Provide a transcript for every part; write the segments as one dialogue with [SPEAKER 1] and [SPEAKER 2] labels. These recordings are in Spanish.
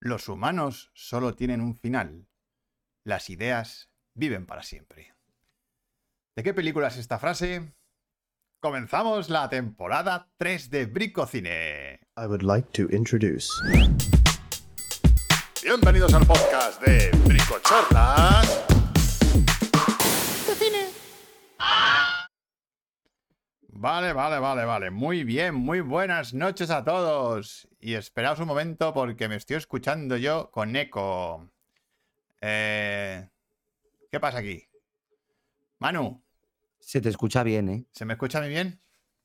[SPEAKER 1] Los humanos solo tienen un final. Las ideas viven para siempre. ¿De qué película es esta frase? Comenzamos la temporada 3 de Bricocine.
[SPEAKER 2] I would like to introduce.
[SPEAKER 1] Bienvenidos al podcast de Bricochorlas. Vale, vale, vale, vale. Muy bien, muy buenas noches a todos. Y esperaos un momento porque me estoy escuchando yo con eco. Eh, ¿Qué pasa aquí? Manu,
[SPEAKER 3] Se te escucha bien, ¿eh?
[SPEAKER 1] ¿se me escucha mí bien?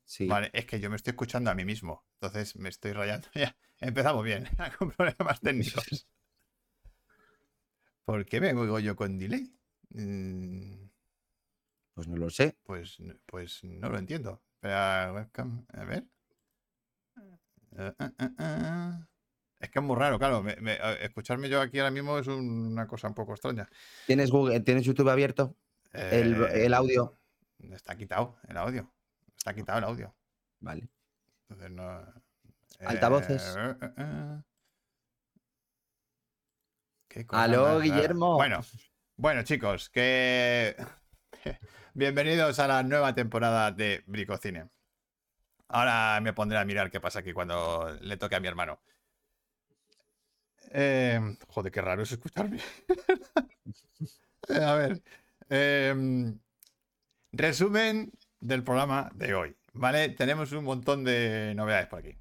[SPEAKER 3] Sí.
[SPEAKER 1] Vale, es que yo me estoy escuchando a mí mismo. Entonces me estoy rayando. Ya, empezamos bien. Con problemas técnicos. ¿Por qué me oigo yo con delay? Mm,
[SPEAKER 3] Pues no lo sé.
[SPEAKER 1] Pues, pues no lo entiendo. Espera, webcam, a ver. Eh, eh, eh, eh. Es que es muy raro, claro. me- me- escucharme yo aquí ahora mismo es un- una cosa un poco extraña.
[SPEAKER 3] ¿Tienes Google, tienes YouTube abierto? El,
[SPEAKER 1] Eh,
[SPEAKER 3] el audio.
[SPEAKER 1] Está quitado el audio. Está quitado el audio.
[SPEAKER 3] Vale.
[SPEAKER 1] Entonces no.
[SPEAKER 3] Altavoces.
[SPEAKER 1] eh. Qué cosa
[SPEAKER 3] Aló. Guillermo.
[SPEAKER 1] Bueno, bueno, chicos, que. Bienvenidos a la nueva temporada de Bricocine. Ahora me pondré a mirar qué pasa aquí cuando le toque a mi hermano. Eh, joder, qué raro es escucharme. A ver. em, resumen del programa de hoy. ¿Vale? Tenemos un montón de novedades por aquí.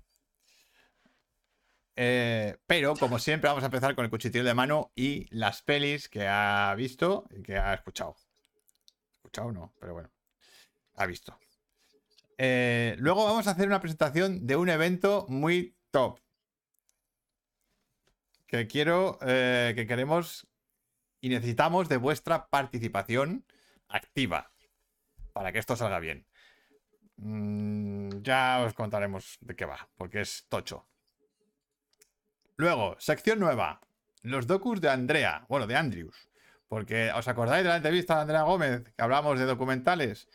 [SPEAKER 1] Eh, pero, como siempre, vamos a empezar con el cuchitril de mano y las pelis que ha visto y que ha escuchado. Escuchado no, pero bueno. Ha visto. Eh, luego vamos a hacer una presentación de un evento muy top. Que quiero, eh, que queremos y necesitamos de vuestra participación activa para que esto salga bien. Mm, ya os contaremos de qué va, porque es tocho. Luego, sección nueva. Los docus de Andrea, bueno, de Andrews. Porque os acordáis de la entrevista de Andrea Gómez, que hablamos de documentales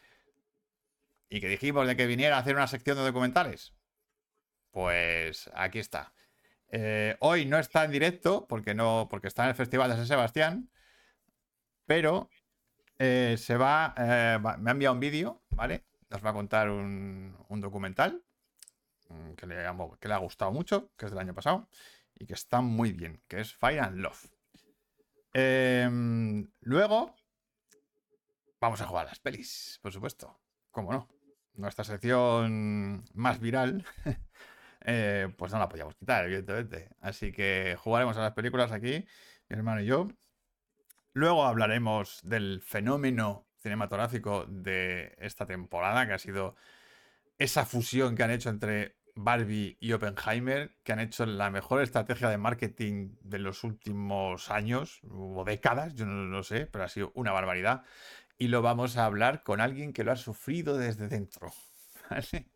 [SPEAKER 1] y que dijimos de que viniera a hacer una sección de documentales. Pues aquí está. Eh, hoy no está en directo porque no, porque está en el Festival de San Sebastián, pero eh, se eh, va- me ha enviado un vídeo, ¿vale? Nos va a contar un, documental mm, que le, que le ha gustado mucho, que es del año pasado y que está muy bien, que es Fire and Love. Em, luego vamos a jugar a las pelis, por supuesto, cómo no. Nuestra sección más viral, eh, pues no la podíamos quitar, evidentemente. Así que jugaremos a las películas aquí, mi hermano y yo. Luego hablaremos del fenómeno cinematográfico de esta temporada, que ha sido esa fusión que han hecho entre Barbie y Oppenheimer, que han hecho la mejor estrategia de marketing de los últimos años o décadas, yo no lo sé, pero ha sido una barbaridad. Y lo vamos a hablar con alguien que lo ha sufrido desde dentro.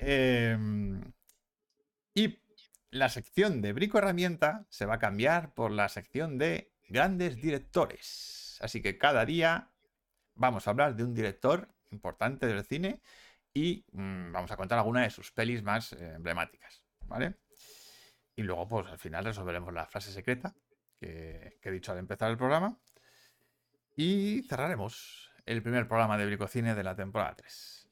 [SPEAKER 1] Em, y la sección de Brico Herramienta se va a cambiar por la sección de grandes directores. Así que cada día vamos a hablar de un director importante del cine y mm, vamos a contar alguna de sus pelis más eh, emblemáticas, ¿vale? Y luego, pues al final resolveremos la frase secreta que, que he dicho al empezar el programa y cerraremos el primer programa de Bricocine de la temporada 3.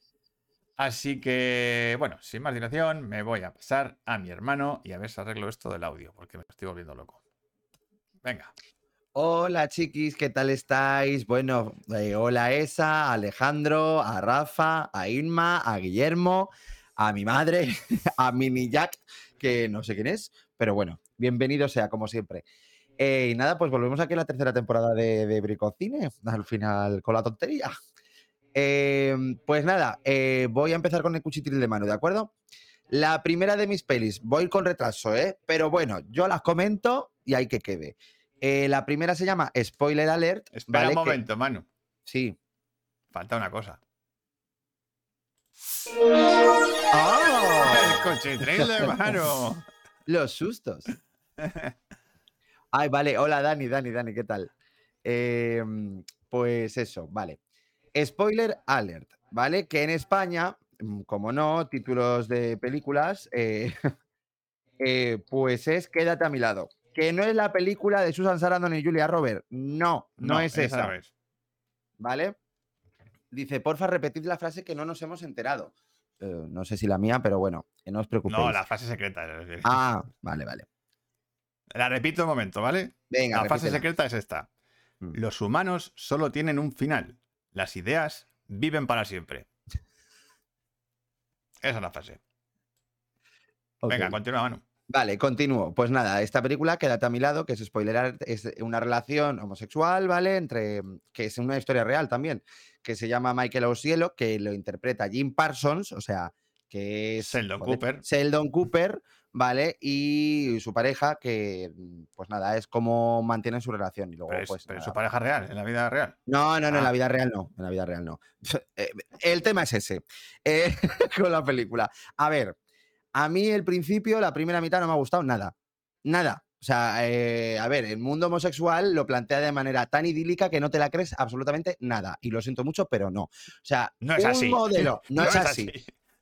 [SPEAKER 1] Así que, bueno, sin más dilación, me voy a pasar a mi hermano y a ver si arreglo esto del audio, porque me estoy volviendo loco. Venga.
[SPEAKER 3] Hola, chiquis, ¿qué tal estáis? Bueno, eh, hola Esa, a Alejandro, a Rafa, a Irma, a Guillermo, a mi madre, a Mini Jack, que no sé quién es, pero bueno, bienvenido sea, como siempre. Eh, y nada, pues volvemos aquí a la tercera temporada de, de Bricocine, al final con la tontería. Eh, pues nada, voy a empezar con el cuchitril de mano, ¿de acuerdo? La primera de mis pelis, voy con retraso, ¿eh? Pero bueno, yo las comento y hay que quede. Eh, la primera se llama Spoiler Alert.
[SPEAKER 1] Espera
[SPEAKER 3] ¿vale?
[SPEAKER 1] un
[SPEAKER 3] Que-
[SPEAKER 1] momento, Manu.
[SPEAKER 3] sí.
[SPEAKER 1] Falta una cosa.
[SPEAKER 3] ¡Ah!
[SPEAKER 1] El cochitril de mano.
[SPEAKER 3] Los sustos. Ay, vale. Hola, Dani, Dani, Dani, ¿qué tal? Em, pues eso, vale. Spoiler alert, ¿vale? Que en España, mm, como no, títulos de películas, eh, eh, pues es Quédate a mi lado. Que no es la película de Susan Sarandon y Julia Robert. No, no, es esa. ¿Vale? Dice, porfa, repetid la frase que no nos hemos enterado. Eh, no sé si la mía, pero bueno, que no os preocupéis.
[SPEAKER 1] No, la frase secreta.
[SPEAKER 3] Ah, vale, vale.
[SPEAKER 1] La repito un momento, ¿vale?
[SPEAKER 3] Venga,
[SPEAKER 1] la frase secreta es esta.
[SPEAKER 3] Mm.
[SPEAKER 1] Los humanos solo tienen un final. Las ideas viven para siempre. Esa es la frase. Venga, continúa, Manu.
[SPEAKER 3] Vale, continúo. Pues nada, esta película, Quédate a mi lado, que es spoiler, es una relación homosexual, ¿vale? Entre, que es una historia real también, que se llama Michael Osielo, que lo interpreta Jim Parsons, o sea, que es...
[SPEAKER 1] Sheldon Cooper.
[SPEAKER 3] Sheldon Cooper, ¿vale? Y su pareja, que, pues nada, es como mantienen su relación. Y luego,
[SPEAKER 1] Pero es,
[SPEAKER 3] pues,
[SPEAKER 1] pero es su pareja real, en la vida real.
[SPEAKER 3] no, no, no, en la
[SPEAKER 1] Ah.
[SPEAKER 3] vida real no. En la vida real no. Eh, El tema es ese. eh, con la película. A ver, a mí el principio, la primera mitad no me ha gustado nada. Nada. O sea, eh, a ver, el mundo homosexual lo plantea de manera tan idílica que no te la crees absolutamente nada. Y lo siento mucho, pero no. O sea,
[SPEAKER 1] No es
[SPEAKER 3] un
[SPEAKER 1] así.
[SPEAKER 3] modelo. No, es así.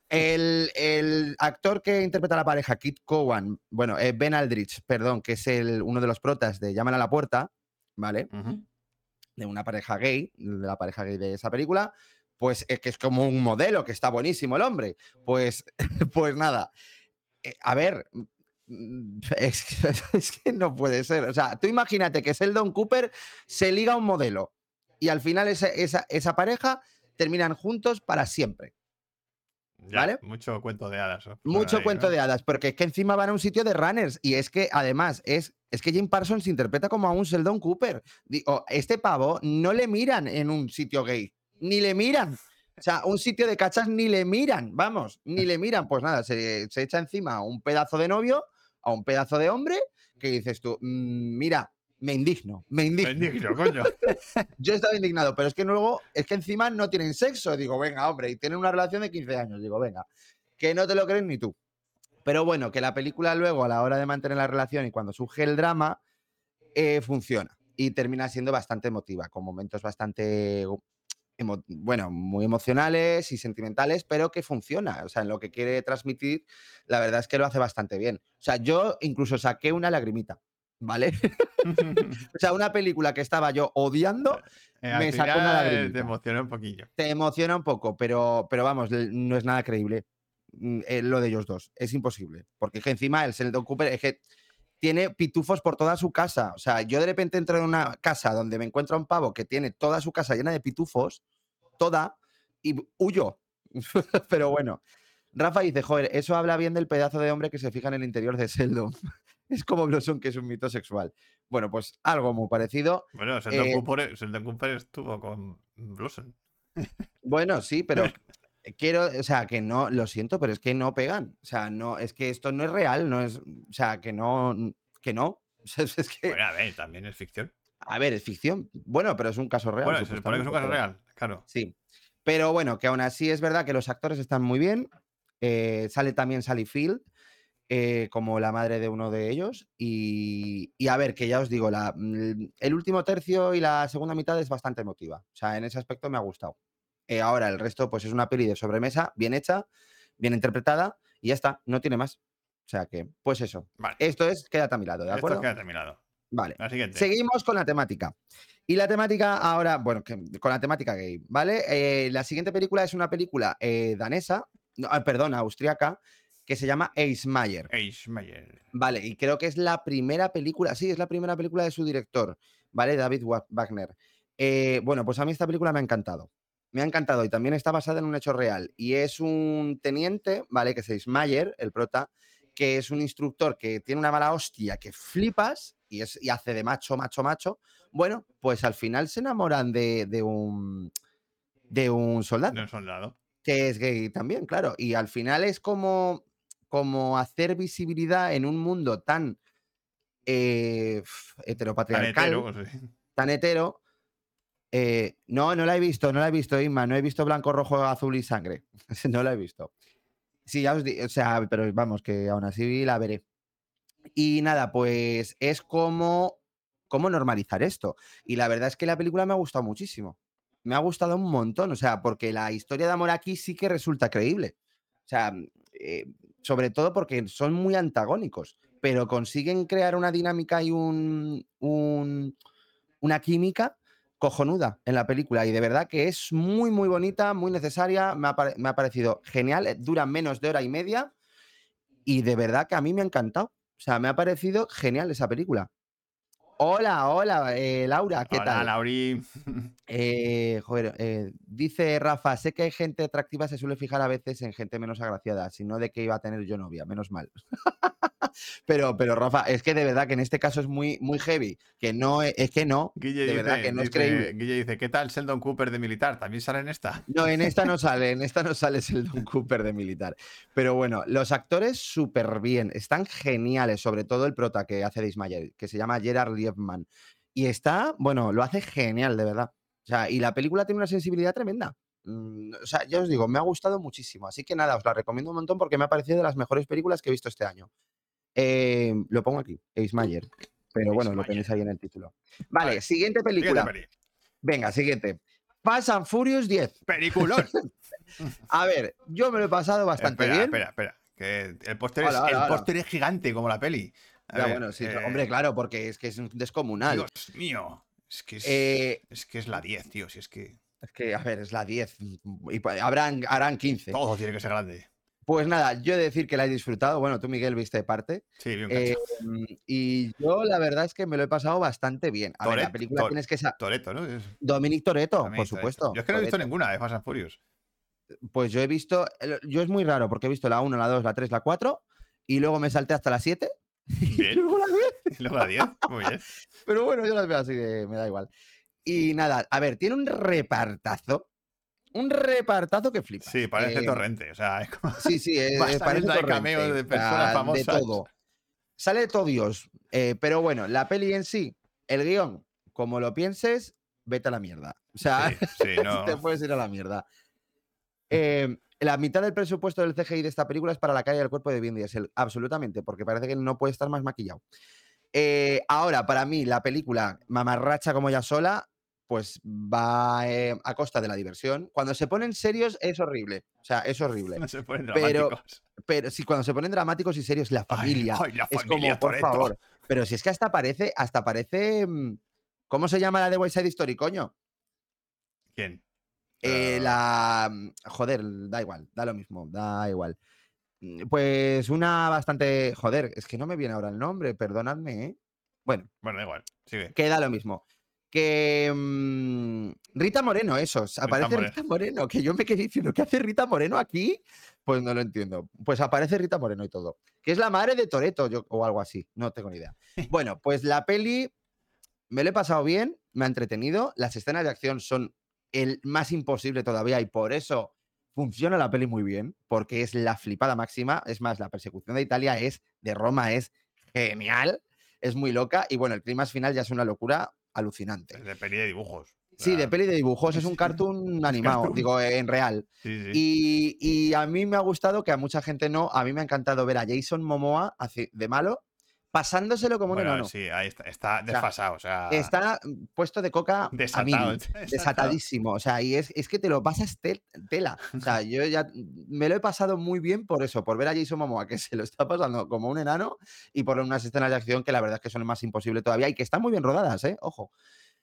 [SPEAKER 3] El, el actor que interpreta a la pareja, Kit Cowan, bueno, eh, Ben Aldrich, perdón, que es el, uno de los protas de Llaman a la puerta, ¿vale? De una pareja gay, de la pareja gay de esa película, pues es que es como un modelo, que está buenísimo el hombre. Pues, pues nada. Eh, a ver, mm, es que, es que no puede ser. O sea, tú imagínate que Sheldon Cooper se liga a un modelo y al final esa, esa, esa pareja terminan juntos para siempre.
[SPEAKER 1] Ya,
[SPEAKER 3] ¿Vale?
[SPEAKER 1] Mucho cuento de hadas. ¿no?
[SPEAKER 3] Mucho
[SPEAKER 1] ahí,
[SPEAKER 3] cuento
[SPEAKER 1] ¿no?
[SPEAKER 3] de hadas, porque es que encima van a un sitio de runners y es que además es, es que Jim Parsons se interpreta como a un Sheldon Cooper. Digo, este pavo no le miran en un sitio gay, ni le miran. O sea, un sitio de cachas ni le miran, vamos, ni le miran. Pues nada, se, se echa encima a un pedazo de novio, a un pedazo de hombre, que dices tú, "Mm, mira, me indigno, me indigno.
[SPEAKER 1] Bendigno, coño.
[SPEAKER 3] Yo estaba indignado, pero es que luego, es que encima no tienen sexo. Digo, venga, hombre, y tienen una relación de 15 años. Digo, venga, que no te lo crees ni tú. Pero bueno, que la película luego, a la hora de mantener la relación y cuando surge el drama, eh, funciona. Y termina siendo bastante emotiva, con momentos bastante, bueno, muy emocionales y sentimentales, pero que funciona. O sea, en lo que quiere transmitir, la verdad es que lo hace bastante bien. O sea, yo incluso saqué una lagrimita, ¿vale? o sea, una película que estaba yo odiando,
[SPEAKER 1] Eh,
[SPEAKER 3] Me sacó una lagrimita.
[SPEAKER 1] Te emocionó un poquillo.
[SPEAKER 3] te emociona un poco, pero, pero vamos, no es nada creíble mm, eh, lo de ellos dos. Es imposible. Porque es que encima el Sheldon Cooper es que tiene pitufos por toda su casa. O sea, yo de repente entro en una casa donde me encuentro a un pavo que tiene toda su casa llena de pitufos, toda, y huyo. pero bueno. Rafa dice, joder, eso habla bien del pedazo de hombre que se fija en el interior de Sheldon. es como Blossom, que es un mito sexual. Bueno, pues algo muy parecido.
[SPEAKER 1] Bueno, Sheldon,
[SPEAKER 3] Eh,
[SPEAKER 1] Cooper estuvo con Blossom.
[SPEAKER 3] Bueno, sí, pero quiero, o sea, que no, lo siento, pero es que no pegan. O sea, no, es que esto no es real, no es, o sea, que no, que no. O sea, es que,
[SPEAKER 1] Bueno, a ver, también es ficción.
[SPEAKER 3] a ver, es ficción. Bueno, pero es un caso real.
[SPEAKER 1] Bueno, se supone que es un caso real, claro.
[SPEAKER 3] Sí. Pero bueno, que aún así es verdad que los actores están muy bien. eh, sale también Sally Field eh, como la madre de uno de ellos. Y, y a ver, que ya os digo, la, mm, el último tercio y la segunda mitad es bastante emotiva. O sea, en ese aspecto me ha gustado. Eh, ahora, el resto, pues es una peli de sobremesa, bien hecha, bien interpretada, y ya está, no tiene más. O sea que, pues eso.
[SPEAKER 1] Vale.
[SPEAKER 3] Esto es Quédate a mi lado, ¿de
[SPEAKER 1] Esto
[SPEAKER 3] acuerdo?
[SPEAKER 1] queda terminado.
[SPEAKER 3] Vale.
[SPEAKER 1] La siguiente.
[SPEAKER 3] Seguimos con la temática. Y la temática ahora, bueno, que- con la temática gay, ¿vale? Eh, la siguiente película es una película eh, danesa, no, ah, perdón, austriaca, que se llama Eismayer.
[SPEAKER 1] Eichmeyer.
[SPEAKER 3] Vale, y creo que es la primera película, sí, es la primera película de su director, ¿vale? David Wa- Wagner. Eh, bueno, pues a mí esta película me ha encantado. Me ha encantado y también está basada en un hecho real. Y es un teniente, ¿vale? Que es Eismayer, el prota, que es un instructor que tiene una mala hostia que flipas y, es, y hace de macho, macho, macho. Bueno, pues al final se enamoran de, de un de un soldado
[SPEAKER 1] De un soldado.
[SPEAKER 3] que es gay también, claro. Y al final es como, como hacer visibilidad en un mundo tan eh, f-
[SPEAKER 1] Tan
[SPEAKER 3] heteropatriarcal,
[SPEAKER 1] hetero,
[SPEAKER 3] tan hetero. Eh, no, no la he visto, no la he visto, Inma. No he visto blanco, rojo, azul y sangre. no la he visto. Sí, ya os digo, o sea, pero vamos, que aún así la veré. Y nada, pues es como, como normalizar esto. Y la verdad es que la película me ha gustado muchísimo. Me ha gustado un montón, o sea, porque la historia de amor aquí sí que resulta creíble. O sea, eh, sobre todo porque son muy antagónicos, pero consiguen crear una dinámica y un, un- una química cojonuda en la película y de verdad que es muy muy bonita, muy necesaria, me ha, me ha parecido genial, eh, dura menos de hora y media y de verdad que a mí me ha encantado, o sea, me ha parecido genial esa película. Hola, hola, eh, Laura, ¿qué
[SPEAKER 1] Hola,
[SPEAKER 3] tal?
[SPEAKER 1] Lauri.
[SPEAKER 3] Eh, joder, eh, dice Rafa, sé que hay gente atractiva, se suele fijar a veces en gente menos agraciada, sino de que iba a tener yo novia, menos mal. pero, pero Rafa, es que de verdad que en este caso es muy, muy heavy, que no, es que no,
[SPEAKER 1] Guille
[SPEAKER 3] de
[SPEAKER 1] dice,
[SPEAKER 3] verdad que no es
[SPEAKER 1] dice-
[SPEAKER 3] creíble.
[SPEAKER 1] Guille dice, ¿qué tal Sheldon Cooper de militar? ¿También sale en esta?
[SPEAKER 3] No, en esta no sale, en esta no sale Sheldon Cooper de militar. Pero bueno, los actores súper bien, están geniales, sobre todo el prota que hace de Ismael, que se llama Gerard Y está, bueno, lo hace genial, de verdad. O sea, y la película tiene una sensibilidad tremenda. Mm, O sea, ya os digo, me ha gustado muchísimo. Así que nada, os la recomiendo un montón porque me ha parecido de las mejores películas que he visto este año. Eh, lo pongo aquí, Ace Mayer. Pero bueno, lo
[SPEAKER 1] Mayer.
[SPEAKER 3] tenéis ahí en el título. Vale,
[SPEAKER 1] Vale,
[SPEAKER 3] siguiente película. Venga, siguiente. Fast and Furious 10.
[SPEAKER 1] Peliculón.
[SPEAKER 3] A ver, yo me lo he pasado bastante
[SPEAKER 1] espera,
[SPEAKER 3] bien.
[SPEAKER 1] espera, espera. Que el es, póster es gigante como la peli.
[SPEAKER 3] Ya,
[SPEAKER 1] ver,
[SPEAKER 3] bueno, sí,
[SPEAKER 1] eh,
[SPEAKER 3] hombre, claro, porque es que es un descomunal.
[SPEAKER 1] Dios mío. Es que es,
[SPEAKER 3] Eh,
[SPEAKER 1] es que es la 10, tío. Si es que
[SPEAKER 3] es que, a ver, es la 10. Y pa- habrán, harán 15.
[SPEAKER 1] todo tiene que ser grande.
[SPEAKER 3] Pues nada, yo he de decir que la he disfrutado. Bueno, tú, Miguel, viste parte.
[SPEAKER 1] Sí, bien
[SPEAKER 3] Eh, mm, y yo la verdad es que me lo he pasado bastante bien. A ver, la
[SPEAKER 1] Toret-
[SPEAKER 3] película
[SPEAKER 1] Tor-
[SPEAKER 3] tienes que sa-
[SPEAKER 1] Toreto, ¿no? Es-
[SPEAKER 3] Dominic Toretto,
[SPEAKER 1] también
[SPEAKER 3] por
[SPEAKER 1] Toretto.
[SPEAKER 3] supuesto.
[SPEAKER 1] Yo es que no he visto
[SPEAKER 3] Toretto.
[SPEAKER 1] ninguna de Fast and Furious.
[SPEAKER 3] Pues yo he visto, yo es muy raro porque he visto la 1, la 2, la 3, la 4 y luego me salté hasta la 7 y
[SPEAKER 1] Bien.
[SPEAKER 3] luego la 10.
[SPEAKER 1] Y luego la 10. Muy bien.
[SPEAKER 3] Pero bueno, yo las veo así que me da igual. Y nada, a ver, tiene un repartazo. Un repartazo que flipa.
[SPEAKER 1] Sí, parece torrente. O sea, es como-
[SPEAKER 3] Sí, sí, eh,
[SPEAKER 1] Bastante
[SPEAKER 3] parece torrente,
[SPEAKER 1] cameos de personas famosas.
[SPEAKER 3] De todo. Sale de todo Dios. eh, pero bueno, la peli en sí, el guion, como lo pienses, vete a la mierda. O sea,
[SPEAKER 1] sí, sí, no.
[SPEAKER 3] te puedes ir a la mierda. Eh, la mitad del presupuesto del CGI de esta película es para la cara y el cuerpo de Vin Diesel. Absolutamente, porque parece que no puede estar más maquillado. Eh, ahora, para mí, la película mamarracha como ya sola, pues va eh, a costa de la diversión. Cuando se ponen serios es horrible. O sea, es horrible.
[SPEAKER 1] No se ponen
[SPEAKER 3] Pero-
[SPEAKER 1] dramáticos.
[SPEAKER 3] Pero si cuando se ponen dramáticos y serios, la familia.
[SPEAKER 1] ay, la
[SPEAKER 3] es
[SPEAKER 1] familia
[SPEAKER 3] como, por favor. Pero si es que hasta parece, hasta parece. mm, ¿Cómo se llama la de West Side Story, coño?
[SPEAKER 1] ¿Quién?
[SPEAKER 3] Eh, la. mm, Joder, da igual, da lo mismo, da igual. Mm, Pues una bastante. Joder, es que no me viene ahora el nombre, perdonadme, ¿eh? Bueno,
[SPEAKER 1] Bueno, da igual. Sigue.
[SPEAKER 3] que da lo mismo. Que. mm, Rita Moreno, eso. Aparece
[SPEAKER 1] Moreno.
[SPEAKER 3] Rita Moreno, que yo me quedé diciendo, ¿qué hace Rita Moreno aquí? Pues no lo entiendo. Pues aparece Rita Moreno y todo. Que es la madre de Toreto o algo así. No tengo ni idea. Bueno, pues la peli me lo he pasado bien, me ha entretenido. Las escenas de acción son el más imposible todavía y por eso funciona la peli muy bien, porque es la flipada máxima. Es más, la persecución de Italia es, de Roma es genial, es muy loca y bueno, el clima final ya es una locura alucinante.
[SPEAKER 1] De peli de dibujos.
[SPEAKER 3] Sí, de peli de dibujos, es un cartoon animado,
[SPEAKER 1] cartoon.
[SPEAKER 3] digo, en real.
[SPEAKER 1] Sí, sí.
[SPEAKER 3] Y, y a mí me ha gustado, que a mucha gente no, a mí me ha encantado ver a Jason Momoa de malo, pasándoselo como un
[SPEAKER 1] Bueno,
[SPEAKER 3] enano.
[SPEAKER 1] sí, ahí está, está desfasado. O sea,
[SPEAKER 3] Está puesto de coca a
[SPEAKER 1] desatado.
[SPEAKER 3] mil, desatadísimo. O sea, y es, es que te lo pasas tel- tela. O sea, yo ya me lo he pasado muy bien por eso, por ver a Jason Momoa que se lo está pasando como un enano y por unas escenas de acción que la verdad es que son más imposible todavía y que están muy bien rodadas, ¿eh? Ojo.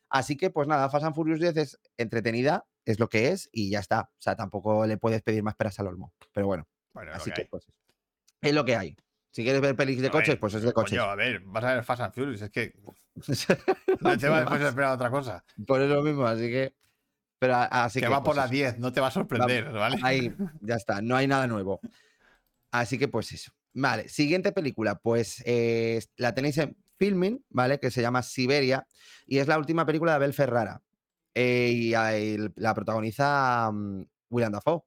[SPEAKER 3] Así que, pues nada, Fast and Furious 10 es entretenida, es lo que es y ya está. O sea, tampoco le puedes pedir más peras al olmo. Pero bueno, así
[SPEAKER 1] que
[SPEAKER 3] pues es lo que hay. Si quieres ver pelis de
[SPEAKER 1] A
[SPEAKER 3] coches,
[SPEAKER 1] ver,
[SPEAKER 3] pues es de coches.
[SPEAKER 1] Coño, a ver, vas a ver Fast and Furious. Es que no te vas después a esperar otra cosa.
[SPEAKER 3] por eso mismo, así que. Pero así
[SPEAKER 1] que
[SPEAKER 3] que,
[SPEAKER 1] va por
[SPEAKER 3] pues
[SPEAKER 1] las
[SPEAKER 3] eso.
[SPEAKER 1] 10, no te va a sorprender, ¿vale?
[SPEAKER 3] Ahí, ya está, no hay nada nuevo. Así que pues eso. Vale, siguiente película, pues eh, la tenéis en Filming, ¿vale? Que se llama Siberia y es la última película de Abel Ferrara. Eh, y la protagoniza mm, Willem Dafoe.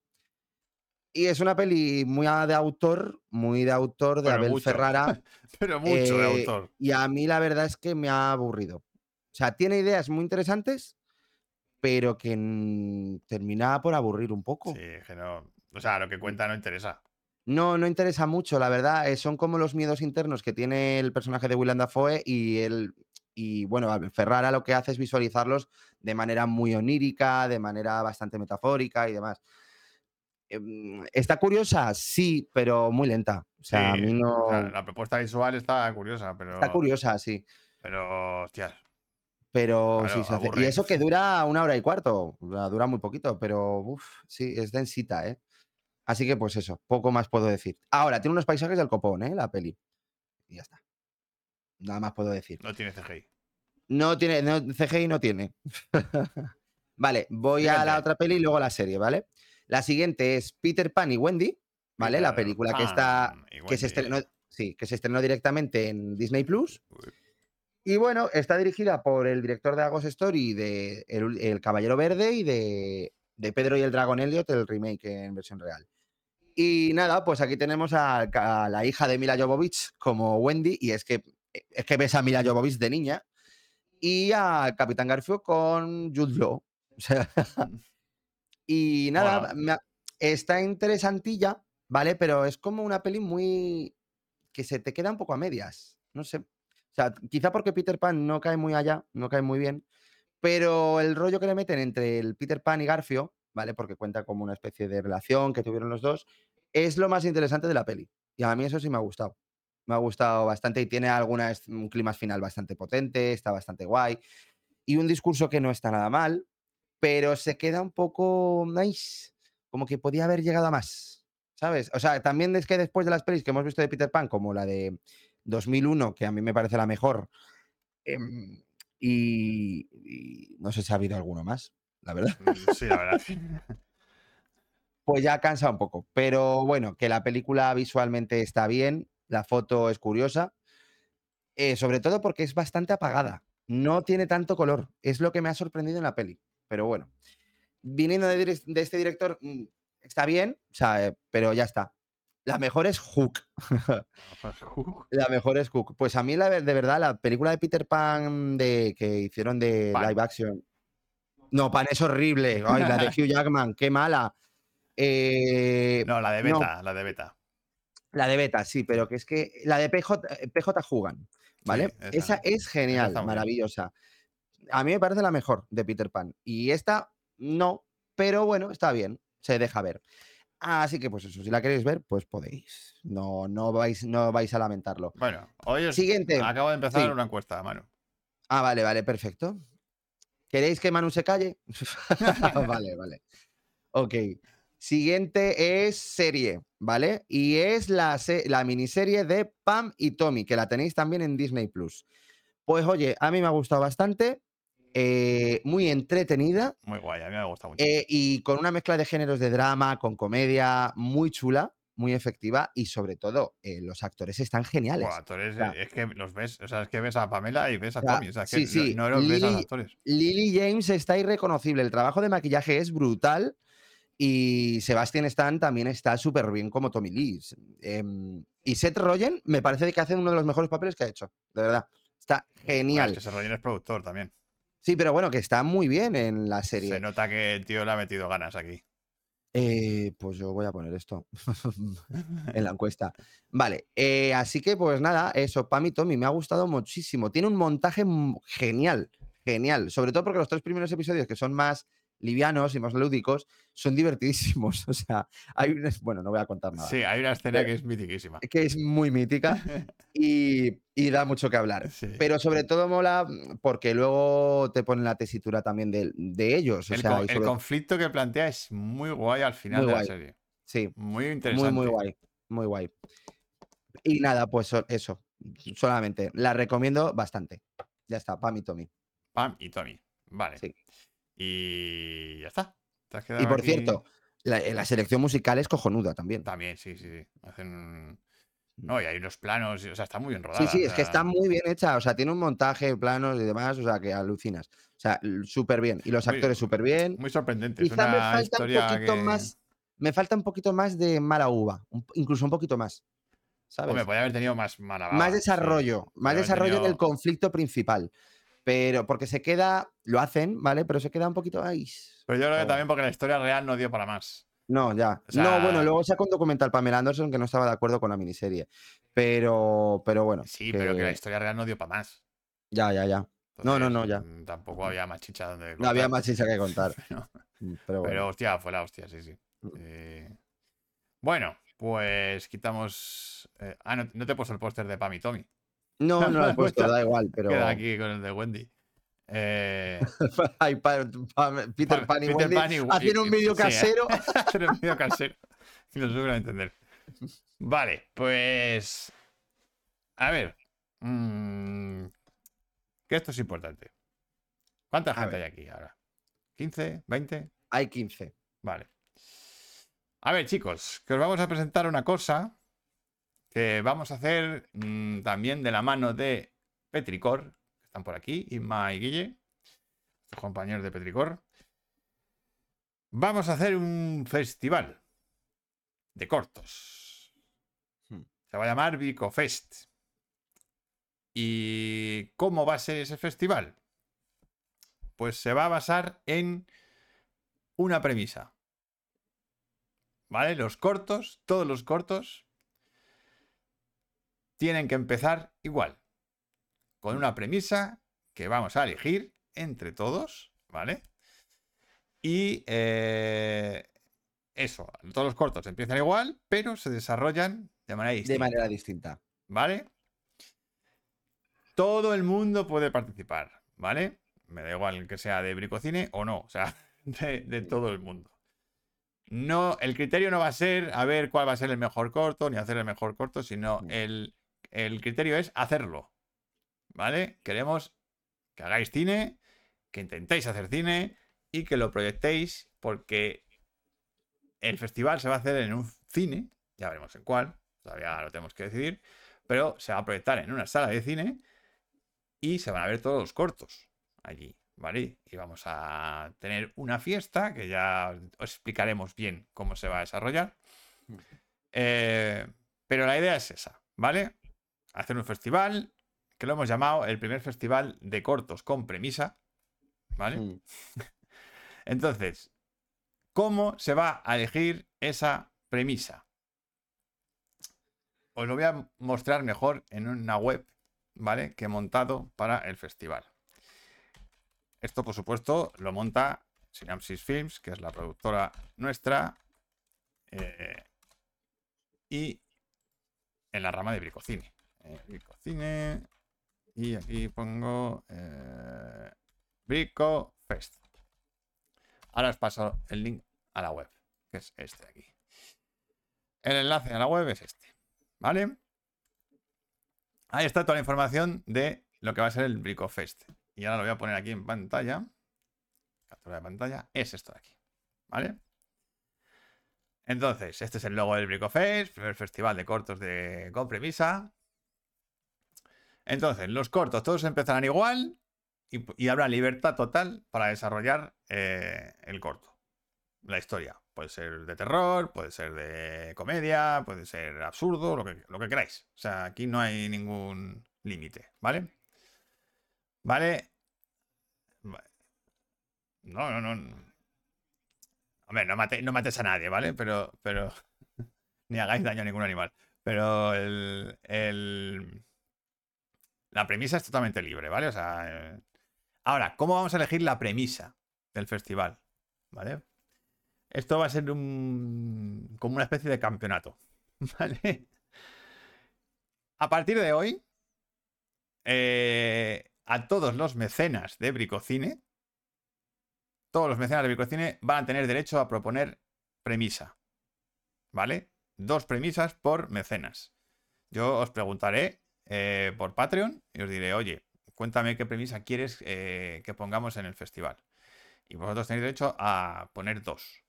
[SPEAKER 3] Y es una peli muy de autor, muy de autor de
[SPEAKER 1] Pero
[SPEAKER 3] Abel
[SPEAKER 1] mucho.
[SPEAKER 3] Ferrara.
[SPEAKER 1] Pero mucho de
[SPEAKER 3] Eh,
[SPEAKER 1] autor.
[SPEAKER 3] Y a mí la verdad es que me ha aburrido. O sea, tiene ideas muy interesantes, pero que termina por aburrir un poco.
[SPEAKER 1] Sí, que no. O sea, lo que cuenta no interesa.
[SPEAKER 3] No, no interesa mucho, la verdad. eh, son como los miedos internos que tiene el personaje de Willem Dafoe y el. Y bueno, Ferrara lo que hace es visualizarlos de manera muy onírica, de manera bastante metafórica y demás. Em, ¿Está curiosa? Sí, pero muy lenta. O sea, a mí no.
[SPEAKER 1] la propuesta visual está curiosa, pero.
[SPEAKER 3] Está curiosa, sí.
[SPEAKER 1] Pero, hostias.
[SPEAKER 3] Pero
[SPEAKER 1] Claro,
[SPEAKER 3] sí se hace. Y eso que dura una hora y cuarto. dura muy poquito, pero uf, sí, es densita, ¿eh? Así que, pues eso, poco más puedo decir. Ahora, tiene unos paisajes del copón, ¿eh? La peli. Y ya está. Nada más puedo decir.
[SPEAKER 1] No tiene CGI.
[SPEAKER 3] No tiene, no, CGI no tiene. vale, voy a la otra peli y luego la serie, ¿vale? La siguiente es Peter Pan y Wendy, ¿vale? la película que está. Que se estrenó, sí, que se estrenó directamente en Disney Plus. Y bueno, está dirigida por el director de Agos Story de El, Caballero Verde y de, de Pedro y el Dragón Elliot, el remake en versión real. Y nada, pues aquí tenemos a, a la hija de Mila Jovovich como Wendy, y es que, es que ves a Mila Jovovich de niña, y a Capitán Garfio con Jude Law. O sea, y nada, me está interesantilla, ¿vale? Pero es como una peli muy. que se te queda un poco a medias. No sé. O sea, quizá porque Peter Pan no cae muy allá, no cae muy bien. Pero el rollo que le meten entre el Peter Pan y Garfio, ¿vale? Porque cuenta como una especie de relación que tuvieron los dos, es lo más interesante de la peli. Y a mí eso sí me ha gustado. Me ha gustado bastante y tiene alguna, es- un clima final bastante potente, está bastante guay. Y un discurso que no está nada mal, pero se queda un poco nice, como que podía haber llegado a más, ¿sabes? O sea, también es que después de las pelis que hemos visto de Peter Pan, como la de 2001, que a mí me parece la mejor, em, y, y no sé si ha habido alguno más, la verdad,
[SPEAKER 1] Mm, Sí, la verdad.
[SPEAKER 3] pues ya cansa un poco. Pero bueno, que la película visualmente está bien, la foto es curiosa, eh, sobre todo porque es bastante apagada, no tiene tanto color, es lo que me ha sorprendido en la peli, pero bueno. Viniendo de, este director, mm, está bien, o sea, eh, pero ya está. La mejor es Hook. La mejor es Hook. Pues a mí, la, de verdad, la película de Peter Pan de, que hicieron de
[SPEAKER 1] Pan.
[SPEAKER 3] live action. No, Pan es horrible. Ay, la de Hugh Jackman, qué mala. Eh,
[SPEAKER 1] No, la de
[SPEAKER 3] no.
[SPEAKER 1] beta, la de beta.
[SPEAKER 3] La de Beta, sí, pero que es que la de PJ, PJ Jugan, ¿vale?
[SPEAKER 1] esa.
[SPEAKER 3] esa. es genial,
[SPEAKER 1] bien.
[SPEAKER 3] A mí me parece la mejor de Peter Pan. Y esta no, pero bueno, está bien, se deja ver. Así que pues eso, si la queréis ver, pues podéis. No, no, vais, no vais a lamentarlo.
[SPEAKER 1] Bueno, hoy os-
[SPEAKER 3] Siguiente.
[SPEAKER 1] acabo de empezar
[SPEAKER 3] Sí.
[SPEAKER 1] una encuesta, Manu.
[SPEAKER 3] Ah, vale, vale, perfecto. ¿Queréis que Manu se calle? vale, vale. Ok. Siguiente es serie, ¿vale? Y es la, la miniserie de Pam y Tommy, que la tenéis también en Disney Plus. Pues oye, a mí me ha gustado bastante, eh, muy entretenida
[SPEAKER 1] Muy guay, a mí me gusta mucho.
[SPEAKER 3] eh, y con una mezcla de géneros de drama, con comedia, muy chula, muy efectiva y sobre todo, eh, los actores están geniales.
[SPEAKER 1] Buah, actores,
[SPEAKER 3] sea,
[SPEAKER 1] es que los ves, o sea, es que ves a Pamela y ves a
[SPEAKER 3] o sea,
[SPEAKER 1] Tommy, o sea, es que
[SPEAKER 3] sí,
[SPEAKER 1] no-
[SPEAKER 3] sí,
[SPEAKER 1] no, los ves a los
[SPEAKER 3] Lily-
[SPEAKER 1] actores.
[SPEAKER 3] Lily James está irreconocible. El trabajo de maquillaje es brutal. Y Sebastian Stan también está súper bien como Tommy Lee. Em, y Seth Rogen me parece que hace uno de los mejores papeles que ha hecho. De verdad. Está
[SPEAKER 1] Bueno, es
[SPEAKER 3] genial.
[SPEAKER 1] que ese Rogen es productor también.
[SPEAKER 3] Sí, pero bueno, que está muy bien en la
[SPEAKER 1] Se
[SPEAKER 3] serie.
[SPEAKER 1] nota que el tío le ha metido ganas aquí.
[SPEAKER 3] Eh, pues yo voy a poner esto en la encuesta. Vale, eh, así que pues nada, eso, Pam y Tommy, me ha gustado muchísimo. Tiene un montaje genial, genial. Sobre todo porque los tres primeros episodios, que son más livianos y más lúdicos, son divertidísimos. O sea, hay un... Bueno, no voy a contar nada.
[SPEAKER 1] Sí, hay una escena que es mitiquísima.
[SPEAKER 3] Que es muy mítica y, y da mucho que hablar.
[SPEAKER 1] Sí.
[SPEAKER 3] Pero sobre todo mola porque luego te ponen la tesitura también de, de ellos. O
[SPEAKER 1] el,
[SPEAKER 3] sea,
[SPEAKER 1] co- el conflicto que plantea es muy guay al final
[SPEAKER 3] Muy
[SPEAKER 1] de
[SPEAKER 3] guay.
[SPEAKER 1] la serie.
[SPEAKER 3] sí,
[SPEAKER 1] Muy
[SPEAKER 3] Muy,
[SPEAKER 1] interesante.
[SPEAKER 3] muy guay. Muy guay. Y nada, pues so- eso. Solamente. La recomiendo bastante. Ya está, Pam y Tommy.
[SPEAKER 1] Pam y Tommy. Vale.
[SPEAKER 3] Sí.
[SPEAKER 1] Y ya está. Te has
[SPEAKER 3] Y por
[SPEAKER 1] aquí-
[SPEAKER 3] cierto, la, la selección musical es cojonuda también.
[SPEAKER 1] También, sí, sí, sí. Hacen. No, y hay unos planos, o sea, está muy bien rodada.
[SPEAKER 3] Mm. Sí, sí, es que está muy bien hecha. O sea, tiene un montaje, planos y demás, o sea, que alucinas. O sea, súper bien. Y los
[SPEAKER 1] Muy-
[SPEAKER 3] actores súper bien.
[SPEAKER 1] Muy sorprendente. Es
[SPEAKER 3] Quizá me falta un poquito
[SPEAKER 1] que...
[SPEAKER 3] más. Me falta un poquito más de mala uva. un- incluso un poquito más. ¿Sabes?
[SPEAKER 1] Hombre, podría haber tenido más mala
[SPEAKER 3] más
[SPEAKER 1] sí.
[SPEAKER 3] desarrollo, más desarrollo en el
[SPEAKER 1] tenido-
[SPEAKER 3] conflicto principal. Pero porque se queda, lo hacen, ¿vale? Pero se queda un poquito ahí.
[SPEAKER 1] Pero yo creo que
[SPEAKER 3] Pero-
[SPEAKER 1] también porque la historia real no dio para más.
[SPEAKER 3] No, ya.
[SPEAKER 1] O sea-
[SPEAKER 3] no, bueno, luego saca un documental Pamela Anderson que no estaba de acuerdo con la miniserie. Pero, pero bueno.
[SPEAKER 1] Sí, pero que la historia real no dio para más.
[SPEAKER 3] Ya, ya, ya. No, no, no, ya.
[SPEAKER 1] mm, Tampoco había más chicha donde.
[SPEAKER 3] No había más chicha que contar.
[SPEAKER 1] Pero,
[SPEAKER 3] Mm, Pero bueno.
[SPEAKER 1] pero, hostia, fue la hostia, sí, sí. Eh, bueno, pues quitamos. eh, ah, no, no te he puesto el póster de Pam y Tommy.
[SPEAKER 3] No, no lo he puesto, da igual, pero.
[SPEAKER 1] Queda aquí con el de Wendy. Eh,
[SPEAKER 3] Ay, pa- pa- Peter
[SPEAKER 1] Pa-
[SPEAKER 3] Pan y
[SPEAKER 1] Peter
[SPEAKER 3] Wendy
[SPEAKER 1] Pan y-
[SPEAKER 3] un vídeo
[SPEAKER 1] sí, ¿eh?
[SPEAKER 3] casero.
[SPEAKER 1] hacer un vídeo casero. Y lo suben a entender. Vale, pues. A ver. mm, que esto es importante. ¿Cuánta
[SPEAKER 3] A
[SPEAKER 1] gente
[SPEAKER 3] ver.
[SPEAKER 1] hay aquí ahora? ¿15? ¿20?
[SPEAKER 3] Hay 15.
[SPEAKER 1] Vale. A ver, chicos, que os vamos a presentar una cosa que vamos a hacer mm, también de la mano de Petricor, que están por aquí, Inma y Guille, los compañeros de Petricor. Vamos a hacer un festival de cortos.
[SPEAKER 3] Hmm.
[SPEAKER 1] Se va a llamar Vicofest. ¿Y cómo va a ser ese festival? Pues se va a basar en una premisa. ¿Vale? Los cortos, todos los cortos, tienen que empezar igual. Con una premisa que vamos a elegir entre todos, ¿vale? Y eh, eso, todos los cortos empiezan igual, pero se desarrollan de manera distinta.
[SPEAKER 3] De manera distinta.
[SPEAKER 1] ¿Vale? Todo el mundo puede participar, ¿vale? Me da igual que sea de bricocine o no, o sea, de, de todo el mundo. No, el criterio no va a ser a ver cuál va a ser el mejor corto, ni hacer el mejor corto, sino
[SPEAKER 3] Mm.
[SPEAKER 1] el, el criterio es hacerlo. ¿Vale? Queremos que hagáis cine, que intentéis hacer cine y que lo proyectéis porque el festival se va a hacer en un cine, ya veremos en cuál, todavía lo tenemos que decidir, pero se va a proyectar en una sala de cine y se van a ver todos los cortos allí, ¿vale? Y vamos a tener una fiesta que ya os explicaremos bien cómo se va a desarrollar. Eh, pero la idea es esa, ¿vale? Hacer un festival que lo hemos llamado el primer festival de cortos con premisa, ¿vale?
[SPEAKER 3] Mm.
[SPEAKER 1] Entonces, ¿cómo se va a elegir esa premisa? Os lo voy a mostrar mejor en una web, ¿vale? Que he montado para el festival. Esto, por supuesto, lo monta Synapsis Films, que es la productora nuestra, eh, y en la rama de Bricocine. Eh, Bricocine, y aquí pongo eh, Brico Fest. Ahora os paso el link a la web, que es este de aquí. El enlace a la web es este, ¿vale? Ahí está toda la información de lo que va a ser el Brico Fest. Y ahora lo voy a poner aquí en pantalla. Captura de pantalla. Es esto de aquí, ¿vale? Entonces, este es el logo del Brico Fest, primer festival de cortos de con premisa. Entonces, los cortos todos empezarán igual y, habrá libertad total para desarrollar eh, el corto. La historia. Puede ser de terror, puede ser de comedia, puede ser absurdo, lo que, lo que queráis. O sea, aquí no hay ningún límite, ¿vale? ¿Vale? Va- No, no, no. Hombre, no, mate- no mates a nadie, ¿vale? Pero, pero. Ni hagáis daño a ningún animal. Pero el, el- La premisa es totalmente libre, ¿vale? O sea. eh, Ahora, ¿cómo vamos a elegir la premisa del festival? ¿Vale? Esto va a ser un. como una especie de campeonato. ¿Vale? A partir de hoy. eh, a todos los mecenas de Bricocine. Todos los mecenas de Bricocine van a tener derecho a proponer premisa. ¿Vale? Dos premisas por mecenas. Yo os preguntaré eh, por Patreon y os diré, oye, cuéntame qué premisa quieres eh, que pongamos en el festival. Y vosotros tenéis derecho a poner dos.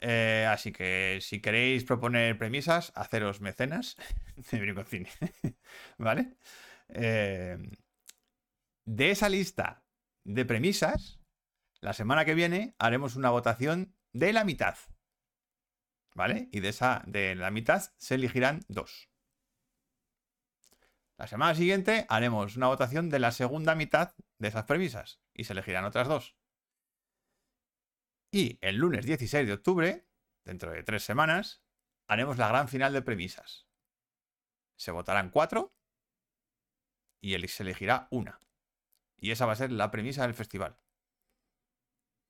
[SPEAKER 1] Eh, así que si queréis proponer premisas, haceros mecenas de Bricocine. ¿Vale? De esa lista de premisas, la semana que viene haremos una votación de la mitad. ¿Vale? Y de esa, de la mitad se elegirán dos. La semana siguiente haremos una votación de la segunda mitad de esas premisas y se elegirán otras dos. Y el lunes 16 de octubre, dentro de tres semanas, haremos la gran final de premisas. Se votarán cuatro y se elegirá una. Y esa va a ser la premisa del festival.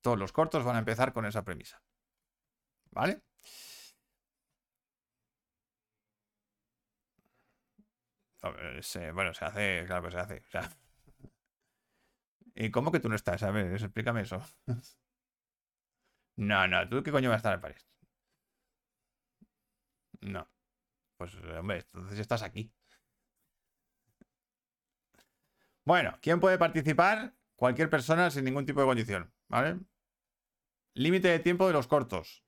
[SPEAKER 1] Todos los cortos van a empezar con esa premisa. ¿vale? A ver, bueno, se hace, claro que se hace. ¿Y cómo que tú no estás? A ver, explícame eso. No, no, ¿tú qué coño vas a estar en París? No. Pues, hombre, entonces estás aquí. Bueno, ¿quién puede participar? Cualquier persona sin ningún tipo de condición, ¿vale? Límite de tiempo de los cortos.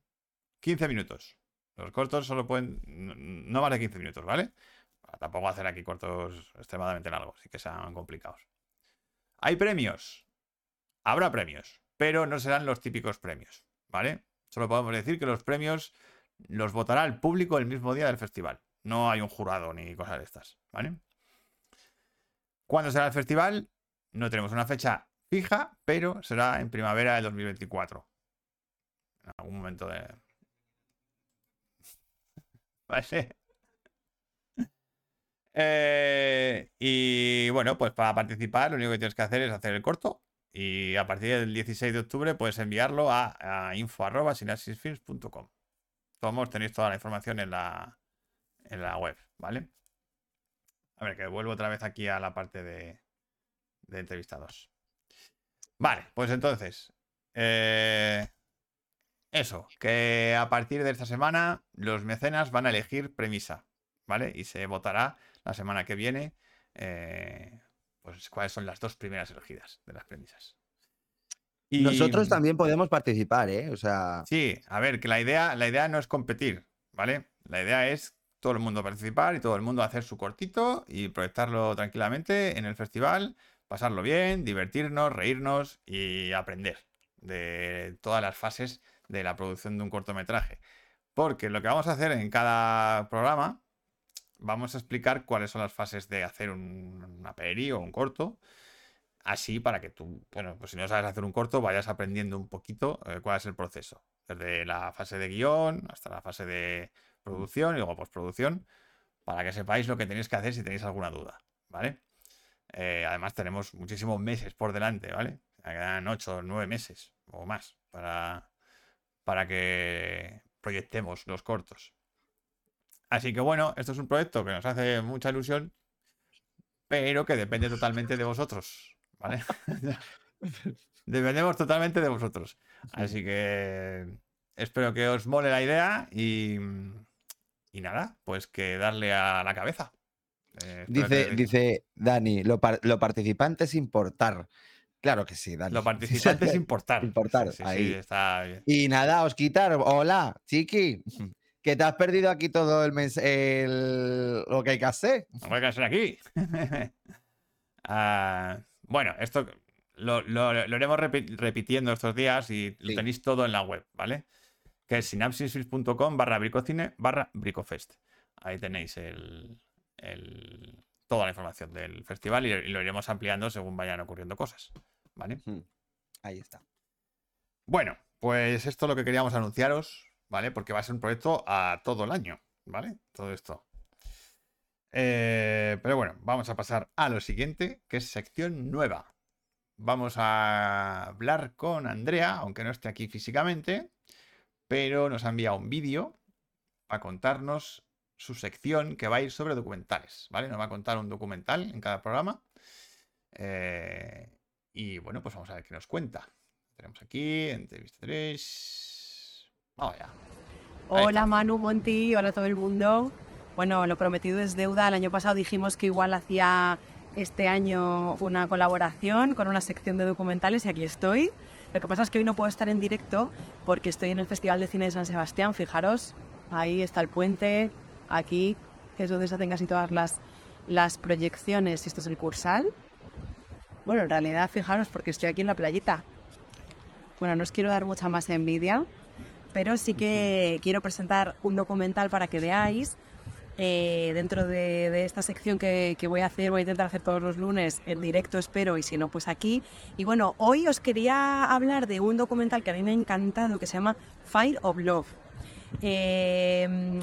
[SPEAKER 1] 15 minutos. Los cortos solo pueden... No no más de 15 minutos, ¿vale? Tampoco hacer aquí cortos extremadamente largos y que sean complicados. Hay premios. Habrá premios, pero no serán los típicos premios, ¿vale? Solo podemos decir que los premios los votará el público el mismo día del festival. No hay un jurado ni cosas de estas, ¿vale? ¿Cuándo será el festival? No tenemos una fecha fija, pero será en primavera del 2024. En algún momento de... ¿Vale? Eh, y bueno, pues para participar lo único que tienes que hacer es hacer el corto y a partir del 16 de octubre puedes enviarlo a, a info.sinapsisfilms.com. Todos tenéis toda la información en la, en la web, ¿vale? A ver, que vuelvo otra vez aquí a la parte de, de entrevistados. Vale, pues entonces, eh, eso, que a partir de esta semana los mecenas van a elegir premisa, ¿vale? Y se votará la semana que viene, eh, pues cuáles son las dos primeras elegidas de las premisas. Y-
[SPEAKER 3] Nosotros también podemos participar, ¿eh? O sea,
[SPEAKER 1] Sí, a ver, que la idea, la idea no es competir, ¿vale? La idea es todo el mundo participar y todo el mundo hacer su cortito y proyectarlo tranquilamente en el festival, pasarlo bien, divertirnos, reírnos y aprender de todas las fases de la producción de un cortometraje. Porque lo que vamos a hacer en cada programa, vamos a explicar cuáles son las fases de hacer un, una peli o un corto. Así para que tú, bueno, pues si no sabes hacer un corto, vayas aprendiendo un poquito eh, cuál es el proceso. Desde la fase de guion hasta la fase de producción y luego postproducción, para que sepáis lo que tenéis que hacer si tenéis alguna duda, ¿vale? Eh, además tenemos muchísimos meses por delante, ¿vale? Quedan 8 o 9 meses o más para, para que proyectemos los cortos. Así que bueno, esto es un proyecto que nos hace mucha ilusión, pero que depende totalmente de vosotros, ¿vale? Dependemos totalmente de vosotros. Así que espero que os mole la idea y, y nada, pues que darle a la cabeza. Eh,
[SPEAKER 3] dice,
[SPEAKER 1] que-
[SPEAKER 3] dice Dani, lo, par- lo participante es importar. Claro que sí, Dani.
[SPEAKER 1] Lo participante es importar.
[SPEAKER 3] Importar,
[SPEAKER 1] Sí, sí,
[SPEAKER 3] ahí.
[SPEAKER 1] sí, está bien.
[SPEAKER 3] Y nada, Osquitar, hola, chiqui. Que te has perdido aquí todo el, el- lo que hay que hacer.
[SPEAKER 1] No voy a ser aquí. Ah, bueno, esto lo, lo- lo iremos repi- repitiendo estos días y lo tenéis todo en la web, ¿vale? Que es sinapsisfilms.com barra bricocine barra bricofest. Ahí tenéis el, el- toda la información del festival y, y lo iremos ampliando según vayan ocurriendo cosas, ¿vale?
[SPEAKER 3] Ahí está.
[SPEAKER 1] Bueno, pues esto es lo que queríamos anunciaros, ¿vale? Porque va a ser un proyecto a todo el año, ¿vale? Todo esto. Eh, pero bueno, vamos a pasar a lo siguiente, que es sección nueva. Vamos a hablar con Andrea, aunque no esté aquí físicamente, pero nos ha enviado un vídeo a contarnos su sección que va a ir sobre documentales, ¿vale? Nos va a contar un documental en cada programa. Eh, y bueno, pues vamos a ver qué nos cuenta. Tenemos aquí, entrevista 3. Ahí
[SPEAKER 4] Hola. Manu, Monty, hola a todo el mundo. Bueno, lo prometido es deuda. El año pasado dijimos que igual hacía este año una colaboración con una sección de documentales y aquí estoy. Lo que pasa es que hoy no puedo estar en directo porque estoy en el Festival de Cine de San Sebastián. Fijaros, ahí está el puente, aquí, que es donde se hacen casi todas las, las proyecciones. Esto es el Cursal. Bueno, en realidad, fijaros, porque estoy aquí en la playita. Bueno, no os quiero dar mucha más envidia, pero sí que quiero presentar un documental para que veáis. eh, dentro de, de esta sección que, que voy a hacer, voy a intentar hacer todos los lunes en directo, espero, y si no, pues aquí. Y bueno, hoy os quería hablar de un documental que a mí me ha encantado, que se llama Fire of Love. Eh,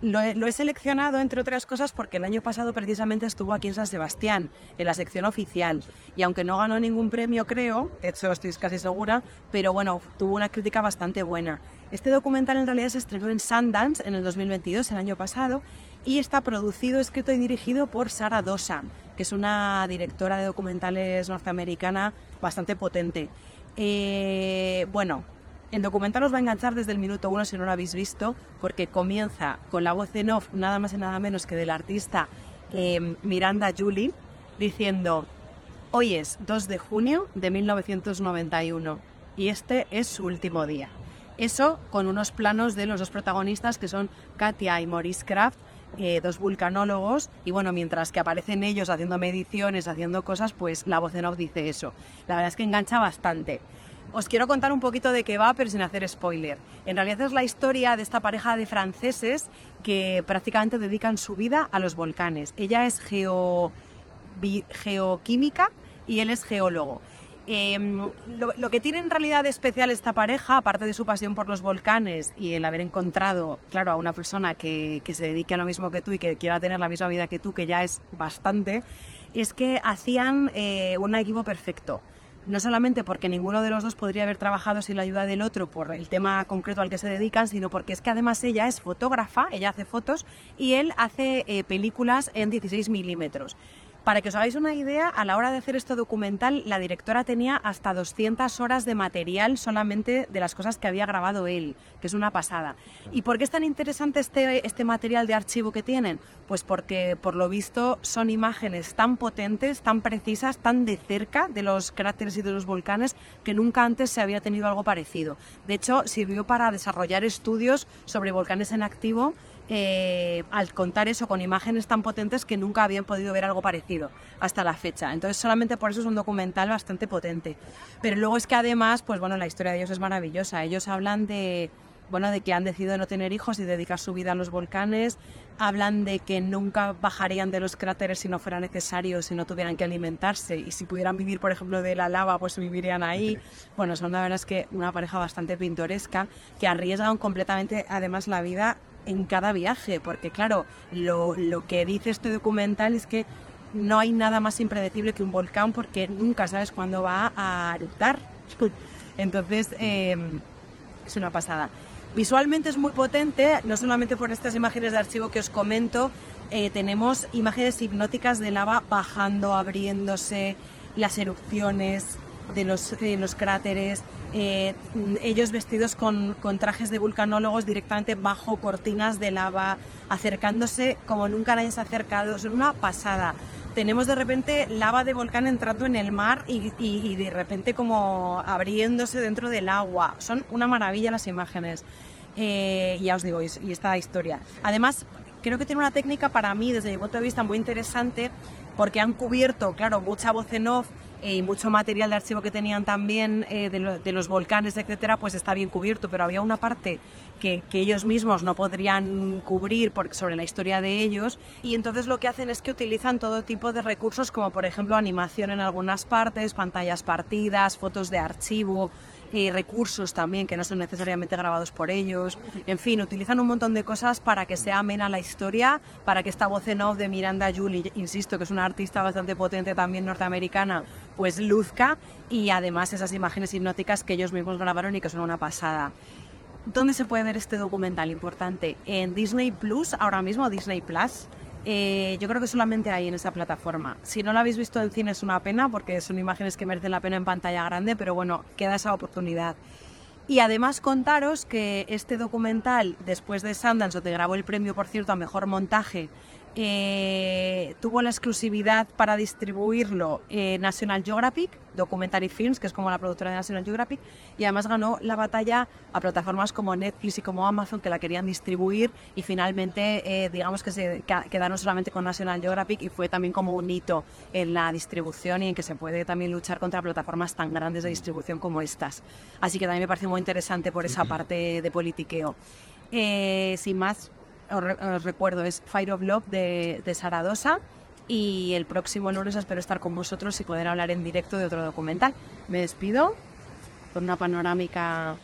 [SPEAKER 4] lo he, seleccionado, entre otras cosas, porque el año pasado precisamente estuvo aquí en San Sebastián, en la sección oficial. Y aunque no ganó ningún premio, creo, de hecho estoy casi segura, pero bueno, tuvo una crítica bastante buena. Este documental en realidad se estrenó en Sundance en el 2022, el año pasado, y está producido, escrito y dirigido por Sarah Dosa, que es una directora de documentales norteamericana bastante potente. Eh, bueno, el documental os va a enganchar desde el minuto uno si no lo habéis visto, porque comienza con la voz en off, nada más y nada menos que del artista eh, Miranda Julie, diciendo, hoy es 2 de junio de 1991 y este es su último día. Eso con unos planos de los dos protagonistas que son Katia y Maurice Kraft, eh, dos vulcanólogos, y bueno, mientras que aparecen ellos haciendo mediciones, haciendo cosas, pues la voz en off dice eso. La verdad es que engancha bastante. Os quiero contar un poquito de qué va, pero sin hacer spoiler. En realidad es la historia de esta pareja de franceses que prácticamente dedican su vida a los volcanes. Ella es geo, geoquímica y él es geólogo. Eh, lo, que tiene en realidad de especial esta pareja, aparte de su pasión por los volcanes y el haber encontrado, claro, a una persona que, que se dedique a lo mismo que tú y que quiera tener la misma vida que tú, que ya es bastante, es que hacían eh, un equipo perfecto. No solamente porque ninguno de los dos podría haber trabajado sin la ayuda del otro por el tema concreto al que se dedican, sino porque es que además ella es fotógrafa, ella hace fotos y él hace eh, películas en 16 milímetros. Para que os hagáis una idea, a la hora de hacer este documental, la directora tenía hasta 200 horas de material solamente de las cosas que había grabado él, que es una pasada. ¿Y por qué es tan interesante este, este material de archivo que tienen? Pues porque, por lo visto, son imágenes tan potentes, tan precisas, tan de cerca de los cráteres y de los volcanes, que nunca antes se había tenido algo parecido. De hecho, sirvió para desarrollar estudios sobre volcanes en activo eh, al contar eso con imágenes tan potentes que nunca habían podido ver algo parecido hasta la fecha. Entonces solamente por eso es un documental bastante potente. Pero luego es que además, pues bueno, la historia de ellos es maravillosa. Ellos hablan de, bueno, de que han decidido no tener hijos y dedicar su vida a los volcanes. Hablan de que nunca bajarían de los cráteres si no fuera necesario, si no tuvieran que alimentarse. Y si pudieran vivir, por ejemplo, de la lava, pues vivirían ahí. Bueno, son la verdad es que una pareja bastante pintoresca que arriesgan completamente, además, la vida en cada viaje. Porque, claro, lo, lo que dice este documental es que no hay nada más impredecible que un volcán porque nunca sabes cuándo va a eruptar. Entonces, eh, es una pasada. Visualmente es muy potente, no solamente por estas imágenes de archivo que os comento, eh, tenemos imágenes hipnóticas de lava bajando, abriéndose, las erupciones de los, de los cráteres, eh, ellos vestidos con, con trajes de vulcanólogos directamente bajo cortinas de lava, acercándose como nunca nadie se ha acercado, es una pasada tenemos de repente lava de volcán entrando en el mar y, y- de repente como abriéndose dentro del agua. Son una maravilla las imágenes. Eh, ya os digo, y, y esta historia. Además, creo que tiene una técnica para mí, desde mi punto de vista, muy interesante, porque han cubierto, claro, mucha voz en off eh, y mucho material de archivo que tenían también eh, de, lo- de los volcanes, etcétera, pues está bien cubierto, pero había una parte que, ellos mismos no podrían cubrir sobre la historia de ellos y entonces lo que hacen es que utilizan todo tipo de recursos como por ejemplo animación en algunas partes, pantallas partidas, fotos de archivo, eh, recursos también que no son necesariamente grabados por ellos. En fin, utilizan un montón de cosas para que sea amena la historia, para que esta voz en off de Miranda Julie, insisto, que es una artista bastante potente también norteamericana, pues luzca y además esas imágenes hipnóticas que ellos mismos grabaron y que son una pasada. ¿Dónde se puede ver este documental importante? En Disney Plus, ahora mismo Disney Plus. Eh, yo creo que solamente hay en esa plataforma. Si no lo habéis visto en cine es una pena porque son imágenes que merecen la pena en pantalla grande, pero bueno, queda esa oportunidad. Y además contaros que este documental, después de Sundance, donde grabó el premio, por cierto, a Mejor Montaje, eh, tuvo la exclusividad para distribuirlo eh, National Geographic, Documentary Films, que es como la productora de National Geographic, y además ganó la batalla a plataformas como Netflix y como Amazon, que la querían distribuir, y finalmente, eh, digamos que se quedaron solamente con National Geographic, y fue también como un hito en la distribución y en que se puede también luchar contra plataformas tan grandes de distribución como estas. Así que también me parece muy interesante por esa parte de politiqueo. Eh, sin más, os, re- os recuerdo, es Fire of Love de, de Saradosa. Y el próximo lunes espero estar con vosotros y poder hablar en directo de otro documental. Me despido con una panorámica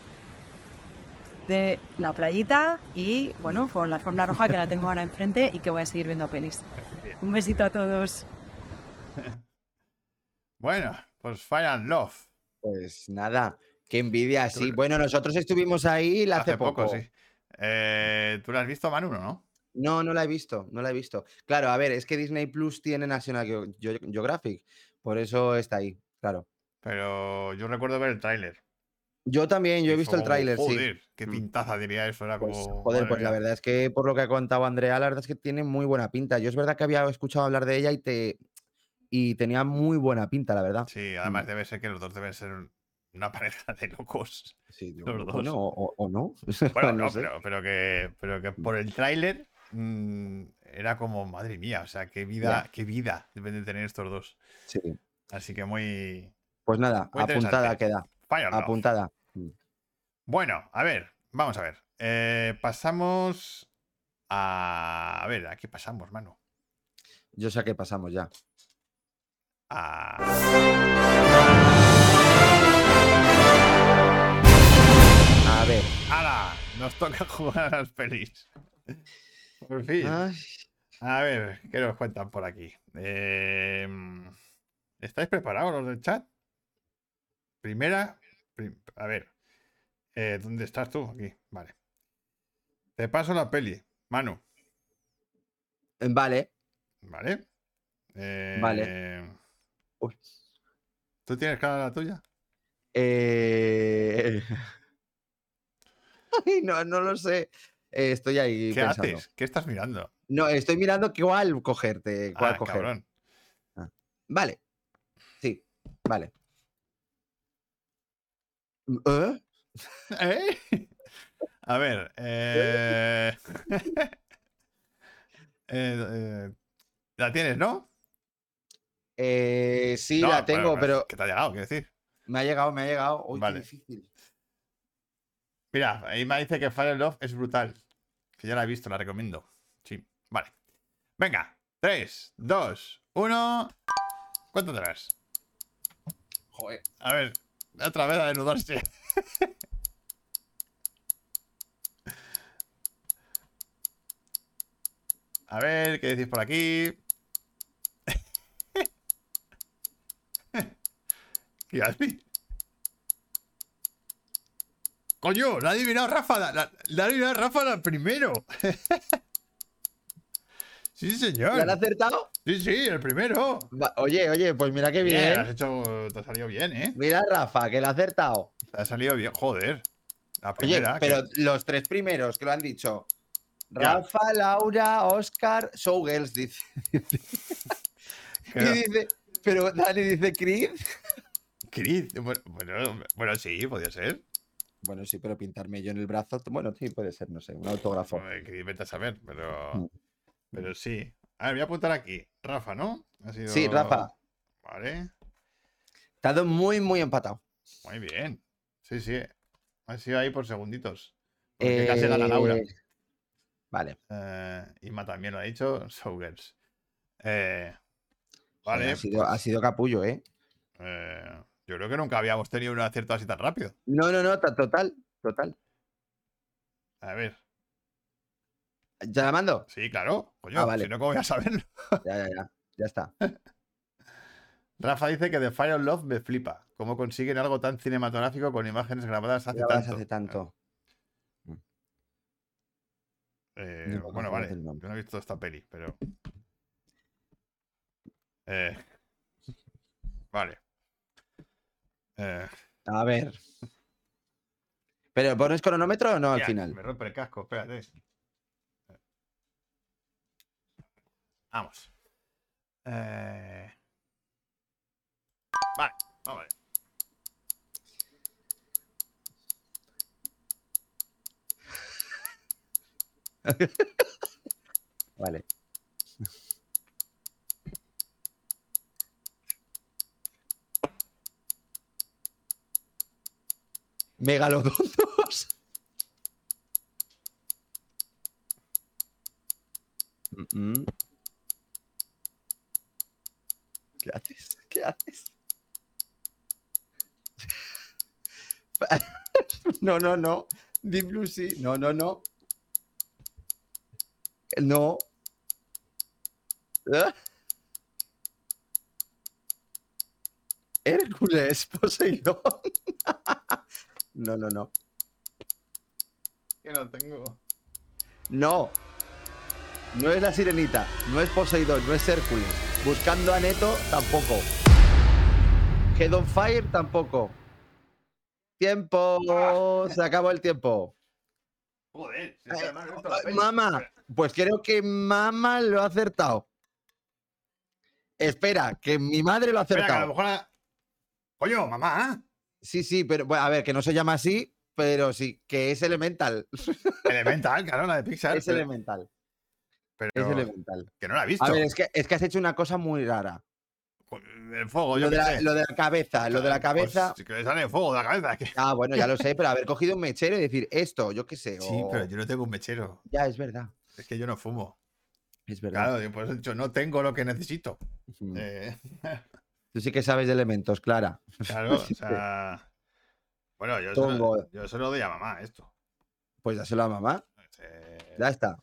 [SPEAKER 4] de la playita y, bueno, con la alfombra roja que la tengo ahora enfrente y que voy a seguir viendo pelis.
[SPEAKER 1] Bien.
[SPEAKER 4] Un besito a todos.
[SPEAKER 1] Bueno, pues Fire and Love.
[SPEAKER 3] Pues nada, qué envidia, sí. Bueno, nosotros estuvimos ahí hace,
[SPEAKER 1] Hace poco, sí. Eh, ¿Tú lo has visto, Manu, no?
[SPEAKER 3] No, no la he visto, no la he visto. Claro, a ver, es que Disney Plus tiene National Geo- Geographic, por eso está ahí, claro.
[SPEAKER 1] Pero yo recuerdo ver el tráiler.
[SPEAKER 3] Yo también, yo he visto el tráiler, sí.
[SPEAKER 1] Joder, qué
[SPEAKER 3] Mm.
[SPEAKER 1] pintaza diría eso. Era
[SPEAKER 3] Pues,
[SPEAKER 1] como.
[SPEAKER 3] joder, pues la verdad es que por lo que ha contado Andrea, la verdad es que tiene muy buena pinta. Yo es verdad que había escuchado hablar de ella y te y tenía muy buena pinta, la verdad.
[SPEAKER 1] Sí, además
[SPEAKER 3] Mm.
[SPEAKER 1] debe ser que los dos deben ser una pareja de locos.
[SPEAKER 3] Sí,
[SPEAKER 1] los dos.
[SPEAKER 3] bueno, o, o- no.
[SPEAKER 1] Bueno,
[SPEAKER 3] no
[SPEAKER 1] no,
[SPEAKER 3] sé.
[SPEAKER 1] pero, pero que, pero que por el tráiler mm, era como, madre mía, o sea, qué vida,
[SPEAKER 3] Ya.
[SPEAKER 1] qué vida deben de tener estos dos.
[SPEAKER 3] Sí.
[SPEAKER 1] Así que muy.
[SPEAKER 3] Pues nada,
[SPEAKER 1] Muy
[SPEAKER 3] apuntada queda.
[SPEAKER 1] Fire.
[SPEAKER 3] Apuntada. Mm.
[SPEAKER 1] Bueno, a ver, vamos a ver. Eh, pasamos a. A ver, ¿a qué pasamos, mano?
[SPEAKER 3] Yo sé que pasamos ya.
[SPEAKER 1] A.
[SPEAKER 3] ver.
[SPEAKER 1] ¡Hala! Nos toca jugar a las pelis. Por fin.
[SPEAKER 3] Ay,
[SPEAKER 1] A ver, ¿qué nos cuentan por aquí? Eh, ¿Estáis preparados los del chat? Primera. prim- a ver. eh, ¿Dónde estás tú? Aquí. Vale. Te paso la peli. Manu.
[SPEAKER 3] Vale.
[SPEAKER 1] ¿Vale? Eh,
[SPEAKER 3] Vale. Uy.
[SPEAKER 1] ¿Tú tienes cara la tuya?
[SPEAKER 3] Eh... No, no lo sé. Eh, estoy ahí
[SPEAKER 1] ¿Qué
[SPEAKER 3] pensando.
[SPEAKER 1] haces? ¿Qué estás mirando?
[SPEAKER 3] No, estoy mirando cuál cogerte. Cuál
[SPEAKER 1] Ah,
[SPEAKER 3] coger.
[SPEAKER 1] cabrón.
[SPEAKER 3] Vale. Sí, vale. ¿Eh?
[SPEAKER 1] ¿Eh? A ver. eh, eh, la tienes, ¿no?
[SPEAKER 3] Eh, sí,
[SPEAKER 1] No,
[SPEAKER 3] la tengo, pero
[SPEAKER 1] Que te ha llegado, quiero decir.
[SPEAKER 3] me ha llegado, me ha llegado. Uy,
[SPEAKER 1] Vale.
[SPEAKER 3] qué difícil.
[SPEAKER 1] Mira, ahí me dice que Fire Love es brutal. Que ya la he visto, la recomiendo. Sí, vale. Venga, 3, 2, 1. ¿Cuánto tendrás?
[SPEAKER 3] Joder.
[SPEAKER 1] A ver, otra vez a desnudarse. A ver, ¿qué decís por aquí? ¿Qué haces? Coño, la ha adivinado Rafa, la, la- la ha adivinado Rafa la primero. sí, señor.
[SPEAKER 3] ¿La han acertado?
[SPEAKER 1] Sí, sí, el primero.
[SPEAKER 3] Va- Oye, oye, pues mira qué
[SPEAKER 1] Bien,
[SPEAKER 3] bien.
[SPEAKER 1] has hecho, te ha salido bien, ¿eh?
[SPEAKER 3] Mira, Rafa, que la ha acertado.
[SPEAKER 1] Te ha salido bien, joder. La
[SPEAKER 3] Oye,
[SPEAKER 1] primera. que-
[SPEAKER 3] pero los tres primeros que lo han dicho.
[SPEAKER 1] Ya.
[SPEAKER 3] Rafa, Laura, Oscar, Showgirls, dice. Y dice, pero Dani dice Creed.
[SPEAKER 1] Creed, Bueno, bueno, bueno, sí, podía ser.
[SPEAKER 3] Bueno, sí, pero pintarme yo en el brazo. Bueno, sí, puede ser, no sé, un autógrafo.
[SPEAKER 1] Creed, vete a saber, pero.
[SPEAKER 3] Mm.
[SPEAKER 1] Pero sí. A ver, voy a apuntar aquí. Rafa, ¿no? Ha sido-
[SPEAKER 3] Sí, Rafa.
[SPEAKER 1] Vale.
[SPEAKER 3] Estado muy, muy empatado.
[SPEAKER 1] Muy bien. Sí, sí. Ha sido ahí por segunditos. Porque casi gana Laura.
[SPEAKER 3] Eh, Vale.
[SPEAKER 1] Eh, también lo ha dicho. Showgirls. Eh, vale.
[SPEAKER 3] ha, sido, ha sido capullo, ¿eh?
[SPEAKER 1] eh, yo creo que nunca habíamos tenido un acierto así tan rápido.
[SPEAKER 3] No, no, no, ta- total, total.
[SPEAKER 1] A ver.
[SPEAKER 3] ¿Ya la mando?
[SPEAKER 1] Sí, claro. Coño,
[SPEAKER 3] Ah, vale.
[SPEAKER 1] si no, ¿cómo voy a saberlo?
[SPEAKER 3] Ya, ya, ya. Ya está.
[SPEAKER 1] Rafa dice que The Fire of Love me flipa. ¿Cómo consiguen algo tan cinematográfico con imágenes grabadas hace
[SPEAKER 3] Grabadas
[SPEAKER 1] tanto?
[SPEAKER 3] hace tanto.
[SPEAKER 1] Eh,
[SPEAKER 3] Ni lo
[SPEAKER 1] bueno, vale. Yo no he visto esta peli, pero. Eh, vale. Eh,
[SPEAKER 3] A ver. ¿Pero pones cronómetro o no al final?
[SPEAKER 1] Me rompe el casco, espérate. Vamos. Eh, Vale, vamos a ver.
[SPEAKER 3] Vale. Megalodon 2. Mm. ¿Qué haces? ¿Qué haces? No, no, no. Deep Blue Sea. No, no, no. No. ¿Eh? Hércules, Poseidón. no, no, no.
[SPEAKER 1] Que no tengo.
[SPEAKER 3] No. No es la sirenita, no es Poseidón, no es Hércules. Buscando a Neto, tampoco. Head on Fire, tampoco. Tiempo. Se acabó el tiempo.
[SPEAKER 1] Joder, si
[SPEAKER 3] Eh,
[SPEAKER 1] peli.
[SPEAKER 3] Mamá, pues creo que mamá lo ha acertado. Espera, que mi madre lo ha
[SPEAKER 1] Espera, que a lo
[SPEAKER 3] acertado.
[SPEAKER 1] mejor. la- Coño, mamá.
[SPEAKER 3] Sí, sí, pero bueno, a ver, que no se llama así, pero sí, que es elemental.
[SPEAKER 1] Elemental, claro, la de Pixar.
[SPEAKER 3] Es
[SPEAKER 1] pero,
[SPEAKER 3] elemental.
[SPEAKER 1] pero
[SPEAKER 3] Es elemental.
[SPEAKER 1] que no la he visto.
[SPEAKER 3] A ver, es que, es que has hecho una cosa muy rara.
[SPEAKER 1] El fuego, yo
[SPEAKER 3] Lo de, la, lo de la cabeza, lo de la
[SPEAKER 1] Pues,
[SPEAKER 3] cabeza.
[SPEAKER 1] sí que le sale fuego de la cabeza.
[SPEAKER 3] Ah, bueno, ya lo sé, pero haber cogido un mechero y decir esto, yo qué sé.
[SPEAKER 1] Sí, pero yo no tengo un mechero.
[SPEAKER 3] Ya, es verdad.
[SPEAKER 1] Es que yo no fumo.
[SPEAKER 3] Es verdad.
[SPEAKER 1] Claro, yo he dicho, no tengo lo que necesito.
[SPEAKER 3] Ujú.
[SPEAKER 1] Eh,
[SPEAKER 3] Tú sí que sabes de elementos, Clara.
[SPEAKER 1] claro, o sea. Bueno, yo se, lo,
[SPEAKER 3] Tongo.
[SPEAKER 1] yo se lo doy a mamá esto.
[SPEAKER 3] Pues dáselo a mamá. Ya está.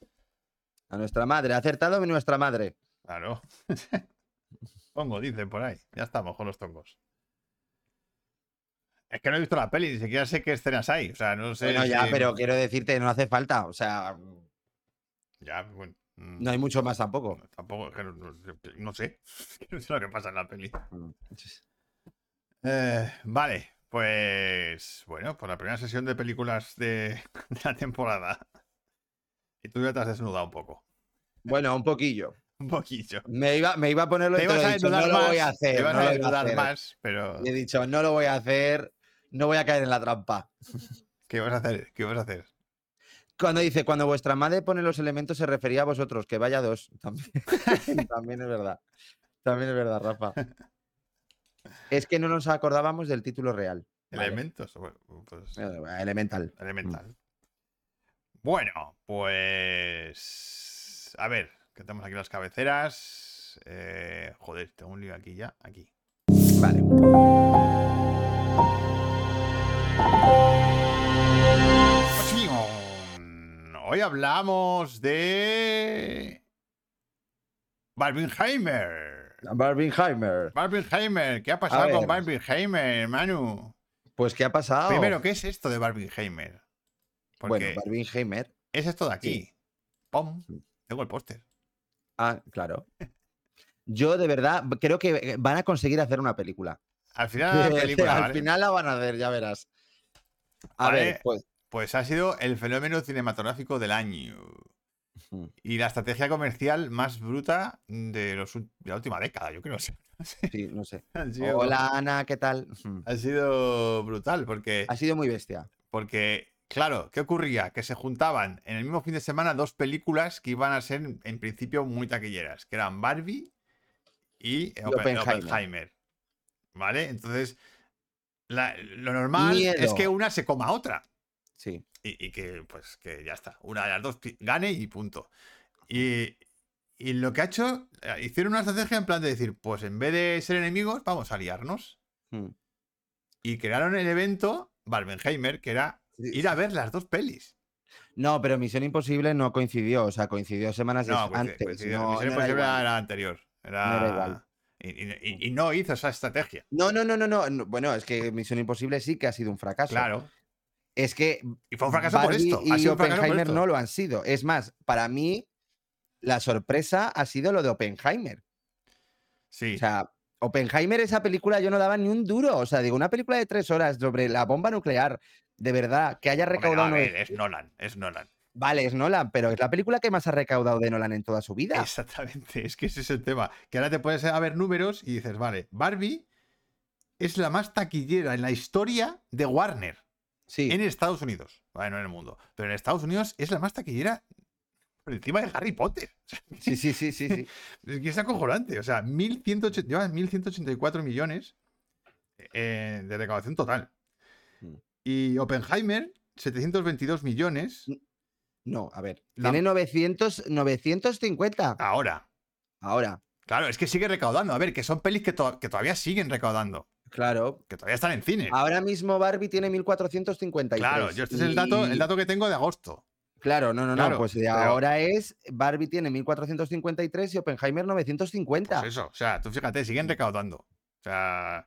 [SPEAKER 3] A nuestra madre. Ha acertado nuestra madre.
[SPEAKER 1] Claro. Tongo, dicen por ahí. Ya estamos con los tongos. Es que no he visto la peli, ni siquiera sé qué escenas hay. O sea, no sé.
[SPEAKER 3] Bueno, ya,
[SPEAKER 1] si-
[SPEAKER 3] pero quiero decirte, no hace falta. O sea,
[SPEAKER 1] Ya, bueno.
[SPEAKER 3] No hay mucho más tampoco.
[SPEAKER 1] Tampoco, no, no- sé. No sé lo que pasa en la peli.
[SPEAKER 3] Mm.
[SPEAKER 1] Eh, vale, pues. Bueno, pues la primera sesión de películas de, de la temporada. Y tú ya te has desnudado un poco.
[SPEAKER 3] Bueno, un poquillo.
[SPEAKER 1] Un poquillo.
[SPEAKER 3] Me iba, me iba a ponerlo dicho, no
[SPEAKER 1] desnudar
[SPEAKER 3] lo
[SPEAKER 1] más.
[SPEAKER 3] voy a hacer.
[SPEAKER 1] Te ibas
[SPEAKER 3] no
[SPEAKER 1] a desnudar más, pero.
[SPEAKER 3] Y he dicho, no lo voy a hacer. No voy a caer en la trampa.
[SPEAKER 1] ¿Qué vas a hacer? ¿Qué vas a hacer?
[SPEAKER 3] Cuando dice, cuando vuestra madre pone los elementos, se refería a vosotros, que vaya dos. También, también es verdad. También es verdad, Rafa. Es que no nos acordábamos del título real. Vale.
[SPEAKER 1] ¿Elementos? Bueno, pues.
[SPEAKER 3] Eh, Elemental.
[SPEAKER 1] Elemental. Bueno, pues. A ver, que tenemos aquí las cabeceras. Eh, joder, tengo un lío aquí ya. Aquí.
[SPEAKER 3] Vale.
[SPEAKER 1] Hoy hablamos de. Barbenheimer.
[SPEAKER 3] Barbenheimer.
[SPEAKER 1] Barbenheimer. ¿Qué ha pasado con. Barbenheimer, Manu?
[SPEAKER 3] Pues, ¿qué ha pasado?
[SPEAKER 1] Primero, ¿qué es esto de Barbenheimer? Porque
[SPEAKER 3] Bueno, Barbenheimer.
[SPEAKER 1] es esto de aquí. ¡Pum! Tengo el póster.
[SPEAKER 3] Ah, claro. Yo, de verdad, creo que van a conseguir hacer una película.
[SPEAKER 1] Al final la película,
[SPEAKER 3] Al
[SPEAKER 1] ¿vale?
[SPEAKER 3] final la van a hacer, ya verás. A
[SPEAKER 1] Vale.
[SPEAKER 3] ver, pues.
[SPEAKER 1] Pues ha sido el fenómeno cinematográfico del año. Y la estrategia comercial más bruta de, los, ul- de la última década, yo creo.
[SPEAKER 3] Sí, no sé.
[SPEAKER 1] Sido,
[SPEAKER 3] Hola, Ana, ¿qué tal?
[SPEAKER 1] Ha sido brutal porque,
[SPEAKER 3] Ha sido muy bestia.
[SPEAKER 1] porque, claro, ¿qué ocurría? Que se juntaban en el mismo fin de semana dos películas que iban a ser en principio muy taquilleras, que eran Barbie y, Oppen-
[SPEAKER 3] Oppenheimer.
[SPEAKER 1] Oppenheimer. ¿Vale? Entonces, la- lo normal es que una se coma a otra.
[SPEAKER 3] Sí.
[SPEAKER 1] y, y que pues que ya está, una de las dos gane y punto. Y, y lo que ha hecho, eh, hicieron una estrategia en plan de decir, pues en vez de ser enemigos, vamos a aliarnos.
[SPEAKER 3] Mm.
[SPEAKER 1] Y crearon el evento Barbenheimer, que era ir a ver las dos pelis.
[SPEAKER 3] No, pero Misión Imposible no coincidió, o sea, coincidió semanas
[SPEAKER 1] No,
[SPEAKER 3] antes.
[SPEAKER 1] coincide-
[SPEAKER 3] no,
[SPEAKER 1] Misión
[SPEAKER 3] no era
[SPEAKER 1] Imposible
[SPEAKER 3] igual.
[SPEAKER 1] era anterior. Era...
[SPEAKER 3] No era igual.
[SPEAKER 1] Y, y- y- no hizo esa estrategia.
[SPEAKER 3] No, no, no, no, no, no. Bueno, es que Misión Imposible sí que ha sido un fracaso.
[SPEAKER 1] Claro.
[SPEAKER 3] Es que
[SPEAKER 1] Y fue un fracaso por esto. Ha
[SPEAKER 3] y
[SPEAKER 1] sido
[SPEAKER 3] Oppenheimer
[SPEAKER 1] esto.
[SPEAKER 3] no lo han sido. Es más, para mí, la sorpresa ha sido lo de Oppenheimer.
[SPEAKER 1] Sí.
[SPEAKER 3] O sea, Oppenheimer, esa película yo no daba ni un duro. O sea, digo, una película de tres horas sobre la bomba nuclear, de verdad, que haya
[SPEAKER 1] Hombre, no,
[SPEAKER 3] recaudado.
[SPEAKER 1] a
[SPEAKER 3] nueve-
[SPEAKER 1] ver, es Nolan, es Nolan.
[SPEAKER 3] Vale, es Nolan, pero es la película que más ha recaudado de Nolan en toda su vida.
[SPEAKER 1] Exactamente, es que ese es el tema. Que ahora te puedes a ver números y dices, vale, Barbie es la más taquillera en la historia de Warner
[SPEAKER 3] Sí.
[SPEAKER 1] en Estados Unidos. Vale, no en el mundo. Pero en Estados Unidos es la más taquillera por encima de Harry Potter.
[SPEAKER 3] Sí, sí, sí, sí, sí.
[SPEAKER 1] es que es acojonante. O sea, 1180 lleva 1.184 millones eh, de recaudación total.
[SPEAKER 3] Mm.
[SPEAKER 1] Y Oppenheimer, 722 millones
[SPEAKER 3] No, a ver.
[SPEAKER 1] La-
[SPEAKER 3] Tiene 900, 950
[SPEAKER 1] ahora.
[SPEAKER 3] ahora.
[SPEAKER 1] Claro, es que sigue recaudando. A ver, que son pelis que, to- que todavía siguen recaudando.
[SPEAKER 3] Claro.
[SPEAKER 1] que todavía están en cine.
[SPEAKER 3] Ahora mismo Barbie tiene 1453.
[SPEAKER 1] Claro, yo este es el dato, el dato que tengo de agosto.
[SPEAKER 3] Claro, no, no, no. Pues de
[SPEAKER 1] pero-
[SPEAKER 3] ahora es Barbie tiene 1453 y Oppenheimer 950.
[SPEAKER 1] Pues eso, o sea, tú fíjate, siguen recaudando. O sea,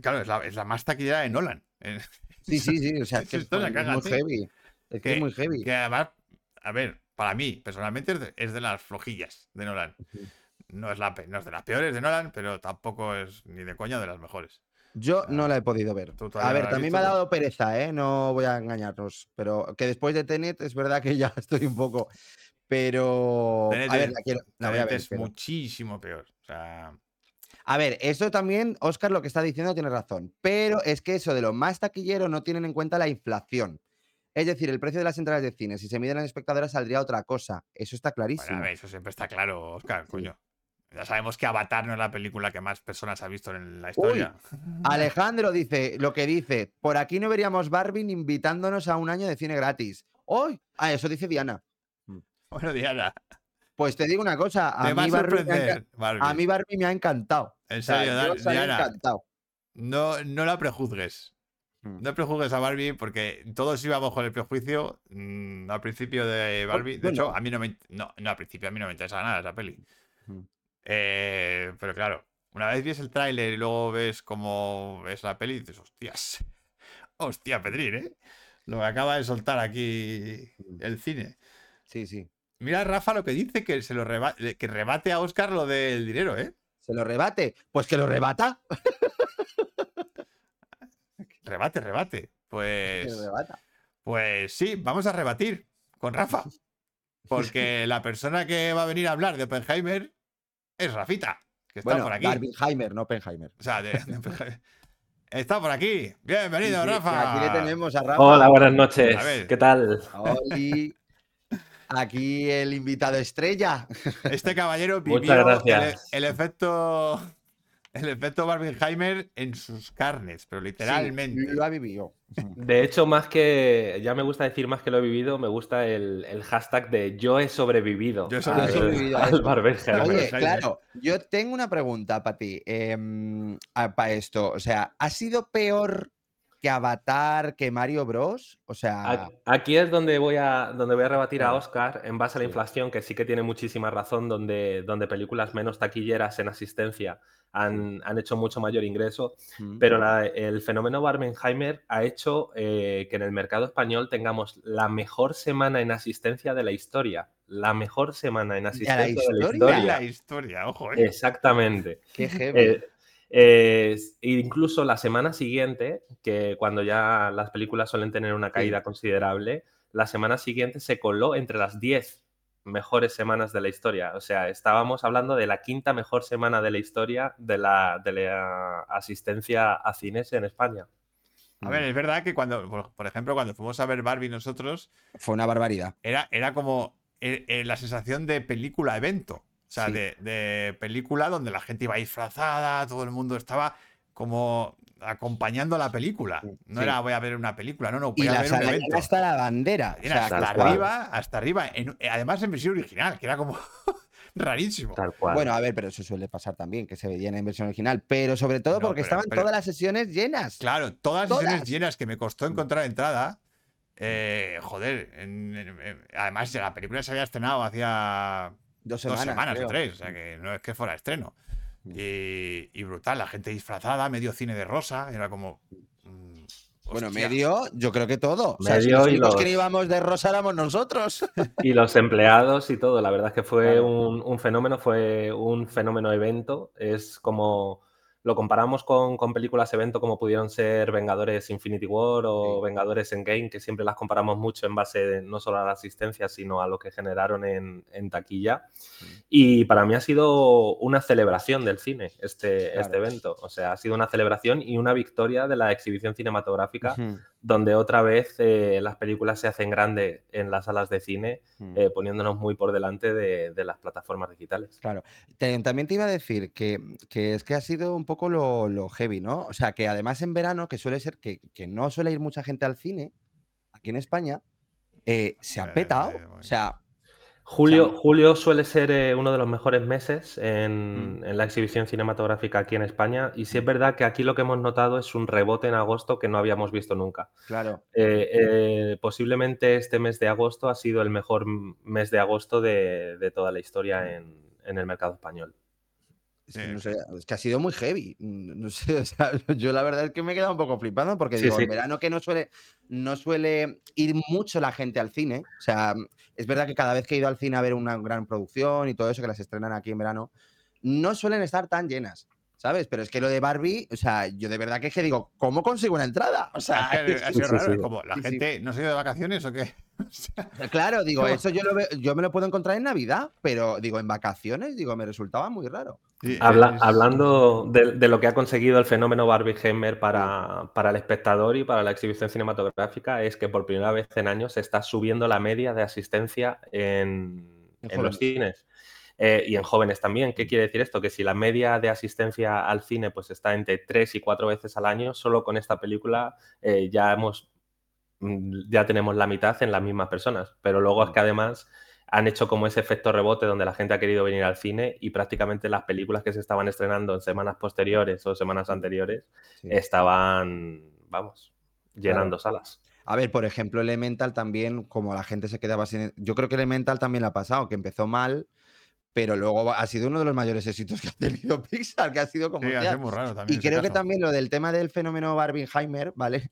[SPEAKER 1] claro, es la, es la más taquillera de Nolan. Eh,
[SPEAKER 3] Sí, sí, sí. O sea, es que es, muy-
[SPEAKER 1] caga,
[SPEAKER 3] heavy. Es que es muy heavy.
[SPEAKER 1] Que además, a ver, para mí, personalmente, es de, es de las flojillas de Nolan. No es, la, no es de las peores de Nolan, pero tampoco es ni de coña de las mejores.
[SPEAKER 3] Yo no la he podido ver.
[SPEAKER 1] ¿Tú todavía
[SPEAKER 3] A ver, también me ha dado pereza, ¿eh? No voy a engañarnos. Pero que después de Tenet es verdad que ya estoy un poco. Pero.
[SPEAKER 1] Tenet
[SPEAKER 3] a ver, la, quiero, la voy a
[SPEAKER 1] Tenet
[SPEAKER 3] ver.
[SPEAKER 1] es
[SPEAKER 3] pero-
[SPEAKER 1] muchísimo peor. O sea,
[SPEAKER 3] A ver, eso también, Oscar, lo que está diciendo tiene razón. Pero es que eso de lo más taquillero no tienen en cuenta la inflación. Es decir, el precio de las entradas de cine, si se miden en espectadoras, saldría otra cosa. Eso está
[SPEAKER 1] bueno,
[SPEAKER 3] clarísimo.
[SPEAKER 1] a ver, eso siempre está claro, Oscar,
[SPEAKER 3] Sí.
[SPEAKER 1] coño. Ya sabemos que Avatar no es la película que más personas ha visto en la historia.
[SPEAKER 3] Alejandro dice lo que dice: por aquí no veríamos Barbie invitándonos a un año de cine gratis. ¡Hoy! Ah, eso dice Diana.
[SPEAKER 1] Bueno, Diana,
[SPEAKER 3] Pues te digo una cosa, a
[SPEAKER 1] te
[SPEAKER 3] mí, Barbie me
[SPEAKER 1] Barbie.
[SPEAKER 3] a mí Barbie me ha encantado.
[SPEAKER 1] En
[SPEAKER 3] O sea,
[SPEAKER 1] serio, Diana,
[SPEAKER 3] encantado.
[SPEAKER 1] no, no la prejuzgues.
[SPEAKER 3] Mm.
[SPEAKER 1] No prejuzgues a Barbie porque todos íbamos con el prejuicio mm, al principio de Barbie. De hecho, a mí no me. No, no, al principio a mí no me interesaba nada esa peli.
[SPEAKER 3] Mm.
[SPEAKER 1] Eh, pero claro, una vez ves el tráiler y luego ves cómo es la peli, dices, hostias. Hostia, Pedrín, ¿eh? Lo que acaba de soltar aquí el cine.
[SPEAKER 3] Sí, sí.
[SPEAKER 1] Mira, Rafa, lo que dice que se lo reba- que rebate a Oscar lo del dinero, ¿eh?
[SPEAKER 3] ¿Se lo rebate? Pues que lo rebata.
[SPEAKER 1] Rebate, rebate. Pues.
[SPEAKER 3] rebata.
[SPEAKER 1] Pues sí, vamos a rebatir con Rafa. Porque la persona que va a venir a hablar de Oppenheimer es Rafita, que está
[SPEAKER 3] Bueno,
[SPEAKER 1] por aquí.
[SPEAKER 3] Barbenheimer, no Oppenheimer.
[SPEAKER 1] O sea, de- de Oppenheimer. está por aquí. Bienvenido,
[SPEAKER 3] Sí, sí,
[SPEAKER 1] Rafa.
[SPEAKER 3] Aquí le tenemos a Rafa.
[SPEAKER 5] Hola, buenas noches. ¿Qué tal?
[SPEAKER 3] Oli. Aquí el invitado estrella.
[SPEAKER 1] Este caballero
[SPEAKER 5] Muchas
[SPEAKER 1] vivió el,
[SPEAKER 5] gracias.
[SPEAKER 1] el efecto. El efecto Barbenheimer en sus carnes, pero
[SPEAKER 3] Sí,
[SPEAKER 1] literalmente.
[SPEAKER 3] lo ha vivido.
[SPEAKER 5] De hecho, más que, ya me gusta decir más que lo he vivido, me gusta el, el hashtag de yo he sobrevivido.
[SPEAKER 1] Yo he
[SPEAKER 5] al-
[SPEAKER 3] sobrevivido a
[SPEAKER 5] al.
[SPEAKER 3] Oye,
[SPEAKER 1] Barbenheimer.
[SPEAKER 3] claro, yo tengo una pregunta para ti. para esto, o sea, ¿ha sido peor que Avatar, que Mario Bros? O sea,
[SPEAKER 5] Aquí es donde voy a, donde voy a rebatir a. Oscar en base a la
[SPEAKER 3] Sí.
[SPEAKER 5] inflación, que sí que tiene muchísima razón, donde, donde películas menos taquilleras en asistencia han, han hecho mucho mayor ingreso.
[SPEAKER 3] mm,
[SPEAKER 5] Pero la- el fenómeno Barbenheimer ha hecho eh, que en el mercado español tengamos la mejor semana en asistencia de la historia. La mejor semana en asistencia de la
[SPEAKER 3] historia?
[SPEAKER 5] historia.
[SPEAKER 1] La historia, ojo, ¿eh?
[SPEAKER 5] Exactamente.
[SPEAKER 3] qué heavy.
[SPEAKER 5] Eh, eh, incluso la semana siguiente, que cuando ya las películas suelen tener una caída considerable, la semana siguiente se coló entre las 10 mejores semanas de la historia. O sea, estábamos hablando de la quinta mejor semana de la historia de la, de la asistencia a cines en España.
[SPEAKER 1] A ver, es verdad que cuando, por, ejemplo, cuando fuimos a ver Barbie nosotros,
[SPEAKER 3] Fue una barbaridad.
[SPEAKER 1] era, era como eh, eh, la sensación de película evento. O sea,
[SPEAKER 3] Sí.
[SPEAKER 1] de, de película donde la gente iba disfrazada, todo el mundo estaba como acompañando la película. No
[SPEAKER 3] Sí.
[SPEAKER 1] era voy a ver una película, no, no, voy
[SPEAKER 3] Y
[SPEAKER 1] a
[SPEAKER 3] la
[SPEAKER 1] ver un evento.
[SPEAKER 3] hasta la bandera. O sea,
[SPEAKER 1] hasta arriba, hasta arriba. en- además en versión original, que era como rarísimo.
[SPEAKER 5] Tal cual.
[SPEAKER 3] Bueno, a ver, pero eso suele pasar también, que se veían en versión original. Pero sobre todo
[SPEAKER 1] No,
[SPEAKER 3] porque
[SPEAKER 1] pero-
[SPEAKER 3] estaban
[SPEAKER 1] pero-
[SPEAKER 3] todas las sesiones llenas.
[SPEAKER 1] Claro, todas las sesiones llenas que me costó encontrar entrada. eh, joder, en- en- en- además la película se había estrenado hacía
[SPEAKER 3] Dos
[SPEAKER 1] dos
[SPEAKER 3] semanas.
[SPEAKER 1] o tres, o sea que no es que fuera estreno.
[SPEAKER 3] Mm.
[SPEAKER 1] Y, y brutal, la gente disfrazada, medio cine de rosa, era como. mm,
[SPEAKER 3] Bueno, medio, yo creo que todo. O sea, si los
[SPEAKER 5] y los-
[SPEAKER 3] que íbamos de rosa éramos nosotros.
[SPEAKER 5] Y los empleados y todo, la verdad es que fue
[SPEAKER 3] Claro.
[SPEAKER 5] un, un fenómeno, fue un fenómeno evento. Es como lo comparamos con, con películas evento como pudieron ser Vengadores Infinity War o
[SPEAKER 3] Sí.
[SPEAKER 5] Vengadores Endgame, que siempre las comparamos mucho en base de- no solo a la asistencia, sino a lo que generaron en, en taquilla. Y para mí ha sido una celebración del cine este,
[SPEAKER 3] Claro.
[SPEAKER 5] este evento. O sea, ha sido una celebración y una victoria de la exhibición cinematográfica. Donde otra vez eh, las películas se hacen grandes en las salas de cine,
[SPEAKER 3] Mm.
[SPEAKER 5] eh, poniéndonos muy por delante de, de las plataformas digitales.
[SPEAKER 3] Claro. Te- también te iba a decir que, que es que ha sido un poco lo, lo heavy, ¿no? O sea, que además en verano, que suele ser que, que no suele ir mucha gente al cine, aquí en España, eh, se ha petado.
[SPEAKER 1] eh, bueno.
[SPEAKER 3] O sea,
[SPEAKER 5] Julio, julio suele ser eh, uno de los mejores meses en, en la exhibición cinematográfica aquí en España y sí es verdad que aquí lo que hemos notado es un rebote en agosto que no habíamos visto nunca.
[SPEAKER 3] Claro.
[SPEAKER 5] Eh, eh, posiblemente este mes de agosto ha sido el mejor mes de agosto de, de toda la historia en, en el mercado español.
[SPEAKER 3] Es que,
[SPEAKER 1] Sí.
[SPEAKER 3] no sé, es que ha sido muy heavy. mm, No sé, o sea, yo la verdad es que me he quedado un poco flipando porque
[SPEAKER 5] Sí,
[SPEAKER 3] digo,
[SPEAKER 5] sí.
[SPEAKER 3] en verano que no suele, no suele ir mucho la gente al cine. O sea, es verdad que cada vez que he ido al cine a ver una gran producción y todo eso, que las estrenan aquí en verano, no suelen estar tan llenas. ¿Sabes? Pero es que lo de Barbie, o sea, yo de verdad que es que digo, ¿cómo consigo una entrada? O sea,
[SPEAKER 1] ha sido
[SPEAKER 5] sí,
[SPEAKER 1] raro, es como, ¿la
[SPEAKER 3] Sí, sí.
[SPEAKER 1] gente no se ha ido de vacaciones o qué? O sea,
[SPEAKER 3] claro, digo,
[SPEAKER 1] ¿Cómo?
[SPEAKER 3] eso yo, lo veo- yo me lo puedo encontrar en Navidad, pero digo, en vacaciones, digo, me resultaba muy raro.
[SPEAKER 1] Sí,
[SPEAKER 5] Habla-
[SPEAKER 1] es-
[SPEAKER 5] Hablando de, de lo que ha conseguido el fenómeno Barbieheimer para, para el espectador y para la exhibición cinematográfica, es que por primera vez en años se está subiendo la media de asistencia en,
[SPEAKER 3] En
[SPEAKER 5] en los cines. Eh, y en jóvenes también. ¿Qué quiere decir esto? Que si la media de asistencia al cine pues, está entre tres y cuatro veces al año, solo con esta película eh, ya hemos mm, ya tenemos la mitad en las mismas personas. Pero luego es que además han hecho como ese efecto rebote donde la gente ha querido venir al cine y prácticamente las películas que se estaban estrenando en semanas posteriores o semanas anteriores
[SPEAKER 3] Sí.
[SPEAKER 5] estaban, vamos, llenando salas.
[SPEAKER 3] A ver, por ejemplo, Elemental también, como la gente se quedaba sin. Yo creo que Elemental también le ha pasado, que empezó mal, pero luego ha sido uno de los mayores éxitos que ha tenido Pixar, que ha sido como.
[SPEAKER 1] Sí, ha
[SPEAKER 3] hostia.
[SPEAKER 1] sido muy raro también.
[SPEAKER 3] Y creo que también lo del tema del fenómeno Barbenheimer, ¿vale?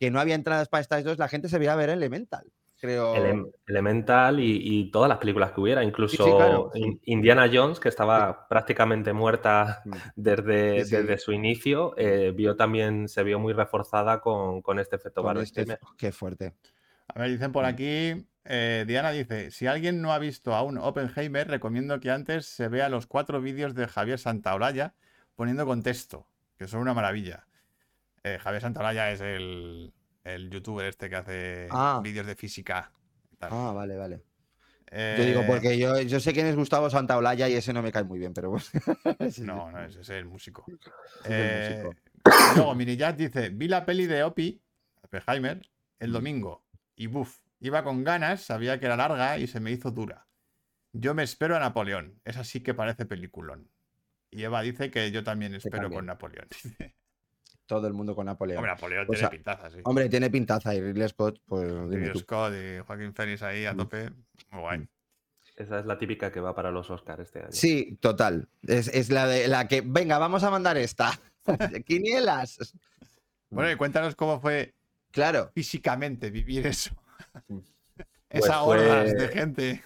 [SPEAKER 3] Que no había entradas para estas dos, la gente se veía a ver Elemental. Creo.
[SPEAKER 5] Ele- Elemental y, y todas las películas que hubiera, incluso
[SPEAKER 3] claro.
[SPEAKER 5] In- Indiana Jones, que estaba prácticamente muerta
[SPEAKER 3] Mm.
[SPEAKER 5] desde, desde su inicio, eh, vio también, se vio muy reforzada con, con este efecto
[SPEAKER 3] con este-
[SPEAKER 5] Barbenheimer.
[SPEAKER 3] Qué fuerte.
[SPEAKER 1] A ver, dicen por
[SPEAKER 3] Mm.
[SPEAKER 1] aquí, eh, Diana dice, si alguien no ha visto aún Oppenheimer, recomiendo que antes se vea los cuatro vídeos de Javier Santaolalla poniendo contexto, que son una maravilla. Eh, Javier Santaolalla es el, el youtuber este que hace
[SPEAKER 3] Ah.
[SPEAKER 1] vídeos de física. tal.
[SPEAKER 3] Ah, vale, vale. Yo digo,
[SPEAKER 1] Eh,
[SPEAKER 3] porque yo, yo sé quién es Gustavo Santaolalla y ese no me cae muy bien, pero bueno.
[SPEAKER 1] No, no, ese es el músico.
[SPEAKER 3] El
[SPEAKER 1] Eh,
[SPEAKER 3] músico.
[SPEAKER 1] luego, Minijat dice, vi la peli de Opie, Oppenheimer,
[SPEAKER 3] Mm.
[SPEAKER 1] el domingo. Y buf, iba con ganas, sabía que era larga y se me hizo dura. Yo me espero a Napoleón. Esa sí que parece peliculón. Y Eva dice que yo también espero con Napoleón.
[SPEAKER 3] Todo el mundo con Napoleón.
[SPEAKER 1] Hombre, Napoleón
[SPEAKER 3] O
[SPEAKER 1] tiene pintaza, sí.
[SPEAKER 3] Hombre, tiene pintaza y Ridley Scott, pues dime
[SPEAKER 1] Ridley
[SPEAKER 3] tú.
[SPEAKER 1] Scott y Joaquín Phoenix ahí a
[SPEAKER 3] Mm.
[SPEAKER 1] tope. Muy guay.
[SPEAKER 3] Mm.
[SPEAKER 5] Esa es la típica que va para los Oscars este año.
[SPEAKER 3] Sí, total. Es, es la de la que, venga, vamos a mandar esta. Quinielas.
[SPEAKER 1] Bueno, y cuéntanos cómo fue
[SPEAKER 3] Claro.
[SPEAKER 1] físicamente vivir eso.
[SPEAKER 3] Mm.
[SPEAKER 1] Esa
[SPEAKER 5] Pues
[SPEAKER 1] hordas
[SPEAKER 5] fue-
[SPEAKER 1] de gente.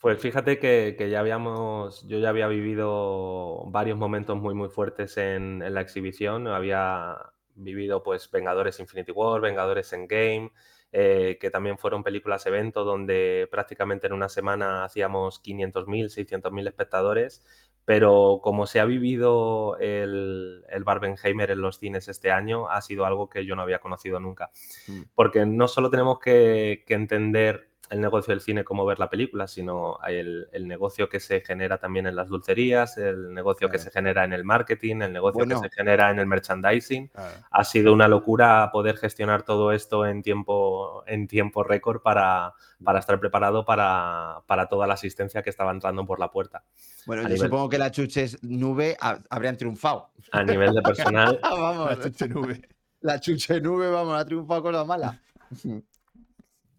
[SPEAKER 5] Pues fíjate que, que ya habíamos, yo ya había vivido varios momentos muy muy fuertes en, en la exhibición. Había vivido pues Vengadores Infinity War, Vengadores Endgame, eh, que también fueron películas evento donde prácticamente en una semana hacíamos 500.000, 600.000 espectadores. Pero como se ha vivido el, el Barbenheimer en los cines este año, ha sido algo que yo no había conocido nunca.
[SPEAKER 3] Mm.
[SPEAKER 5] Porque no solo tenemos que, que entender el negocio del cine como ver la película, sino el, el negocio que se genera también en las dulcerías, el negocio que se genera en el marketing, el negocio
[SPEAKER 3] Bueno.
[SPEAKER 5] que se genera en el merchandising.
[SPEAKER 1] Claro.
[SPEAKER 5] Ha sido una locura poder gestionar todo esto en tiempo, en tiempo récord para, para estar preparado para, para toda la asistencia que estaba entrando por la puerta.
[SPEAKER 3] Bueno,
[SPEAKER 5] A
[SPEAKER 3] yo
[SPEAKER 5] nivel-
[SPEAKER 3] supongo que las chuches nube ha- habrían triunfado.
[SPEAKER 5] A nivel de personal,
[SPEAKER 3] vamos.
[SPEAKER 1] La chuche nube.
[SPEAKER 3] La chuche nube, vamos, ha triunfado con la mala.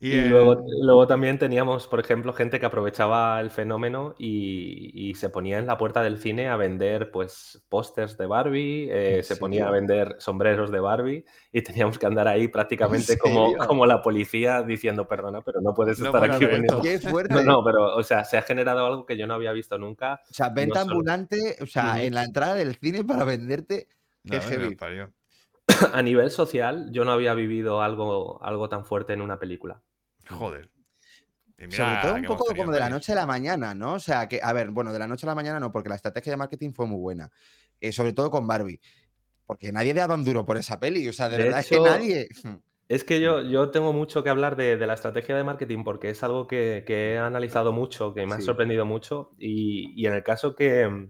[SPEAKER 1] Y,
[SPEAKER 5] Y luego, luego también teníamos, por ejemplo, gente que aprovechaba el fenómeno y, y se ponía en la puerta del cine a vender pues pósters de Barbie, eh,
[SPEAKER 3] ¿En
[SPEAKER 5] se ponía a vender sombreros de Barbie y teníamos que andar ahí prácticamente como, como la policía diciendo, perdona, pero no puedes
[SPEAKER 1] No
[SPEAKER 5] estar aquí
[SPEAKER 1] hacer esto".
[SPEAKER 5] vendiendo.
[SPEAKER 3] Qué fuerte.
[SPEAKER 5] No, no, pero o sea, se ha generado algo que yo no había visto nunca.
[SPEAKER 3] O sea, venta
[SPEAKER 5] no solo-
[SPEAKER 3] ambulante, o sea, en la entrada del cine para venderte. Qué
[SPEAKER 1] no,
[SPEAKER 3] heavy.
[SPEAKER 1] parió.
[SPEAKER 5] A nivel social, yo no había vivido algo, algo tan fuerte en una película.
[SPEAKER 1] Joder.
[SPEAKER 3] Sobre todo un poco como de la noche a la mañana, ¿no? O sea, que, a ver, bueno, de la noche a la mañana no, porque la estrategia de marketing fue muy buena. Eh, sobre todo con Barbie. Porque nadie daba un duro por esa peli. O sea, de,
[SPEAKER 5] De
[SPEAKER 3] verdad
[SPEAKER 5] hecho,
[SPEAKER 3] es que nadie.
[SPEAKER 5] Es que yo, yo tengo mucho que hablar de, de la estrategia de marketing porque es algo que, que he analizado mucho, que me ha sorprendido mucho y, y en el caso que,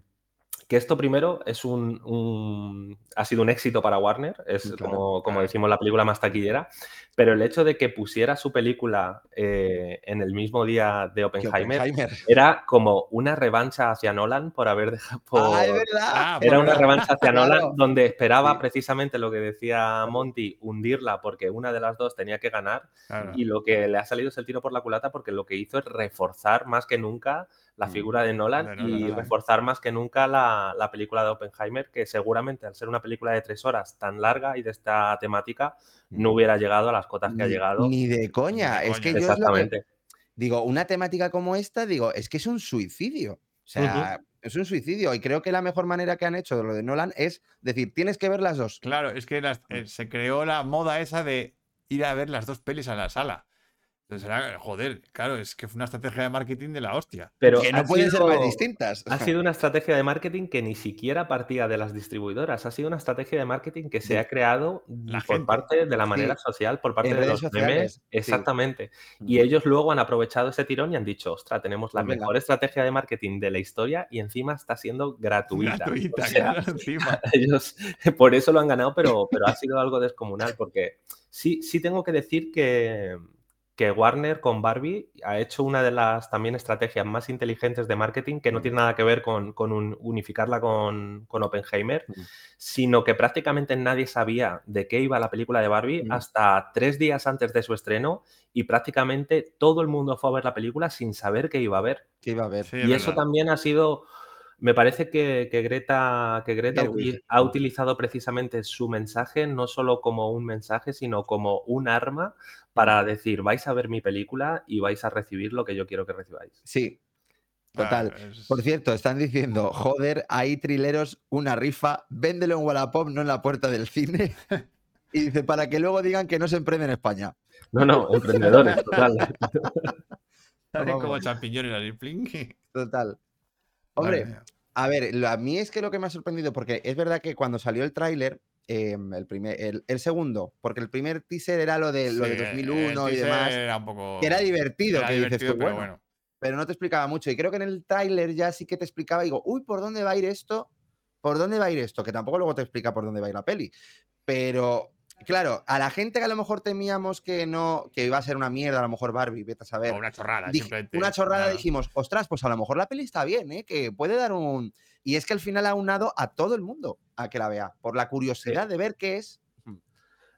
[SPEAKER 5] que esto primero es un, un- ha sido un éxito para Warner, es
[SPEAKER 3] Claro,
[SPEAKER 5] como, como
[SPEAKER 1] claro.
[SPEAKER 5] decimos la película más taquillera, pero el hecho de que pusiera su película eh, en el mismo día de Oppenheimer,
[SPEAKER 3] Oppenheimer.
[SPEAKER 5] era como una revancha hacia Nolan por haber dejado... por-
[SPEAKER 3] Ah, es verdad.
[SPEAKER 1] Ah,
[SPEAKER 5] era una revancha hacia
[SPEAKER 3] Claro.
[SPEAKER 5] Nolan donde esperaba
[SPEAKER 3] Sí.
[SPEAKER 5] precisamente lo que decía Monty, hundirla porque una de las dos tenía que ganar
[SPEAKER 1] claro.
[SPEAKER 5] y lo que le ha salido es el tiro por la culata porque lo que hizo es reforzar más que nunca la
[SPEAKER 3] Mm.
[SPEAKER 5] figura de Nolan, y reforzar más que nunca la, la película de Oppenheimer, que seguramente al ser una película de tres horas tan larga y de esta temática, no hubiera llegado a las cotas que ha llegado.
[SPEAKER 3] Ni de coña.
[SPEAKER 1] Ni de
[SPEAKER 3] es que yo es lo que-
[SPEAKER 5] Exactamente.
[SPEAKER 3] digo, una temática como esta, digo, es que es un suicidio. O sea, es un suicidio. Y creo que la mejor manera que han hecho de lo de Nolan es decir, tienes que ver las dos.
[SPEAKER 1] Claro, es que las- eh, se creó la moda esa de ir a ver las dos pelis a la sala. Entonces era, joder, claro, es que fue una estrategia de marketing de la hostia.
[SPEAKER 5] Pero
[SPEAKER 3] que no pueden ser más distintas.
[SPEAKER 5] Ha sido una estrategia de marketing que ni siquiera partía de las distribuidoras. Ha sido una estrategia de marketing que se ha creado
[SPEAKER 1] la
[SPEAKER 5] por
[SPEAKER 1] gente.
[SPEAKER 5] parte de la
[SPEAKER 3] Sí.
[SPEAKER 5] manera social, por parte
[SPEAKER 3] En
[SPEAKER 5] de los
[SPEAKER 3] sociales,
[SPEAKER 5] memes.
[SPEAKER 3] sí.
[SPEAKER 5] Exactamente. Y
[SPEAKER 3] Mm.
[SPEAKER 5] ellos luego han aprovechado ese tirón y han dicho, ostras, tenemos la
[SPEAKER 3] Pues venga.
[SPEAKER 5] mejor estrategia de marketing de la historia y encima está siendo gratuita.
[SPEAKER 1] Gratuita,
[SPEAKER 5] O sea,
[SPEAKER 1] claro, encima.
[SPEAKER 5] ellos por eso lo han ganado, pero, pero ha sido algo descomunal, porque sí, sí tengo que decir que, que Warner con Barbie ha hecho una de las también estrategias más inteligentes de marketing, que no tiene nada que ver con, con un- unificarla con, con Oppenheimer,
[SPEAKER 3] Mm.
[SPEAKER 5] sino que prácticamente nadie sabía de qué iba la película de Barbie
[SPEAKER 3] Mm.
[SPEAKER 5] hasta tres días antes de su estreno y prácticamente todo el mundo fue a ver la película sin saber qué iba a ver.
[SPEAKER 3] que iba a ver.
[SPEAKER 1] Sí, es
[SPEAKER 5] Y eso
[SPEAKER 1] verdad.
[SPEAKER 5] también ha sido, me parece que, que Greta, que Greta ha utilizado precisamente su mensaje no solo como un mensaje, sino como un arma para decir, vais a ver mi película y vais a recibir lo que yo quiero que recibáis.
[SPEAKER 3] Sí, total.
[SPEAKER 1] Ah, es-
[SPEAKER 3] Por cierto, están diciendo, joder, hay trileros, una rifa, véndelo en Wallapop, no en la puerta del cine. Y dice, para que luego digan que no se emprende en España.
[SPEAKER 5] No, no, emprendedores, total.
[SPEAKER 1] Salen como champiñones pling.
[SPEAKER 3] Total. Hombre, a ver, lo- a mí es que lo que me ha sorprendido, porque es verdad que cuando salió el tráiler, em, el, primer, el, el segundo, porque el primer teaser era lo de, lo de
[SPEAKER 1] Sí,
[SPEAKER 3] 2001
[SPEAKER 1] el
[SPEAKER 3] y demás,
[SPEAKER 1] Era un poco.
[SPEAKER 3] que era divertido,
[SPEAKER 1] era
[SPEAKER 3] que dices tú,
[SPEAKER 1] pero
[SPEAKER 3] bueno,
[SPEAKER 1] bueno.
[SPEAKER 3] pero no te explicaba mucho. Y creo que en el tráiler ya sí que te explicaba, digo, uy, ¿por dónde va a ir esto? ¿Por dónde va a ir esto? Que tampoco luego te explica por dónde va a ir la peli. Pero, claro, a la gente que a lo mejor temíamos que no, que iba a ser una mierda, a lo mejor Barbie, vete a saber.
[SPEAKER 1] O una chorrada,
[SPEAKER 3] Dij-
[SPEAKER 1] simplemente.
[SPEAKER 3] una chorrada
[SPEAKER 1] Claro.
[SPEAKER 3] dijimos, ostras, pues a lo mejor la peli está bien, ¿eh? que puede dar un... Y es que al final ha unado a todo el mundo a que la vea, por la curiosidad de ver qué es.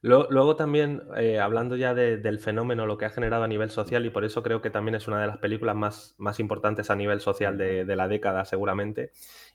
[SPEAKER 5] Luego, luego también, eh, hablando ya de- del fenómeno, lo que ha generado a nivel social, y por eso creo que también es una de las películas más, más importantes a nivel social de, de la década, seguramente,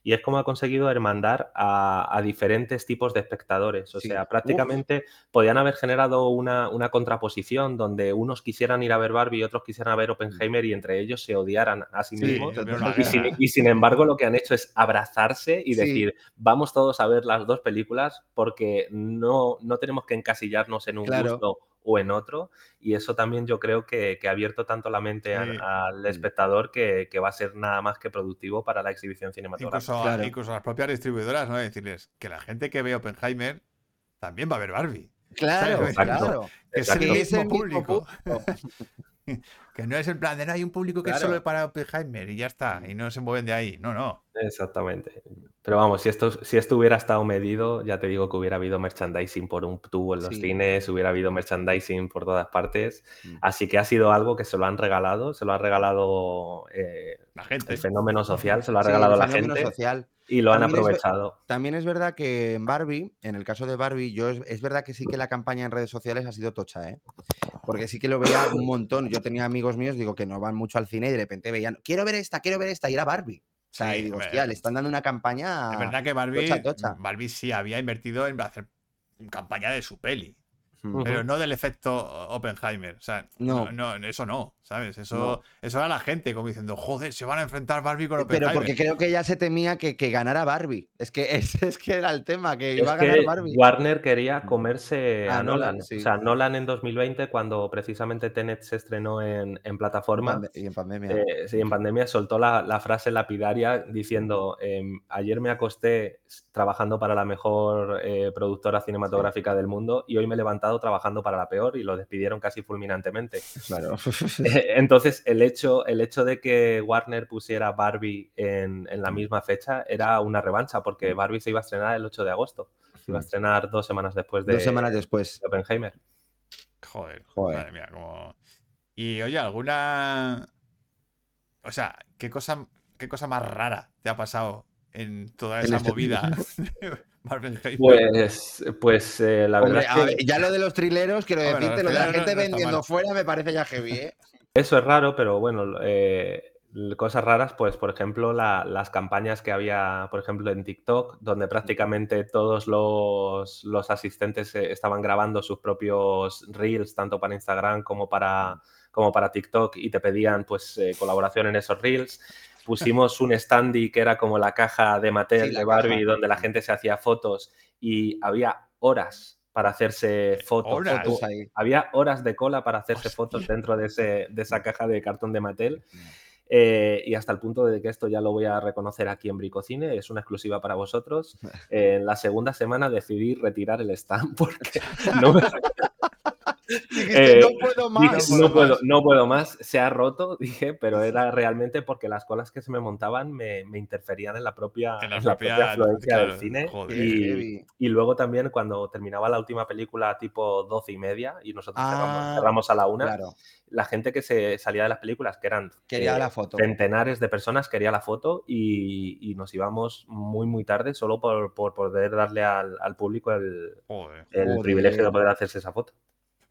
[SPEAKER 5] y es cómo ha conseguido hermandar a, a diferentes tipos de espectadores. O
[SPEAKER 3] Sí.
[SPEAKER 5] sea,
[SPEAKER 3] Uf.
[SPEAKER 5] prácticamente podían haber generado una, una contraposición donde unos quisieran ir a ver Barbie y otros quisieran ver Oppenheimer y entre ellos se odiaran a sí
[SPEAKER 1] Sí,
[SPEAKER 5] mismos. Y sin,
[SPEAKER 1] guerra.
[SPEAKER 5] y sin embargo, lo que han hecho es abrazarse y
[SPEAKER 3] Sí.
[SPEAKER 5] decir, vamos todos a ver las dos películas porque no, no tenemos que encasillarnos en un
[SPEAKER 3] Claro.
[SPEAKER 5] gusto o en otro. Y eso también yo creo que, que ha abierto tanto la mente a- al espectador que, que va a ser nada más que productivo para la exhibición cinematográfica.
[SPEAKER 1] Incluso, a-
[SPEAKER 3] Claro.
[SPEAKER 1] incluso a las propias distribuidoras, ¿no? Decirles que la gente que ve Oppenheimer también va a ver Barbie.
[SPEAKER 3] Claro, claro.
[SPEAKER 1] Que es el mismo
[SPEAKER 3] el mismo
[SPEAKER 1] público.
[SPEAKER 3] público.
[SPEAKER 1] Que no es en plan de no hay un público que es
[SPEAKER 3] Claro.
[SPEAKER 1] solo para Oppenheimer y ya está. Y no se mueven de ahí. No, no.
[SPEAKER 5] Exactamente. Pero vamos, si esto, si esto hubiera estado medido, ya te digo que hubiera habido merchandising por un tubo en los
[SPEAKER 3] Sí.
[SPEAKER 5] cines, hubiera habido merchandising por todas partes.
[SPEAKER 3] Mm.
[SPEAKER 5] Así que ha sido algo que se lo han regalado, se lo ha regalado eh,
[SPEAKER 1] La gente.
[SPEAKER 5] el fenómeno social, se lo ha
[SPEAKER 3] Sí,
[SPEAKER 5] regalado
[SPEAKER 3] el
[SPEAKER 5] la gente
[SPEAKER 3] social.
[SPEAKER 5] Y lo han
[SPEAKER 3] También es ver-
[SPEAKER 5] aprovechado.
[SPEAKER 3] También es verdad que en Barbie, en el caso de Barbie, yo es, es verdad que sí que la campaña en redes sociales ha sido tocha, ¿eh? Porque sí que lo veía un montón. Yo tenía amigos míos, digo, que no van mucho al cine y de repente veían, quiero ver esta, quiero ver esta, y era Barbie. O sea,
[SPEAKER 1] Sí,
[SPEAKER 3] y digo, hostia, le están dando una campaña.
[SPEAKER 1] Es verdad que Barbie,
[SPEAKER 3] tocha, tocha.
[SPEAKER 1] Barbie sí había invertido en hacer campaña de su peli. Pero no del efecto Oppenheimer. O sea, no,
[SPEAKER 3] No.
[SPEAKER 1] no, eso no, ¿sabes? Eso,
[SPEAKER 3] No.
[SPEAKER 1] eso era la gente como diciendo, joder, se van a enfrentar Barbie con
[SPEAKER 3] Pero
[SPEAKER 1] Oppenheimer.
[SPEAKER 3] porque creo que ya se temía que, que ganara Barbie. Es que ese es que era el tema, que
[SPEAKER 5] Es
[SPEAKER 3] iba a ganar
[SPEAKER 5] que
[SPEAKER 3] Barbie.
[SPEAKER 5] Warner quería comerse
[SPEAKER 3] A
[SPEAKER 5] a
[SPEAKER 3] Nolan,
[SPEAKER 5] Nolan.
[SPEAKER 3] sí.
[SPEAKER 5] O sea, Nolan en 2020, cuando precisamente Tenet se estrenó en, en plataforma,
[SPEAKER 3] y en pandemia.
[SPEAKER 5] Eh, sí, en pandemia soltó la, la frase lapidaria diciendo, em, ayer me acosté trabajando para la mejor eh, productora cinematográfica del mundo y hoy me he levantado trabajando para la peor y lo despidieron casi fulminantemente.
[SPEAKER 3] Claro.
[SPEAKER 5] Entonces, el hecho, el hecho de que Warner pusiera Barbie en, en, la misma fecha era una revancha, porque Barbie se iba a estrenar el 8 de agosto. Se iba a estrenar dos semanas después de,
[SPEAKER 3] dos semanas después.
[SPEAKER 5] de Oppenheimer.
[SPEAKER 1] Joder,
[SPEAKER 3] Joder.
[SPEAKER 1] madre mía, como... Y oye, ¿alguna... O sea, ¿qué cosa, qué cosa más rara te ha pasado en toda
[SPEAKER 3] En
[SPEAKER 1] esa
[SPEAKER 3] este
[SPEAKER 1] movida?
[SPEAKER 5] Pues, pues eh, la
[SPEAKER 3] Hombre,
[SPEAKER 5] verdad es que
[SPEAKER 3] ver, ya lo de los trileros, quiero
[SPEAKER 1] Hombre,
[SPEAKER 3] decirte, lo de la gente
[SPEAKER 1] no
[SPEAKER 3] vendiendo fuera me parece ya heavy, ¿eh?
[SPEAKER 5] Eso es raro, pero bueno, eh, cosas raras, pues por ejemplo, la- las campañas que había, por ejemplo, en TikTok, donde prácticamente todos los, los asistentes eh, estaban grabando sus propios reels, tanto para Instagram como para, como para TikTok, y te pedían pues eh, colaboración en esos reels. Pusimos un standy que era como la caja de Mattel
[SPEAKER 3] Sí,
[SPEAKER 5] de Barbie,
[SPEAKER 3] caja.
[SPEAKER 5] donde la gente se hacía fotos y había horas para hacerse fotos.
[SPEAKER 1] horas.
[SPEAKER 5] Había horas de cola para hacerse
[SPEAKER 1] Hostia.
[SPEAKER 5] fotos dentro de, ese, de esa caja de cartón de Mattel. Eh, y hasta el punto de que esto ya lo voy a reconocer aquí en Bricocine, es una exclusiva para vosotros. Eh, en la segunda semana decidí retirar el stand porque no, me-
[SPEAKER 3] Dijiste,
[SPEAKER 5] Eh,
[SPEAKER 3] no puedo
[SPEAKER 5] dije,
[SPEAKER 3] más.
[SPEAKER 5] no puedo, no puedo más, se ha roto, dije, pero era realmente porque las colas que se me montaban me, me interferían en la propia,
[SPEAKER 1] En la
[SPEAKER 5] en la
[SPEAKER 1] propia-
[SPEAKER 5] propia afluencia
[SPEAKER 1] claro,
[SPEAKER 5] del cine.
[SPEAKER 1] joder.
[SPEAKER 5] Y, y luego también cuando terminaba la última película tipo 12 y media y nosotros
[SPEAKER 3] Ah,
[SPEAKER 5] cerramos, cerramos a la una,
[SPEAKER 3] Claro,
[SPEAKER 5] la gente que se salía de las películas, que eran
[SPEAKER 3] quería
[SPEAKER 5] eh,
[SPEAKER 3] la foto.
[SPEAKER 5] centenares de personas, quería la foto y, y nos íbamos muy, muy tarde solo por, por poder darle al, al público el,
[SPEAKER 1] Joder.
[SPEAKER 5] el
[SPEAKER 3] Joder.
[SPEAKER 5] privilegio de poder hacerse esa foto.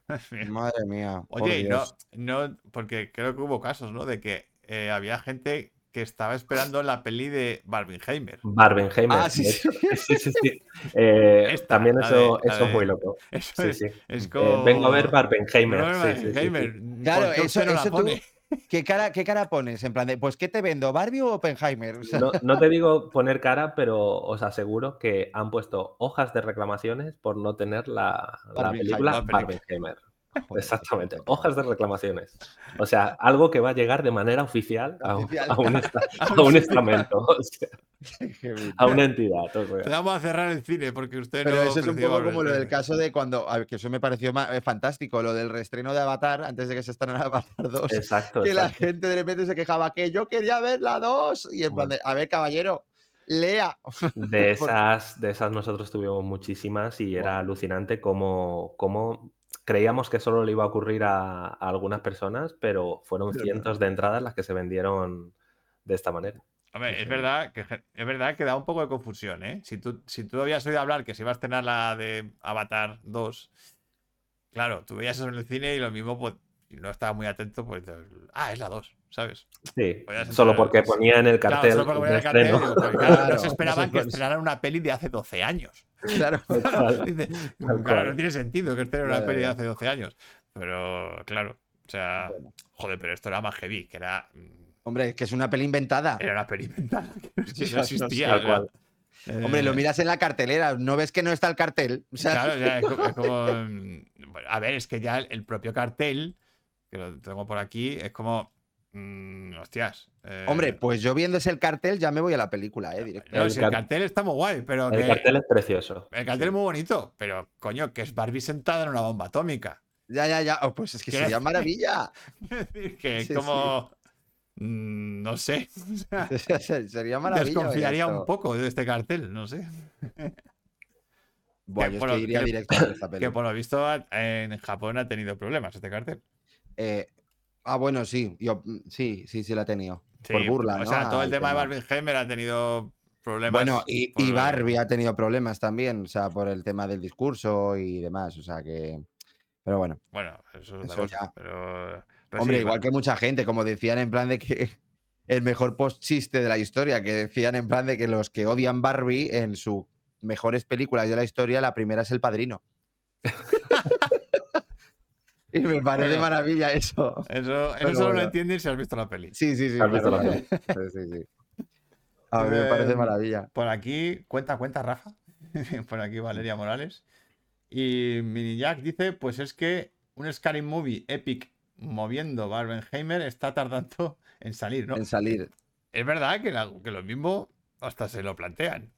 [SPEAKER 3] Madre mía.
[SPEAKER 1] Oye, no,
[SPEAKER 3] Dios.
[SPEAKER 1] no, porque creo que hubo casos, ¿no? De que eh, había gente que estaba esperando la peli de Barbenheimer.
[SPEAKER 5] Barbenheimer.
[SPEAKER 3] Ah, sí, sí.
[SPEAKER 5] sí, sí, sí. Eh,
[SPEAKER 1] Esta,
[SPEAKER 5] también eso,
[SPEAKER 1] de-
[SPEAKER 5] eso es muy loco.
[SPEAKER 1] Eso
[SPEAKER 5] Sí,
[SPEAKER 1] es,
[SPEAKER 5] sí.
[SPEAKER 1] es
[SPEAKER 5] Eh,
[SPEAKER 1] como...
[SPEAKER 5] vengo a ver Barbenheimer.
[SPEAKER 1] Vengo a ver
[SPEAKER 5] sí, sí, sí, sí.
[SPEAKER 1] Barbenheimer.
[SPEAKER 3] Claro,
[SPEAKER 1] ¿Por qué
[SPEAKER 3] eso,
[SPEAKER 1] no
[SPEAKER 3] eso tú. ¿Qué cara, ¿Qué cara pones? En plan de, pues, ¿qué te vendo? ¿Barbie o Oppenheimer? O sea,
[SPEAKER 5] No, no te digo poner cara, pero os aseguro que han puesto hojas de reclamaciones por no tener la, La película. Barbenheimer.
[SPEAKER 3] Joder,
[SPEAKER 5] Exactamente,
[SPEAKER 3] qué
[SPEAKER 5] hojas de reclamaciones. O sea, algo que va a llegar de manera oficial a, un-
[SPEAKER 3] Oficial.
[SPEAKER 5] a un, esta- a un estamento, o sea,
[SPEAKER 3] heavy.
[SPEAKER 5] a una entidad. o sea.
[SPEAKER 1] Te vamos a cerrar el cine porque usted
[SPEAKER 3] Pero
[SPEAKER 1] no
[SPEAKER 3] eso es un poco como lo del caso de cuando, a ver, que eso me pareció ma- eh, fantástico, lo del reestreno de Avatar antes de que se estrenara Avatar 2.
[SPEAKER 5] Exacto,
[SPEAKER 3] que la gente de repente se quejaba que yo quería ver la 2 y en plan de, a ver, caballero, lea.
[SPEAKER 5] De esas, de esas nosotros tuvimos muchísimas y era alucinante cómo, cómo creíamos que solo le iba a ocurrir a, a algunas personas, pero fueron cientos de entradas las que se vendieron de esta manera.
[SPEAKER 1] Hombre, es verdad que es verdad que da un poco de confusión, ¿eh? Si tú, si tú habías oído hablar que se iba a estrenar la de Avatar 2, claro, tú veías eso en el cine y lo mismo, pues, si no estaba muy atento, pues, ah, es la 2, ¿sabes?
[SPEAKER 5] Sí, solo porque ponía en el
[SPEAKER 1] Claro,
[SPEAKER 5] cartel.
[SPEAKER 1] solo porque ponía
[SPEAKER 5] de
[SPEAKER 1] el cartel, digo, claro, no se
[SPEAKER 3] no
[SPEAKER 1] esperaban
[SPEAKER 3] se
[SPEAKER 1] que estrenaran una peli de hace 12 años.
[SPEAKER 3] Claro.
[SPEAKER 1] Dice, claro, no tiene sentido que estén en una peli de hace 12 años. Pero, claro, o sea, joder, pero esto era más heavy, que era, mm,
[SPEAKER 3] Hombre, que es una peli inventada.
[SPEAKER 1] era una peli inventada, que no- no existía.
[SPEAKER 5] Tal
[SPEAKER 1] o sea,
[SPEAKER 5] cual.
[SPEAKER 3] Hombre, lo
[SPEAKER 1] eh,
[SPEAKER 3] miras en la cartelera, no ves que no está el cartel. O sea,
[SPEAKER 1] Claro, ya, es co- es como, mm, bueno, a ver, es que ya el, el propio cartel, que lo tengo por aquí, es como. Mm, hostias. eh,
[SPEAKER 3] Hombre, pues yo viendo ese el cartel ya me voy a la película, eh, directo.
[SPEAKER 1] no,
[SPEAKER 5] el
[SPEAKER 1] si el
[SPEAKER 5] car-
[SPEAKER 1] cartel está muy guay, pero.
[SPEAKER 5] El
[SPEAKER 1] que-
[SPEAKER 5] cartel es precioso.
[SPEAKER 1] el cartel es muy bonito, pero coño, que es Barbie sentada en una bomba atómica.
[SPEAKER 3] Ya, ya, ya. Oh, pues es que sería maravilla.
[SPEAKER 1] Es decir, que es
[SPEAKER 3] Sí,
[SPEAKER 1] como. mm, no sé. o sea,
[SPEAKER 3] sería maravilla.
[SPEAKER 1] desconfiaría un poco de este cartel, no sé.
[SPEAKER 3] Buah,
[SPEAKER 1] que
[SPEAKER 3] yo es
[SPEAKER 1] por
[SPEAKER 3] que
[SPEAKER 1] lo-
[SPEAKER 3] iría
[SPEAKER 1] que-. Que por lo visto en Japón ha tenido problemas este cartel.
[SPEAKER 3] Eh, ah, bueno, sí. Yo, mm, sí, sí, sí la he tenido. por burla,
[SPEAKER 1] O
[SPEAKER 3] ¿no?
[SPEAKER 1] sea, todo el
[SPEAKER 3] al
[SPEAKER 1] tema de
[SPEAKER 3] tema.
[SPEAKER 1] Barbenheimer ha tenido problemas.
[SPEAKER 3] Bueno, y, Barbie ha tenido problemas también, o sea, por el tema del discurso y demás, o sea que... Pero bueno,
[SPEAKER 1] Bueno, eso es otra
[SPEAKER 3] Eso
[SPEAKER 1] cosa,
[SPEAKER 3] ya.
[SPEAKER 1] Pero, pero
[SPEAKER 3] hombre,
[SPEAKER 1] sí,
[SPEAKER 3] igual que mucha gente, como decían en plan de que el mejor post chiste de la historia, que decían en plan de que los que odian Barbie en sus mejores películas de la historia, la primera es El Padrino. y me parece
[SPEAKER 1] Bueno.
[SPEAKER 3] maravilla eso.
[SPEAKER 1] Eso, eso solo lo entiendes si has visto la peli.
[SPEAKER 3] Sí, sí, sí.
[SPEAKER 5] ¿Has visto la peli?
[SPEAKER 3] Sí, sí, sí. A mí me parece
[SPEAKER 1] Em,
[SPEAKER 3] maravilla.
[SPEAKER 1] Por aquí, cuenta, cuenta, Rafa. por aquí Valeria Morales. Y Mini Jack dice: Pues es que un Scary Movie Epic moviendo Barbenheimer está tardando en salir, ¿no?
[SPEAKER 3] En salir.
[SPEAKER 1] Es verdad que, la- que lo mismo hasta se lo plantean.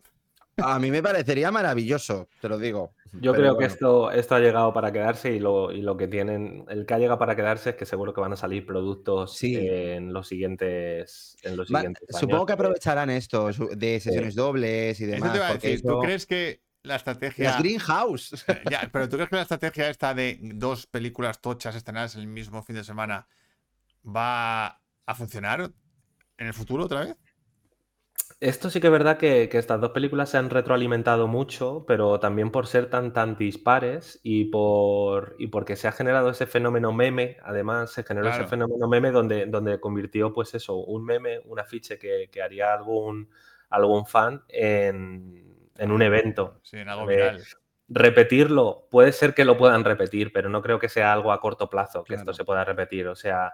[SPEAKER 3] A mí me parecería maravilloso, te lo digo.
[SPEAKER 5] Yo
[SPEAKER 3] Pero
[SPEAKER 5] creo que esto, esto ha llegado para quedarse y lo, y lo que tienen, el que ha llegado para quedarse es que seguro que van a salir productos
[SPEAKER 3] Sí.
[SPEAKER 5] en los siguientes, en los
[SPEAKER 3] Va-
[SPEAKER 5] siguientes años.
[SPEAKER 3] supongo que aprovecharán esto de sesiones dobles y
[SPEAKER 1] Eso
[SPEAKER 3] demás.
[SPEAKER 1] te iba a
[SPEAKER 3] porque
[SPEAKER 1] decir, ¿tú
[SPEAKER 3] eso-
[SPEAKER 1] crees que la estrategia...
[SPEAKER 3] Las Greenhouse.
[SPEAKER 1] Ya, pero ¿tú crees que la estrategia esta de dos películas tochas estrenadas el mismo fin de semana va a funcionar en el futuro otra vez?
[SPEAKER 5] Esto sí que es verdad que, que estas dos películas se han retroalimentado mucho, pero también por ser tan, tan dispares y, por, y porque se ha generado ese fenómeno meme, además se generó
[SPEAKER 1] Claro.
[SPEAKER 5] ese fenómeno meme donde, donde convirtió pues eso, un meme, un afiche que, que haría algún, algún fan en, en un evento.
[SPEAKER 1] Sí, en algo
[SPEAKER 5] De-
[SPEAKER 1] viral.
[SPEAKER 5] Repetirlo, puede ser que lo puedan repetir, pero no creo que sea algo a corto plazo que esto se pueda repetir. O sea,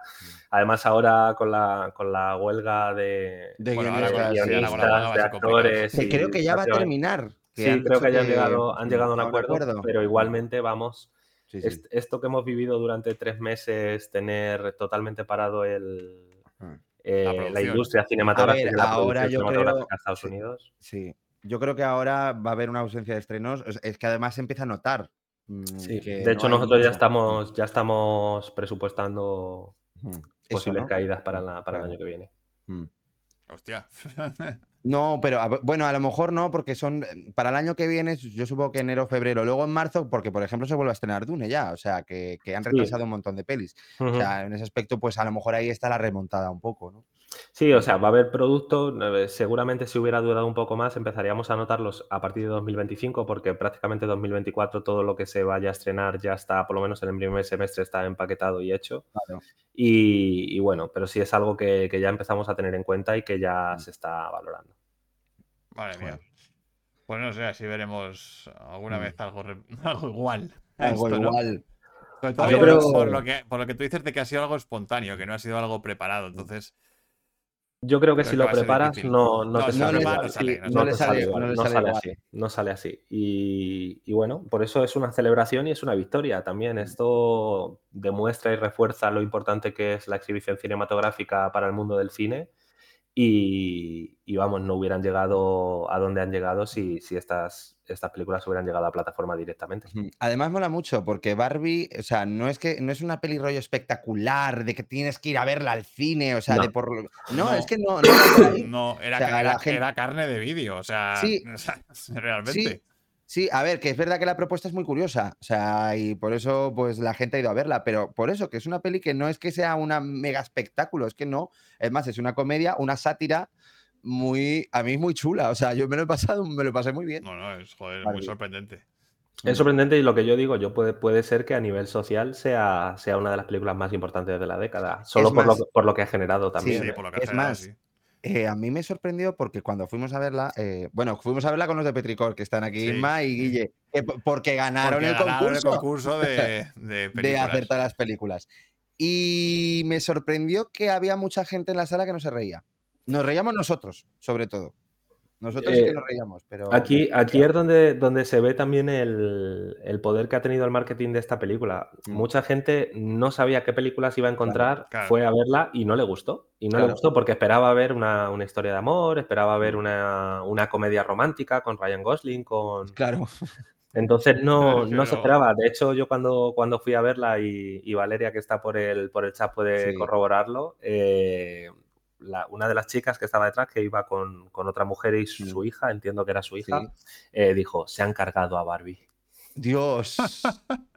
[SPEAKER 5] además ahora con la, con la huelga de,
[SPEAKER 3] De
[SPEAKER 1] Bueno,
[SPEAKER 3] guionistas,
[SPEAKER 1] ahora
[SPEAKER 5] de actores.
[SPEAKER 3] que
[SPEAKER 5] y
[SPEAKER 3] creo que ya va a terminar.
[SPEAKER 5] Sí, creo que ya han llegado, han llegado a un acuerdo, pero igualmente vamos,
[SPEAKER 3] Sí, sí.
[SPEAKER 5] est- esto que hemos vivido durante tres meses, tener totalmente parado el,
[SPEAKER 3] Ah.
[SPEAKER 5] eh, la,
[SPEAKER 1] producción.
[SPEAKER 5] industria cinematográfica,
[SPEAKER 3] ver,
[SPEAKER 5] la
[SPEAKER 3] ahora
[SPEAKER 5] producción
[SPEAKER 3] yo
[SPEAKER 5] cinematográfica
[SPEAKER 3] creo-
[SPEAKER 5] en Estados
[SPEAKER 3] sí.
[SPEAKER 5] Unidos.
[SPEAKER 3] Sí. Yo creo que ahora va a haber una ausencia de estrenos. Es- que además se empieza a notar. mm,
[SPEAKER 5] Sí,
[SPEAKER 3] que
[SPEAKER 5] de hecho nosotros ya estamos, ya estamos presupuestando
[SPEAKER 3] Mm. Eso,
[SPEAKER 5] posibles
[SPEAKER 3] ¿no?
[SPEAKER 5] caídas para, la- para el año que viene.
[SPEAKER 3] Mm.
[SPEAKER 1] Hostia.
[SPEAKER 3] No, pero a- bueno, a lo mejor no, porque son eh, para el año que viene, yo supongo que enero, febrero, luego en marzo, porque por ejemplo se vuelve a estrenar Dune ya, o sea, que, que han
[SPEAKER 5] Sí.
[SPEAKER 3] retrasado un montón de pelis. O sea, en ese aspecto, pues a lo mejor ahí está la remontada un poco, ¿no?
[SPEAKER 5] Sí, o sea, va a haber productos. eh, Seguramente si hubiera durado un poco más, empezaríamos a notarlos a partir de 2025, porque prácticamente 2024 todo lo que se vaya a estrenar ya está, por lo menos en el primer semestre, está empaquetado y hecho.
[SPEAKER 3] Claro.
[SPEAKER 5] Y, y bueno, pero sí es algo que, que ya empezamos a tener en cuenta y que ya
[SPEAKER 3] Mm.
[SPEAKER 5] se está valorando.
[SPEAKER 1] Madre mía.
[SPEAKER 3] Joder.
[SPEAKER 1] Pues no sé, así veremos alguna
[SPEAKER 3] Mm.
[SPEAKER 1] vez algo, re- algo igual.
[SPEAKER 3] Algo
[SPEAKER 1] esto, ¿no?
[SPEAKER 3] igual.
[SPEAKER 1] Sobre todo
[SPEAKER 5] Yo
[SPEAKER 1] por,
[SPEAKER 5] creo-
[SPEAKER 1] por lo que, por lo que tú dices de que ha sido algo espontáneo, que no ha sido algo preparado. Entonces,
[SPEAKER 5] Yo creo que si lo preparas, no, no,
[SPEAKER 1] No,
[SPEAKER 5] te sale
[SPEAKER 1] no sale, no
[SPEAKER 3] sale-
[SPEAKER 5] así, no sale así. Y, y bueno, por eso es una celebración y es una victoria también. Esto demuestra y refuerza lo importante que es la exhibición cinematográfica para el mundo del cine. Y, y vamos, no hubieran llegado a donde han llegado si, si estas, estas películas hubieran llegado a plataforma directamente.
[SPEAKER 3] Además mola mucho porque Barbie, o sea, no es que no es una peli rollo espectacular de que tienes que ir a verla al cine, o sea,
[SPEAKER 5] No.
[SPEAKER 3] de por no,
[SPEAKER 1] No.
[SPEAKER 3] es que no, no
[SPEAKER 1] era,
[SPEAKER 3] O sea, la
[SPEAKER 1] era-
[SPEAKER 3] gente-
[SPEAKER 1] era carne de vídeo. O sea,
[SPEAKER 3] Sí.
[SPEAKER 1] o sea, realmente.
[SPEAKER 3] Sí, a ver, que es verdad que la propuesta es muy curiosa, o sea, y por eso pues la gente ha ido a verla, pero por eso que es una peli que no es que sea una mega espectáculo, es que no, es más, es una comedia, una sátira muy, a mí muy chula, o sea, yo me lo he pasado, me lo pasé muy bien.
[SPEAKER 1] No, no, es joder, muy sorprendente.
[SPEAKER 5] Es sorprendente y lo que yo digo, yo puede, puede ser que a nivel social sea, sea una de las películas más importantes de la década, solo por,
[SPEAKER 3] más-
[SPEAKER 5] lo, por lo que ha generado también.
[SPEAKER 1] Sí, por lo que ha
[SPEAKER 3] es
[SPEAKER 1] generado,
[SPEAKER 3] más,
[SPEAKER 1] sí.
[SPEAKER 3] Eh, a mí me sorprendió porque cuando fuimos a verla, eh, bueno, fuimos a verla con los de Petricor, que están aquí,
[SPEAKER 1] Sí.
[SPEAKER 3] Inma y Guille, porque ganaron,
[SPEAKER 1] Porque
[SPEAKER 3] el,
[SPEAKER 1] ganaron
[SPEAKER 3] concurso
[SPEAKER 1] el concurso de, de
[SPEAKER 3] de acertar las películas. Y me sorprendió que había mucha gente en la sala que no se reía. Nos reíamos nosotros, sobre todo. Nosotros sí
[SPEAKER 5] Eh,
[SPEAKER 3] que nos reíamos, pero.
[SPEAKER 5] Aquí, aquí es donde, donde se ve también el, el poder que ha tenido el marketing de esta película.
[SPEAKER 3] Mm.
[SPEAKER 5] Mucha gente no sabía qué películas iba a encontrar,
[SPEAKER 1] claro.
[SPEAKER 5] fue a verla y no le gustó. Y no le gustó porque esperaba ver una, una historia de amor, esperaba ver una, una comedia romántica con Ryan Gosling, con...
[SPEAKER 3] Claro.
[SPEAKER 5] Entonces no, no se esperaba. De hecho, yo cuando, cuando fui a verla y, y Valeria, que está por el, por el chat, puede
[SPEAKER 3] Sí.
[SPEAKER 5] corroborarlo, eh, la- una de las chicas que estaba detrás, que iba con, con otra mujer y su,
[SPEAKER 3] Mm.
[SPEAKER 5] su hija, entiendo que era su hija,
[SPEAKER 3] Sí.
[SPEAKER 5] eh, dijo, se han cargado a Barbie.
[SPEAKER 3] Dios.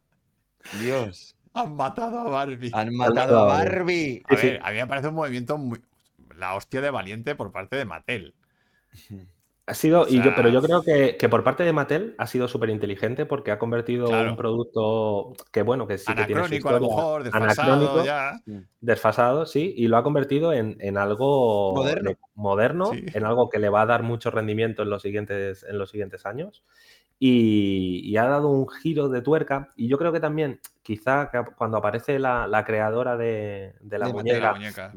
[SPEAKER 3] Dios.
[SPEAKER 1] Han matado a Barbie.
[SPEAKER 3] Han matado a
[SPEAKER 5] Barbie.
[SPEAKER 1] A ver, a mí me parece un movimiento muy. La hostia de valiente por parte de Mattel.
[SPEAKER 5] Ha sido,
[SPEAKER 1] O
[SPEAKER 5] y yo, pero yo creo que, que por parte de Mattel ha sido súper inteligente porque ha convertido
[SPEAKER 1] Claro.
[SPEAKER 5] un producto que, bueno, que sí que tiene su
[SPEAKER 1] Anacrónico, a lo
[SPEAKER 5] historia,
[SPEAKER 1] mejor, desfasado
[SPEAKER 5] anacrónico,
[SPEAKER 1] ya.
[SPEAKER 5] desfasado, sí, y lo ha convertido en, en algo
[SPEAKER 3] Moderno.
[SPEAKER 5] de- moderno,
[SPEAKER 1] Sí.
[SPEAKER 5] en algo que le va a dar mucho rendimiento en los siguientes, en los siguientes años. Y, y ha dado un giro de tuerca. Y yo creo que también, quizá que cuando aparece la, la creadora de, de la
[SPEAKER 3] De
[SPEAKER 5] muñeca,
[SPEAKER 1] la muñeca.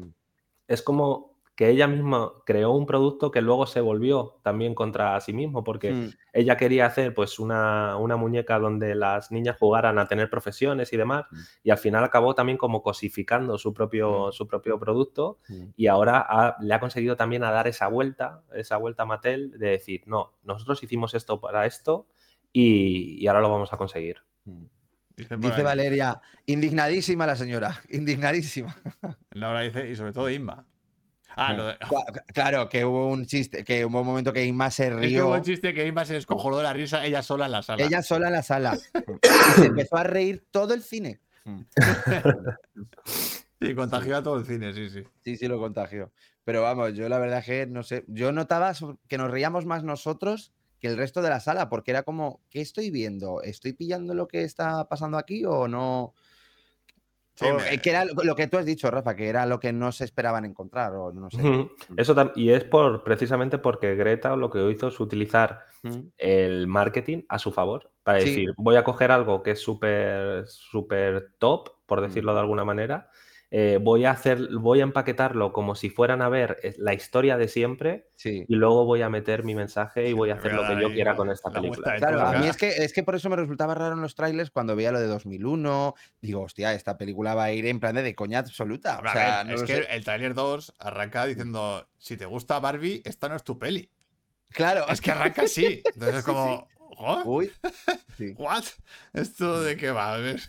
[SPEAKER 5] es como que ella misma creó un producto que luego se volvió también contra sí mismo, porque
[SPEAKER 3] Mm.
[SPEAKER 5] ella quería hacer pues una, una muñeca donde las niñas jugaran a tener profesiones y demás,
[SPEAKER 3] Mm.
[SPEAKER 5] y al final acabó también como cosificando su propio, su propio producto
[SPEAKER 3] Mm.
[SPEAKER 5] y ahora ha- le ha conseguido también a dar esa vuelta, esa vuelta a Mattel de decir, no, nosotros hicimos esto para esto y, y ahora lo vamos a conseguir.
[SPEAKER 1] Dice,
[SPEAKER 3] Dice. Valeria, indignadísima la señora, indignadísima.
[SPEAKER 1] Laura dice, y sobre todo Inma. Ah, lo de-
[SPEAKER 3] Cla- Claro, que hubo un chiste, que hubo un momento que Inma se
[SPEAKER 1] Es que hubo
[SPEAKER 3] rió,
[SPEAKER 1] un chiste que Inma se descojonó de la risa ella sola en la sala.
[SPEAKER 3] ella sola en la sala. se empezó a reír todo el cine.
[SPEAKER 1] Sí, contagió a todo el cine, sí, sí.
[SPEAKER 3] Sí, sí, lo contagió. Pero vamos, yo la verdad es que no sé, yo notaba que nos reíamos más nosotros que el resto de la sala, porque era como, ¿qué estoy viendo? ¿Estoy pillando lo que está pasando aquí o no?
[SPEAKER 1] Sí,
[SPEAKER 3] O,
[SPEAKER 1] me-
[SPEAKER 3] eh, que era lo lo que tú has dicho, Rafa, que era lo que no se esperaban encontrar, o no sé.
[SPEAKER 5] Ujú. Eso y es por precisamente porque Greta lo que hizo es utilizar
[SPEAKER 3] Mm.
[SPEAKER 5] el marketing a su favor para
[SPEAKER 3] Sí.
[SPEAKER 5] decir, voy a coger algo que es súper súper top, por
[SPEAKER 3] Mm.
[SPEAKER 5] decirlo de alguna manera, eh, voy a hacer, voy a empaquetarlo como si fueran a ver eh, la historia de siempre
[SPEAKER 3] Sí.
[SPEAKER 5] y luego voy a meter mi mensaje y voy a hacer lo que yo quiera con esta
[SPEAKER 1] la
[SPEAKER 5] película.
[SPEAKER 3] Claro, a mí es que, es que por eso me resultaba raro en los trailers cuando veía lo de 2001. Digo, hostia, esta película va a ir en plan de, de coña absoluta. O sea,
[SPEAKER 1] ver,
[SPEAKER 3] no
[SPEAKER 1] es que
[SPEAKER 3] sé.
[SPEAKER 1] el trailer 2 arranca diciendo, si te gusta Barbie, esta no es tu peli.
[SPEAKER 3] Claro.
[SPEAKER 1] Es que arranca así. Entonces es
[SPEAKER 3] Sí,
[SPEAKER 1] como, ¿what?
[SPEAKER 3] Uy. Sí.
[SPEAKER 1] ¿What? ¿Esto de qué va? A ver.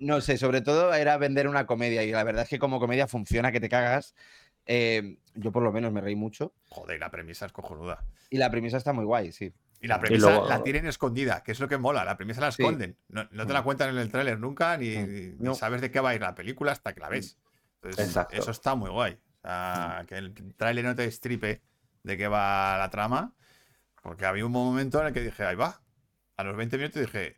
[SPEAKER 3] No sé, sobre todo era vender una comedia y la verdad es que como comedia funciona que te cagas. Eh, yo por lo menos me reí mucho
[SPEAKER 1] Joder, la premisa es cojonuda.
[SPEAKER 3] y la premisa está muy guay, sí.
[SPEAKER 1] Y la premisa
[SPEAKER 5] luego-
[SPEAKER 1] la tienen escondida, que es lo que mola. La premisa la
[SPEAKER 3] Sí.
[SPEAKER 1] esconden. No, no te la
[SPEAKER 3] Mm.
[SPEAKER 1] cuentan en el tráiler nunca, ni,
[SPEAKER 3] Mm.
[SPEAKER 1] ni
[SPEAKER 3] No.
[SPEAKER 1] sabes de qué va a ir la película hasta que la ves. Entonces,
[SPEAKER 5] Exacto.
[SPEAKER 1] eso está muy guay. O sea, que el tráiler no te destripe de qué va la trama. Porque había un momento en el que dije, ahí va. A los 20 minutos dije,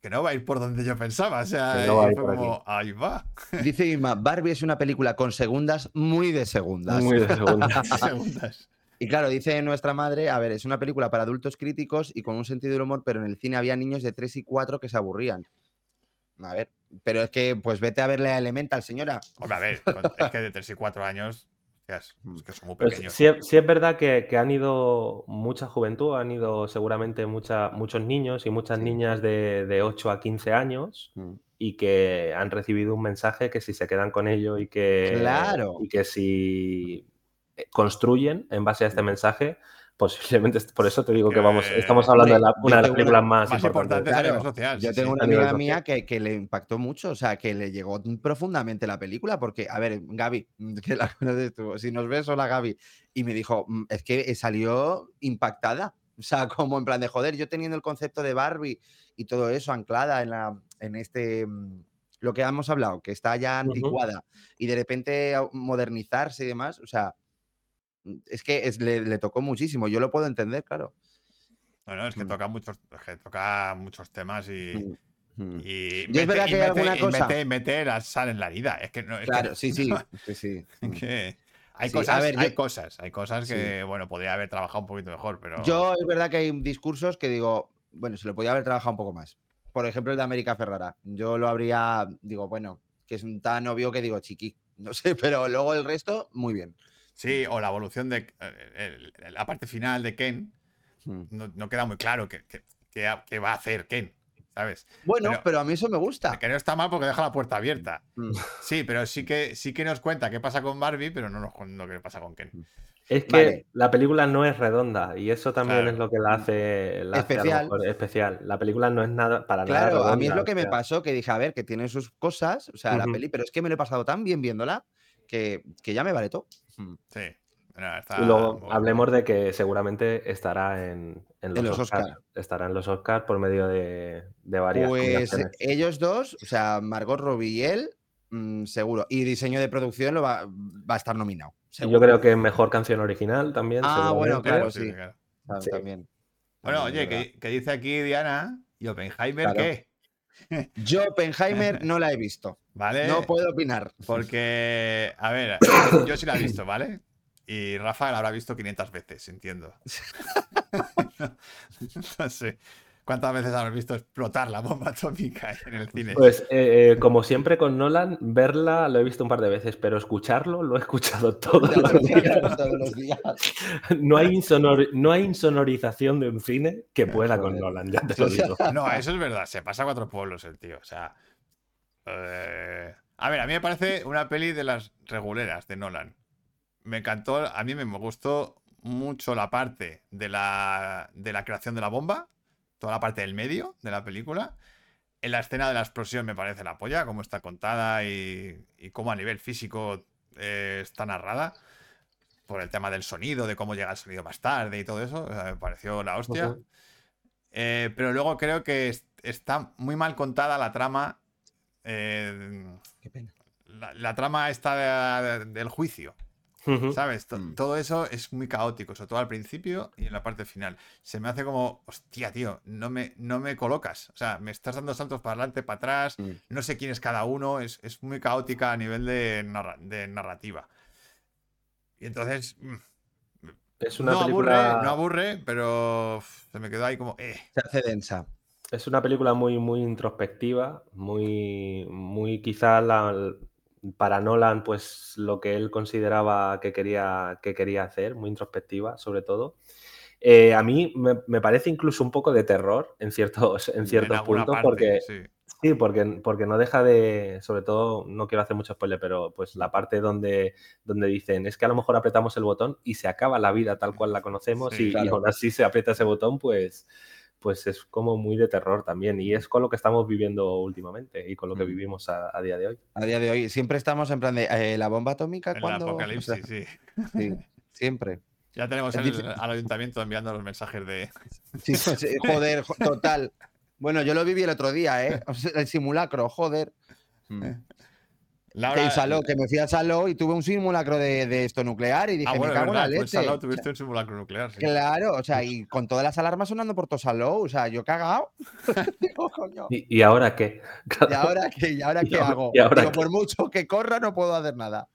[SPEAKER 1] que no va a ir por donde yo pensaba. O sea,
[SPEAKER 5] no va
[SPEAKER 1] fue como, ahí va.
[SPEAKER 3] Dice Irma, Barbie es una película con segundas, muy de segundas.
[SPEAKER 5] Muy de segunda.
[SPEAKER 1] Segundas.
[SPEAKER 3] Y claro, dice nuestra madre, a ver, es una película para adultos críticos y con un sentido del humor, pero en el cine había niños de 3 y 4 que se aburrían. A ver, pero es que, pues vete a verle a Elemental, señora.
[SPEAKER 1] Hombre, a ver, es que de 3 y 4 años, es que son muy
[SPEAKER 5] Pues sí, es- sí es verdad que, que han ido mucha juventud, han ido seguramente mucha, muchos niños y muchas
[SPEAKER 3] Sí.
[SPEAKER 5] niñas de, de 8 a 15 años y que han recibido un mensaje que si se quedan con ello y que,
[SPEAKER 3] Claro.
[SPEAKER 5] y que si eh, construyen en base a este mensaje, posiblemente, por eso te digo que vamos, estamos hablando de la- una de las películas más,
[SPEAKER 1] Más
[SPEAKER 5] importantes.
[SPEAKER 3] Claro,
[SPEAKER 1] social.
[SPEAKER 3] Yo tengo
[SPEAKER 1] sí.
[SPEAKER 3] una amiga
[SPEAKER 5] social.
[SPEAKER 3] mía que, que le impactó mucho, o sea, que le llegó profundamente la película, porque, a ver, Gaby, que la conoces tú, si nos ves, hola Gaby, y me dijo, "Mm, es que salió impactada, o sea, como en plan de joder, yo teniendo el concepto de Barbie y todo eso anclada en, la, en este, mm, lo que hemos hablado, que está ya anticuada, y de repente modernizarse y demás, o sea, mm, es que es- le, le tocó muchísimo, yo lo puedo entender, claro.
[SPEAKER 1] Bueno, es que
[SPEAKER 3] Mm.
[SPEAKER 1] toca muchos, es que toca muchos temas y.
[SPEAKER 3] Mm, mm.
[SPEAKER 1] y
[SPEAKER 3] Yo es verdad
[SPEAKER 1] y
[SPEAKER 3] que hay alguna
[SPEAKER 1] y
[SPEAKER 3] cosa-
[SPEAKER 1] mete, mete la sal en la herida. Es que no. Es que-
[SPEAKER 3] Claro, sí, sí, sí, sí. mm.
[SPEAKER 1] que hay
[SPEAKER 3] Sí, a
[SPEAKER 1] cosas,
[SPEAKER 3] ver,
[SPEAKER 1] hay
[SPEAKER 3] yo-
[SPEAKER 1] cosas, hay cosas
[SPEAKER 3] Sí.
[SPEAKER 1] que, bueno, podría haber trabajado un poquito mejor, pero.
[SPEAKER 3] Yo es verdad que hay discursos que digo, bueno, se lo podía haber trabajado un poco más. Por ejemplo, el de América Ferrara. Yo lo habría, digo, bueno, que es un tan obvio que digo, chiqui, no sé, pero luego el resto, muy bien.
[SPEAKER 1] Sí, o la evolución de. eh, el- la parte final de Ken,
[SPEAKER 3] Mm.
[SPEAKER 1] no, no queda muy claro qué va a hacer Ken, ¿sabes?
[SPEAKER 3] Bueno,
[SPEAKER 1] Pero-
[SPEAKER 3] pero, a mí eso me gusta.
[SPEAKER 1] Que no está mal porque deja la puerta abierta.
[SPEAKER 3] Mm.
[SPEAKER 1] Sí, pero sí que, sí que nos cuenta qué pasa con Barbie, pero no nos cuenta qué pasa con Ken.
[SPEAKER 5] Es que
[SPEAKER 3] Vale.
[SPEAKER 5] la película no es redonda y eso también
[SPEAKER 1] Claro.
[SPEAKER 5] es lo que la hace, la
[SPEAKER 3] Especial.
[SPEAKER 5] mejor especial. La película no es nada para nada
[SPEAKER 3] Claro, a mí es lo
[SPEAKER 5] o
[SPEAKER 3] que me pasó, que dije, a ver, que tiene sus cosas, o sea, la peli, pero es que me lo he pasado tan bien viéndola que, que ya me vale todo. Mm.
[SPEAKER 1] Sí. Bueno, está
[SPEAKER 5] Y luego hablemos de que seguramente estará en, en los,
[SPEAKER 3] En los
[SPEAKER 5] Oscar.
[SPEAKER 3] Oscar.
[SPEAKER 5] Estará en los Oscar por medio de, de varias
[SPEAKER 3] Pues
[SPEAKER 5] combinaciones.
[SPEAKER 3] ellos dos, o sea, Margot Robbie y él, mm, seguro. Y diseño de producción lo va, va a estar nominado. Seguro.
[SPEAKER 5] Yo creo que mejor canción original también.
[SPEAKER 3] Ah, bueno, claro,
[SPEAKER 1] Sí,
[SPEAKER 3] sí.
[SPEAKER 1] claro.
[SPEAKER 5] Sí.
[SPEAKER 3] También.
[SPEAKER 1] Bueno,
[SPEAKER 3] también,
[SPEAKER 1] oye, que dice aquí Diana, ¿y Oppenheimer
[SPEAKER 3] Claro.
[SPEAKER 1] qué?
[SPEAKER 3] Yo, Oppenheimer, no la he visto.
[SPEAKER 1] ¿Vale?
[SPEAKER 3] No puedo opinar.
[SPEAKER 1] Porque, a ver, yo sí la he visto, ¿vale? Y Rafa la habrá visto 500 veces, entiendo. no sé. ¿Cuántas veces habrás visto explotar la bomba atómica en el cine?
[SPEAKER 5] Pues eh, como siempre con Nolan, verla lo he visto un par de veces, pero escucharlo lo he escuchado todos los días.
[SPEAKER 3] Todos los días.
[SPEAKER 5] No hay, insonor- no hay insonorización de un cine que pueda con Nolan, ya te lo digo.
[SPEAKER 1] No, eso es verdad, se pasa a cuatro pueblos el tío. O sea. eh, A ver, a mí me parece una peli de las reguleras de Nolan. Me encantó, a mí me me gustó mucho la parte de la, de la creación de la bomba, toda la parte del medio de la película. En la escena de la explosión me parece la polla, cómo está contada y, y cómo a nivel físico eh, está narrada. Por el tema del sonido, de cómo llega el sonido más tarde y todo eso. o sea, me pareció la hostia. Eh, pero luego creo que es- está muy mal contada la trama. eh,
[SPEAKER 3] Qué pena.
[SPEAKER 1] la, la trama está de- del juicio. ¿Sabes?
[SPEAKER 3] Mm.
[SPEAKER 1] Todo eso es muy caótico, sobre todo al principio y en la parte final. Se me hace como, hostia, tío, no me, no me colocas. O sea, me estás dando saltos para adelante, para atrás.
[SPEAKER 3] Mm.
[SPEAKER 1] No sé quién es cada uno. Es, es muy caótica a nivel de, narra- de narrativa. Y entonces, mm,
[SPEAKER 5] Es una
[SPEAKER 1] no
[SPEAKER 5] película.
[SPEAKER 1] aburre, no aburre, pero se me quedó ahí como, eh.
[SPEAKER 3] Se hace densa.
[SPEAKER 5] Es una película muy, muy introspectiva, muy, muy quizá la, para Nolan, pues lo que él consideraba que quería, que quería hacer, muy introspectiva sobre todo. Eh, a mí me, me parece incluso un poco de terror en ciertos, en ciertos puntos,
[SPEAKER 1] parte,
[SPEAKER 5] porque
[SPEAKER 1] sí.
[SPEAKER 5] sí, porque, porque no deja de, sobre todo, no quiero hacer mucho spoiler, pero pues la parte donde, donde dicen es que a lo mejor apretamos el botón y se acaba la vida tal cual la conocemos
[SPEAKER 1] Sí,
[SPEAKER 5] y, y aún así se aprieta ese botón, pues, pues es como muy de terror también. Y es con lo que estamos viviendo últimamente y con lo que
[SPEAKER 3] Mm.
[SPEAKER 5] vivimos a, a día de hoy.
[SPEAKER 3] A día de hoy siempre estamos en plan de eh, la bomba atómica
[SPEAKER 1] El
[SPEAKER 3] cuando.
[SPEAKER 1] apocalipsis, sí.
[SPEAKER 3] sí, siempre.
[SPEAKER 1] Ya tenemos el- al ayuntamiento enviando los mensajes de.
[SPEAKER 3] Sí, sí, joder, jo- total. Bueno, yo lo viví el otro día, ¿eh? El simulacro, joder.
[SPEAKER 1] Laura-
[SPEAKER 3] Que, Saló, que me fui a Saló y tuve un simulacro de, de esto nuclear y dije,
[SPEAKER 1] Ah, bueno,
[SPEAKER 3] me cago en la leche. O sea,
[SPEAKER 1] tuviste un simulacro nuclear. sí.
[SPEAKER 3] Claro, o sea, y con todas las alarmas sonando por todo Saló, o sea, yo cagado. Digo, coño,
[SPEAKER 5] ¿Y, y ahora qué?
[SPEAKER 3] ¿y ahora qué, ¿Y ahora
[SPEAKER 5] ¿Y
[SPEAKER 3] qué hago?
[SPEAKER 5] y ahora
[SPEAKER 3] Digo,
[SPEAKER 5] qué?
[SPEAKER 3] por mucho que corra, no puedo hacer nada.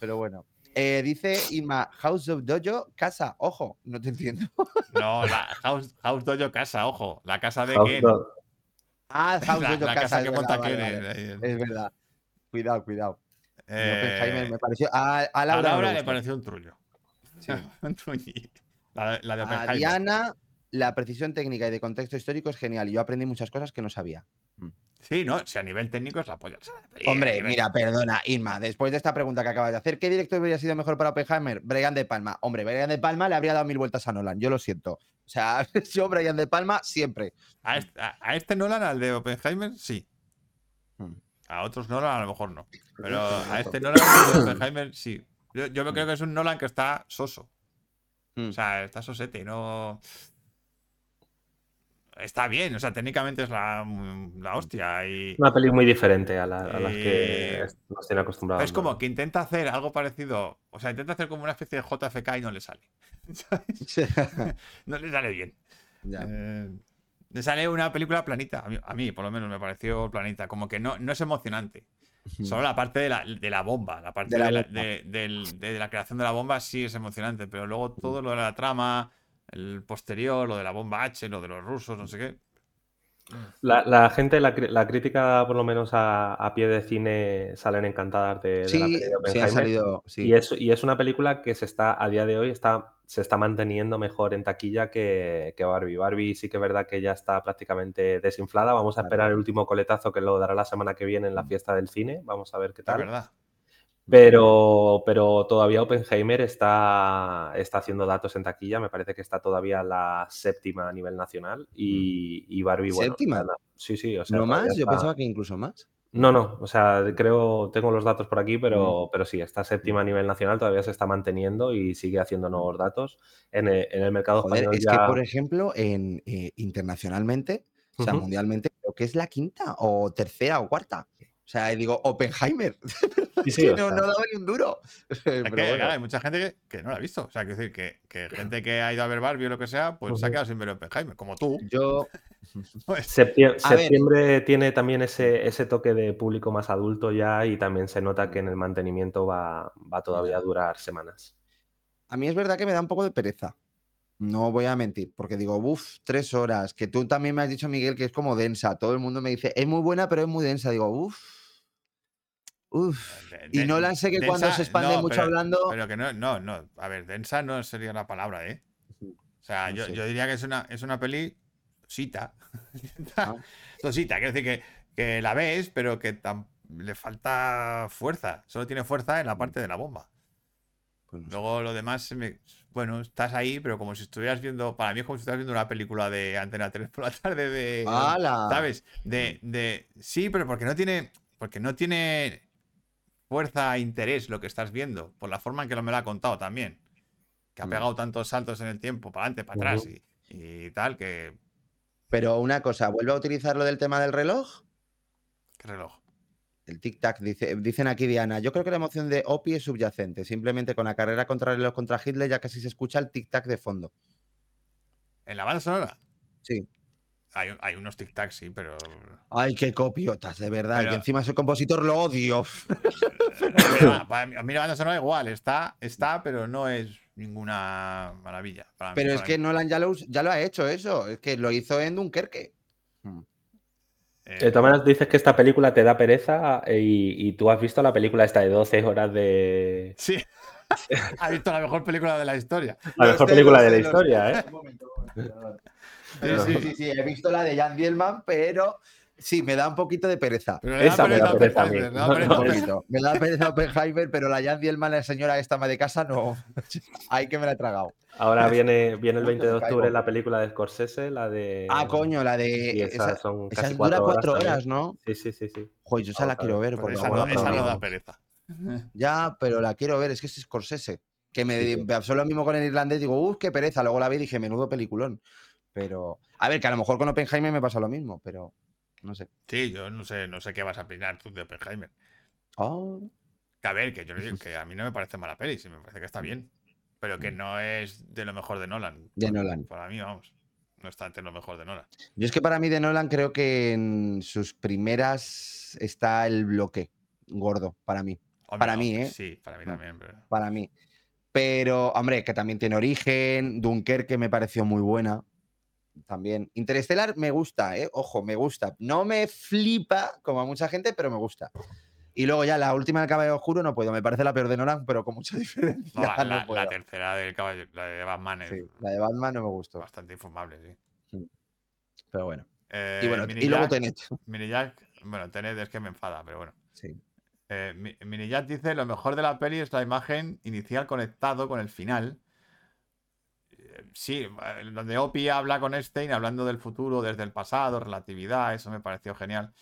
[SPEAKER 3] Pero bueno. Eh, dice Inma, House of Dojo, casa. Ojo, no te entiendo.
[SPEAKER 1] No, la House, House Dojo casa, ojo. La casa de Ken.
[SPEAKER 3] Ah, House
[SPEAKER 1] La,
[SPEAKER 3] Dojo,
[SPEAKER 1] la
[SPEAKER 3] casa.
[SPEAKER 1] que monta
[SPEAKER 3] vale,
[SPEAKER 1] Ken.
[SPEAKER 3] vale. Es verdad. Cuidado, cuidado.
[SPEAKER 1] Eh,
[SPEAKER 3] me pareció. A, a
[SPEAKER 1] a
[SPEAKER 3] Laura, no
[SPEAKER 1] Laura
[SPEAKER 3] le
[SPEAKER 1] pareció un trullo.
[SPEAKER 3] Sí.
[SPEAKER 1] un. La, de- la de
[SPEAKER 3] A. Diana, la precisión técnica y de contexto histórico es genial. Y yo aprendí muchas cosas que no sabía.
[SPEAKER 1] Sí, no, si a nivel técnico es la polla. A
[SPEAKER 3] Hombre,
[SPEAKER 1] nivel-
[SPEAKER 3] mira, perdona, Irma, después de esta pregunta que acabas de hacer, ¿qué director hubiera sido mejor para Oppenheimer? Brian De Palma. Hombre, Brian De Palma le habría dado mil vueltas a Nolan, yo lo siento. O sea, yo, Brian De Palma, siempre.
[SPEAKER 1] A este, a- a este Nolan, al de Oppenheimer, sí.
[SPEAKER 3] Hmm.
[SPEAKER 1] A otros Nolan, a lo mejor no. Pero a este Nolan, Oppenheimer, sí. Yo, yo creo que es un Nolan que está soso.
[SPEAKER 3] Mm.
[SPEAKER 1] O sea, está sosete, no. Está bien, o sea, técnicamente es la, la hostia. Y...
[SPEAKER 5] Una peli muy diferente a, la- a las
[SPEAKER 1] Eh,
[SPEAKER 5] que nos tiene acostumbrados.
[SPEAKER 1] Es como que intenta hacer algo parecido. O sea, intenta hacer como una especie de JFK y no le sale. ¿Sabes? No le sale bien.
[SPEAKER 3] Ya.
[SPEAKER 1] Eh, sale una película planita. A mí, a mí, por lo menos, me pareció planita. Como que no, no es emocionante. Solo la parte de la, de la bomba. La parte
[SPEAKER 3] De
[SPEAKER 1] de
[SPEAKER 3] la
[SPEAKER 1] la, de- la creación de la bomba sí es emocionante. Pero luego todo lo de la trama, el posterior, lo de la bomba H, lo de los rusos, no sé qué.
[SPEAKER 5] La, la gente, la, la crítica, por lo menos a, a pie de cine, salen encantadas de, de la
[SPEAKER 3] Sí,
[SPEAKER 5] peli de
[SPEAKER 3] sí, salido. Sí.
[SPEAKER 5] Y, es, y es una película que se está, a día de hoy, está, se está manteniendo mejor en taquilla que, que Barbie. Barbie sí que es verdad que ya está prácticamente desinflada. Vamos a esperar el último coletazo que lo dará la semana que viene en la fiesta del cine. Vamos a ver qué
[SPEAKER 1] Es
[SPEAKER 5] tal.
[SPEAKER 1] verdad.
[SPEAKER 5] Pero, pero todavía Oppenheimer está, está haciendo datos en taquilla. Me parece que está todavía la séptima a nivel nacional. Y, y Barbie, bueno.
[SPEAKER 3] ¿Séptima?
[SPEAKER 5] nada, Sí, sí. O sea,
[SPEAKER 3] ¿No más? Yo pensaba que incluso más.
[SPEAKER 5] No, no. O sea, creo, tengo los datos por aquí, pero, pero sí, está séptima a nivel nacional. Todavía se está manteniendo y sigue haciendo nuevos datos. En el, en el mercado
[SPEAKER 3] Joder,
[SPEAKER 5] español
[SPEAKER 3] es
[SPEAKER 5] ya.
[SPEAKER 3] que, por ejemplo, en, eh, internacionalmente, o sea, mundialmente, creo que es la quinta o tercera o cuarta. O sea, digo, Oppenheimer.
[SPEAKER 5] Sí, sí,
[SPEAKER 3] que
[SPEAKER 5] o
[SPEAKER 3] no,
[SPEAKER 5] sea,
[SPEAKER 3] no daba ni un duro.
[SPEAKER 1] Es
[SPEAKER 3] Pero
[SPEAKER 1] que,
[SPEAKER 3] bueno.
[SPEAKER 1] claro, hay mucha gente que, que no la ha visto. O sea, quiero decir que, que gente que ha ido a ver Barbie o lo que sea, pues se ha quedado sin ver Oppenheimer, como tú.
[SPEAKER 3] Yo,
[SPEAKER 1] Pues,
[SPEAKER 5] septiembre tiene también ese, ese toque de público más adulto ya y también se nota que en el mantenimiento va, va todavía a durar semanas.
[SPEAKER 3] a mí es verdad que me da un poco de pereza. No voy a mentir, porque digo, uff, tres horas. Que tú también me has dicho, Miguel, que es como densa. Todo el mundo me dice, es muy buena, pero es muy densa. Digo, uff. Uff.
[SPEAKER 1] De-
[SPEAKER 3] Y
[SPEAKER 1] de-
[SPEAKER 3] Nolan sé que cuando se expande
[SPEAKER 1] no,
[SPEAKER 3] mucho
[SPEAKER 1] pero-
[SPEAKER 3] hablando.
[SPEAKER 1] Pero que no, no, no. A ver, densa no sería la palabra, ¿eh? O sea,
[SPEAKER 3] No
[SPEAKER 1] yo, yo diría que es una, es una peli sosita.
[SPEAKER 3] Ah.
[SPEAKER 1] Sosita, quiero decir que, que la ves, pero que tam- le falta fuerza. Solo tiene fuerza en la parte de la bomba.
[SPEAKER 3] pues no sé.
[SPEAKER 1] Luego lo demás, me- bueno, estás ahí, pero como si estuvieras viendo, para mí es como si estuvieras viendo una película de Antena 3 por la tarde de...
[SPEAKER 3] ¡Hala!
[SPEAKER 1] ¿Sabes? De, de. Sí, pero porque no tiene. Porque no tiene fuerza e interés lo que estás viendo. Por la forma en que lo me lo ha contado también. Que ha
[SPEAKER 3] Mm.
[SPEAKER 1] pegado tantos saltos en el tiempo, para adelante, para atrás y, y tal, que.
[SPEAKER 3] Pero una cosa, ¿vuelve a utilizar lo del tema del reloj?
[SPEAKER 1] ¿Qué reloj?
[SPEAKER 3] El tic-tac, dice, dicen aquí Diana. Yo creo que la emoción de Opi es subyacente. Simplemente con la carrera contra el reloj contra Hitler ya casi se escucha el tic-tac de fondo.
[SPEAKER 1] ¿En la banda sonora?
[SPEAKER 3] Sí.
[SPEAKER 1] Hay, hay unos tic-tacs, sí, pero.
[SPEAKER 3] Ay, qué copiotas, de verdad.
[SPEAKER 1] Pero-
[SPEAKER 3] Y encima soy compositor, lo odio.
[SPEAKER 1] Pero, para mí- la banda sonora igual, está, está, pero no es ninguna maravilla. para mí,
[SPEAKER 3] Pero es que
[SPEAKER 1] mí.
[SPEAKER 3] Nolan ya lo, ya lo ha hecho eso. Es que lo hizo en Dunkerque.
[SPEAKER 1] Eh,
[SPEAKER 5] De todas maneras, dices que esta película te da pereza eh, y, y tú has visto la película esta de 12 horas de...
[SPEAKER 1] Sí. ha visto la mejor película de la historia.
[SPEAKER 5] La mejor película de la historia. ¿eh?
[SPEAKER 3] Un momento. Pero sí, sí, sí, he visto la de Jan Dielman, pero sí, me da un poquito de pereza.
[SPEAKER 1] Pero
[SPEAKER 5] Esa me da pereza a mí.
[SPEAKER 1] Oppenheimer, le da pereza.
[SPEAKER 3] Me da pereza Oppenheimer, pero la Jan Dielman, la señora esta ama de casa, no. Ahí que me la he tragado.
[SPEAKER 5] Ahora viene, viene el 20 de octubre la película de Scorsese, la de...
[SPEAKER 3] Ah, coño, la de.
[SPEAKER 5] Esa
[SPEAKER 3] esa,
[SPEAKER 5] son
[SPEAKER 3] esa dura
[SPEAKER 5] cuatro horas.
[SPEAKER 3] ¿no?
[SPEAKER 5] Sí, sí, sí, sí.
[SPEAKER 3] Joder, yo esa la quiero
[SPEAKER 5] ver,
[SPEAKER 3] porque
[SPEAKER 1] esa, no, esa no- da pereza.
[SPEAKER 3] Ya, pero la quiero ver, es que es Scorsese. Que me,
[SPEAKER 5] Sí, sí.
[SPEAKER 3] me pasó lo mismo con el irlandés, digo, uff, qué pereza. Luego la vi y dije, menudo peliculón. Pero, a ver, que a lo mejor con Oppenheimer me pasa lo mismo, pero no sé.
[SPEAKER 1] Sí, yo no sé, no sé qué vas a opinar tú de Oppenheimer.
[SPEAKER 3] Oh,
[SPEAKER 1] Que a ver, que yo digo que a mí no me parece mala peli, sí me parece que está bien. Pero que no es de lo mejor de Nolan.
[SPEAKER 3] De Nolan.
[SPEAKER 1] Para mí, vamos. No está entre lo mejor de Nolan.
[SPEAKER 3] Yo es que para mí de Nolan creo que en sus primeras está el bloque gordo, para mí.
[SPEAKER 1] Hombre,
[SPEAKER 3] Para
[SPEAKER 1] no,
[SPEAKER 3] mí, ¿eh?
[SPEAKER 1] Sí, para mí
[SPEAKER 3] No.
[SPEAKER 1] también. Pero...
[SPEAKER 3] Para mí. Pero, hombre, que también tiene origen. Dunkerque me pareció muy buena. También. Interstellar me gusta, ¿eh? Ojo, me gusta. No me flipa como a mucha gente, pero me gusta. Y luego ya la última del Caballero Oscuro no puedo. Me parece la peor de Nolan, pero con mucha diferencia.
[SPEAKER 1] No, la,
[SPEAKER 3] no
[SPEAKER 1] la-
[SPEAKER 3] puedo.
[SPEAKER 1] la tercera del caballo, la de Batman
[SPEAKER 3] Sí, la de Batman no me gustó.
[SPEAKER 1] bastante infumable, sí.
[SPEAKER 3] Pero bueno.
[SPEAKER 1] Eh,
[SPEAKER 3] Y bueno,
[SPEAKER 1] Mini
[SPEAKER 3] y luego Tenet.
[SPEAKER 1] Mini Jack, bueno, Tenet es que me enfada, pero bueno.
[SPEAKER 3] Sí.
[SPEAKER 1] Eh, Mi- Mini Jack dice, lo mejor de la peli es la imagen inicial conectado con el final. Eh, Sí, eh, donde Opie habla con Stein hablando del futuro desde el pasado, relatividad, eso me pareció genial.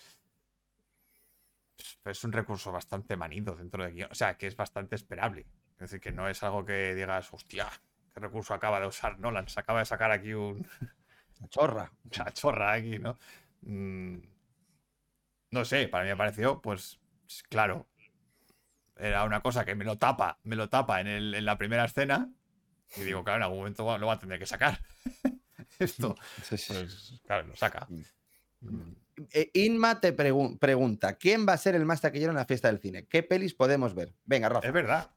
[SPEAKER 1] Es un recurso bastante manido dentro de guion, o sea, que es bastante esperable. Es decir, que no es algo que digas, hostia, qué recurso acaba de usar Nolan, se acaba de sacar aquí un,
[SPEAKER 3] La chorra.
[SPEAKER 1] una chorra aquí, ¿no? Mm, no sé, para mí me pareció, pues, claro, era una cosa que me lo tapa, me lo tapa en, el- en la primera escena y digo, claro, en algún momento lo va a tener que sacar. Esto, pues, claro, lo saca.
[SPEAKER 3] Eh, Inma te pregun- pregunta: ¿quién va a ser el más taquillero en la fiesta del cine? ¿Qué pelis podemos ver? Venga, Rafa.
[SPEAKER 1] Es verdad.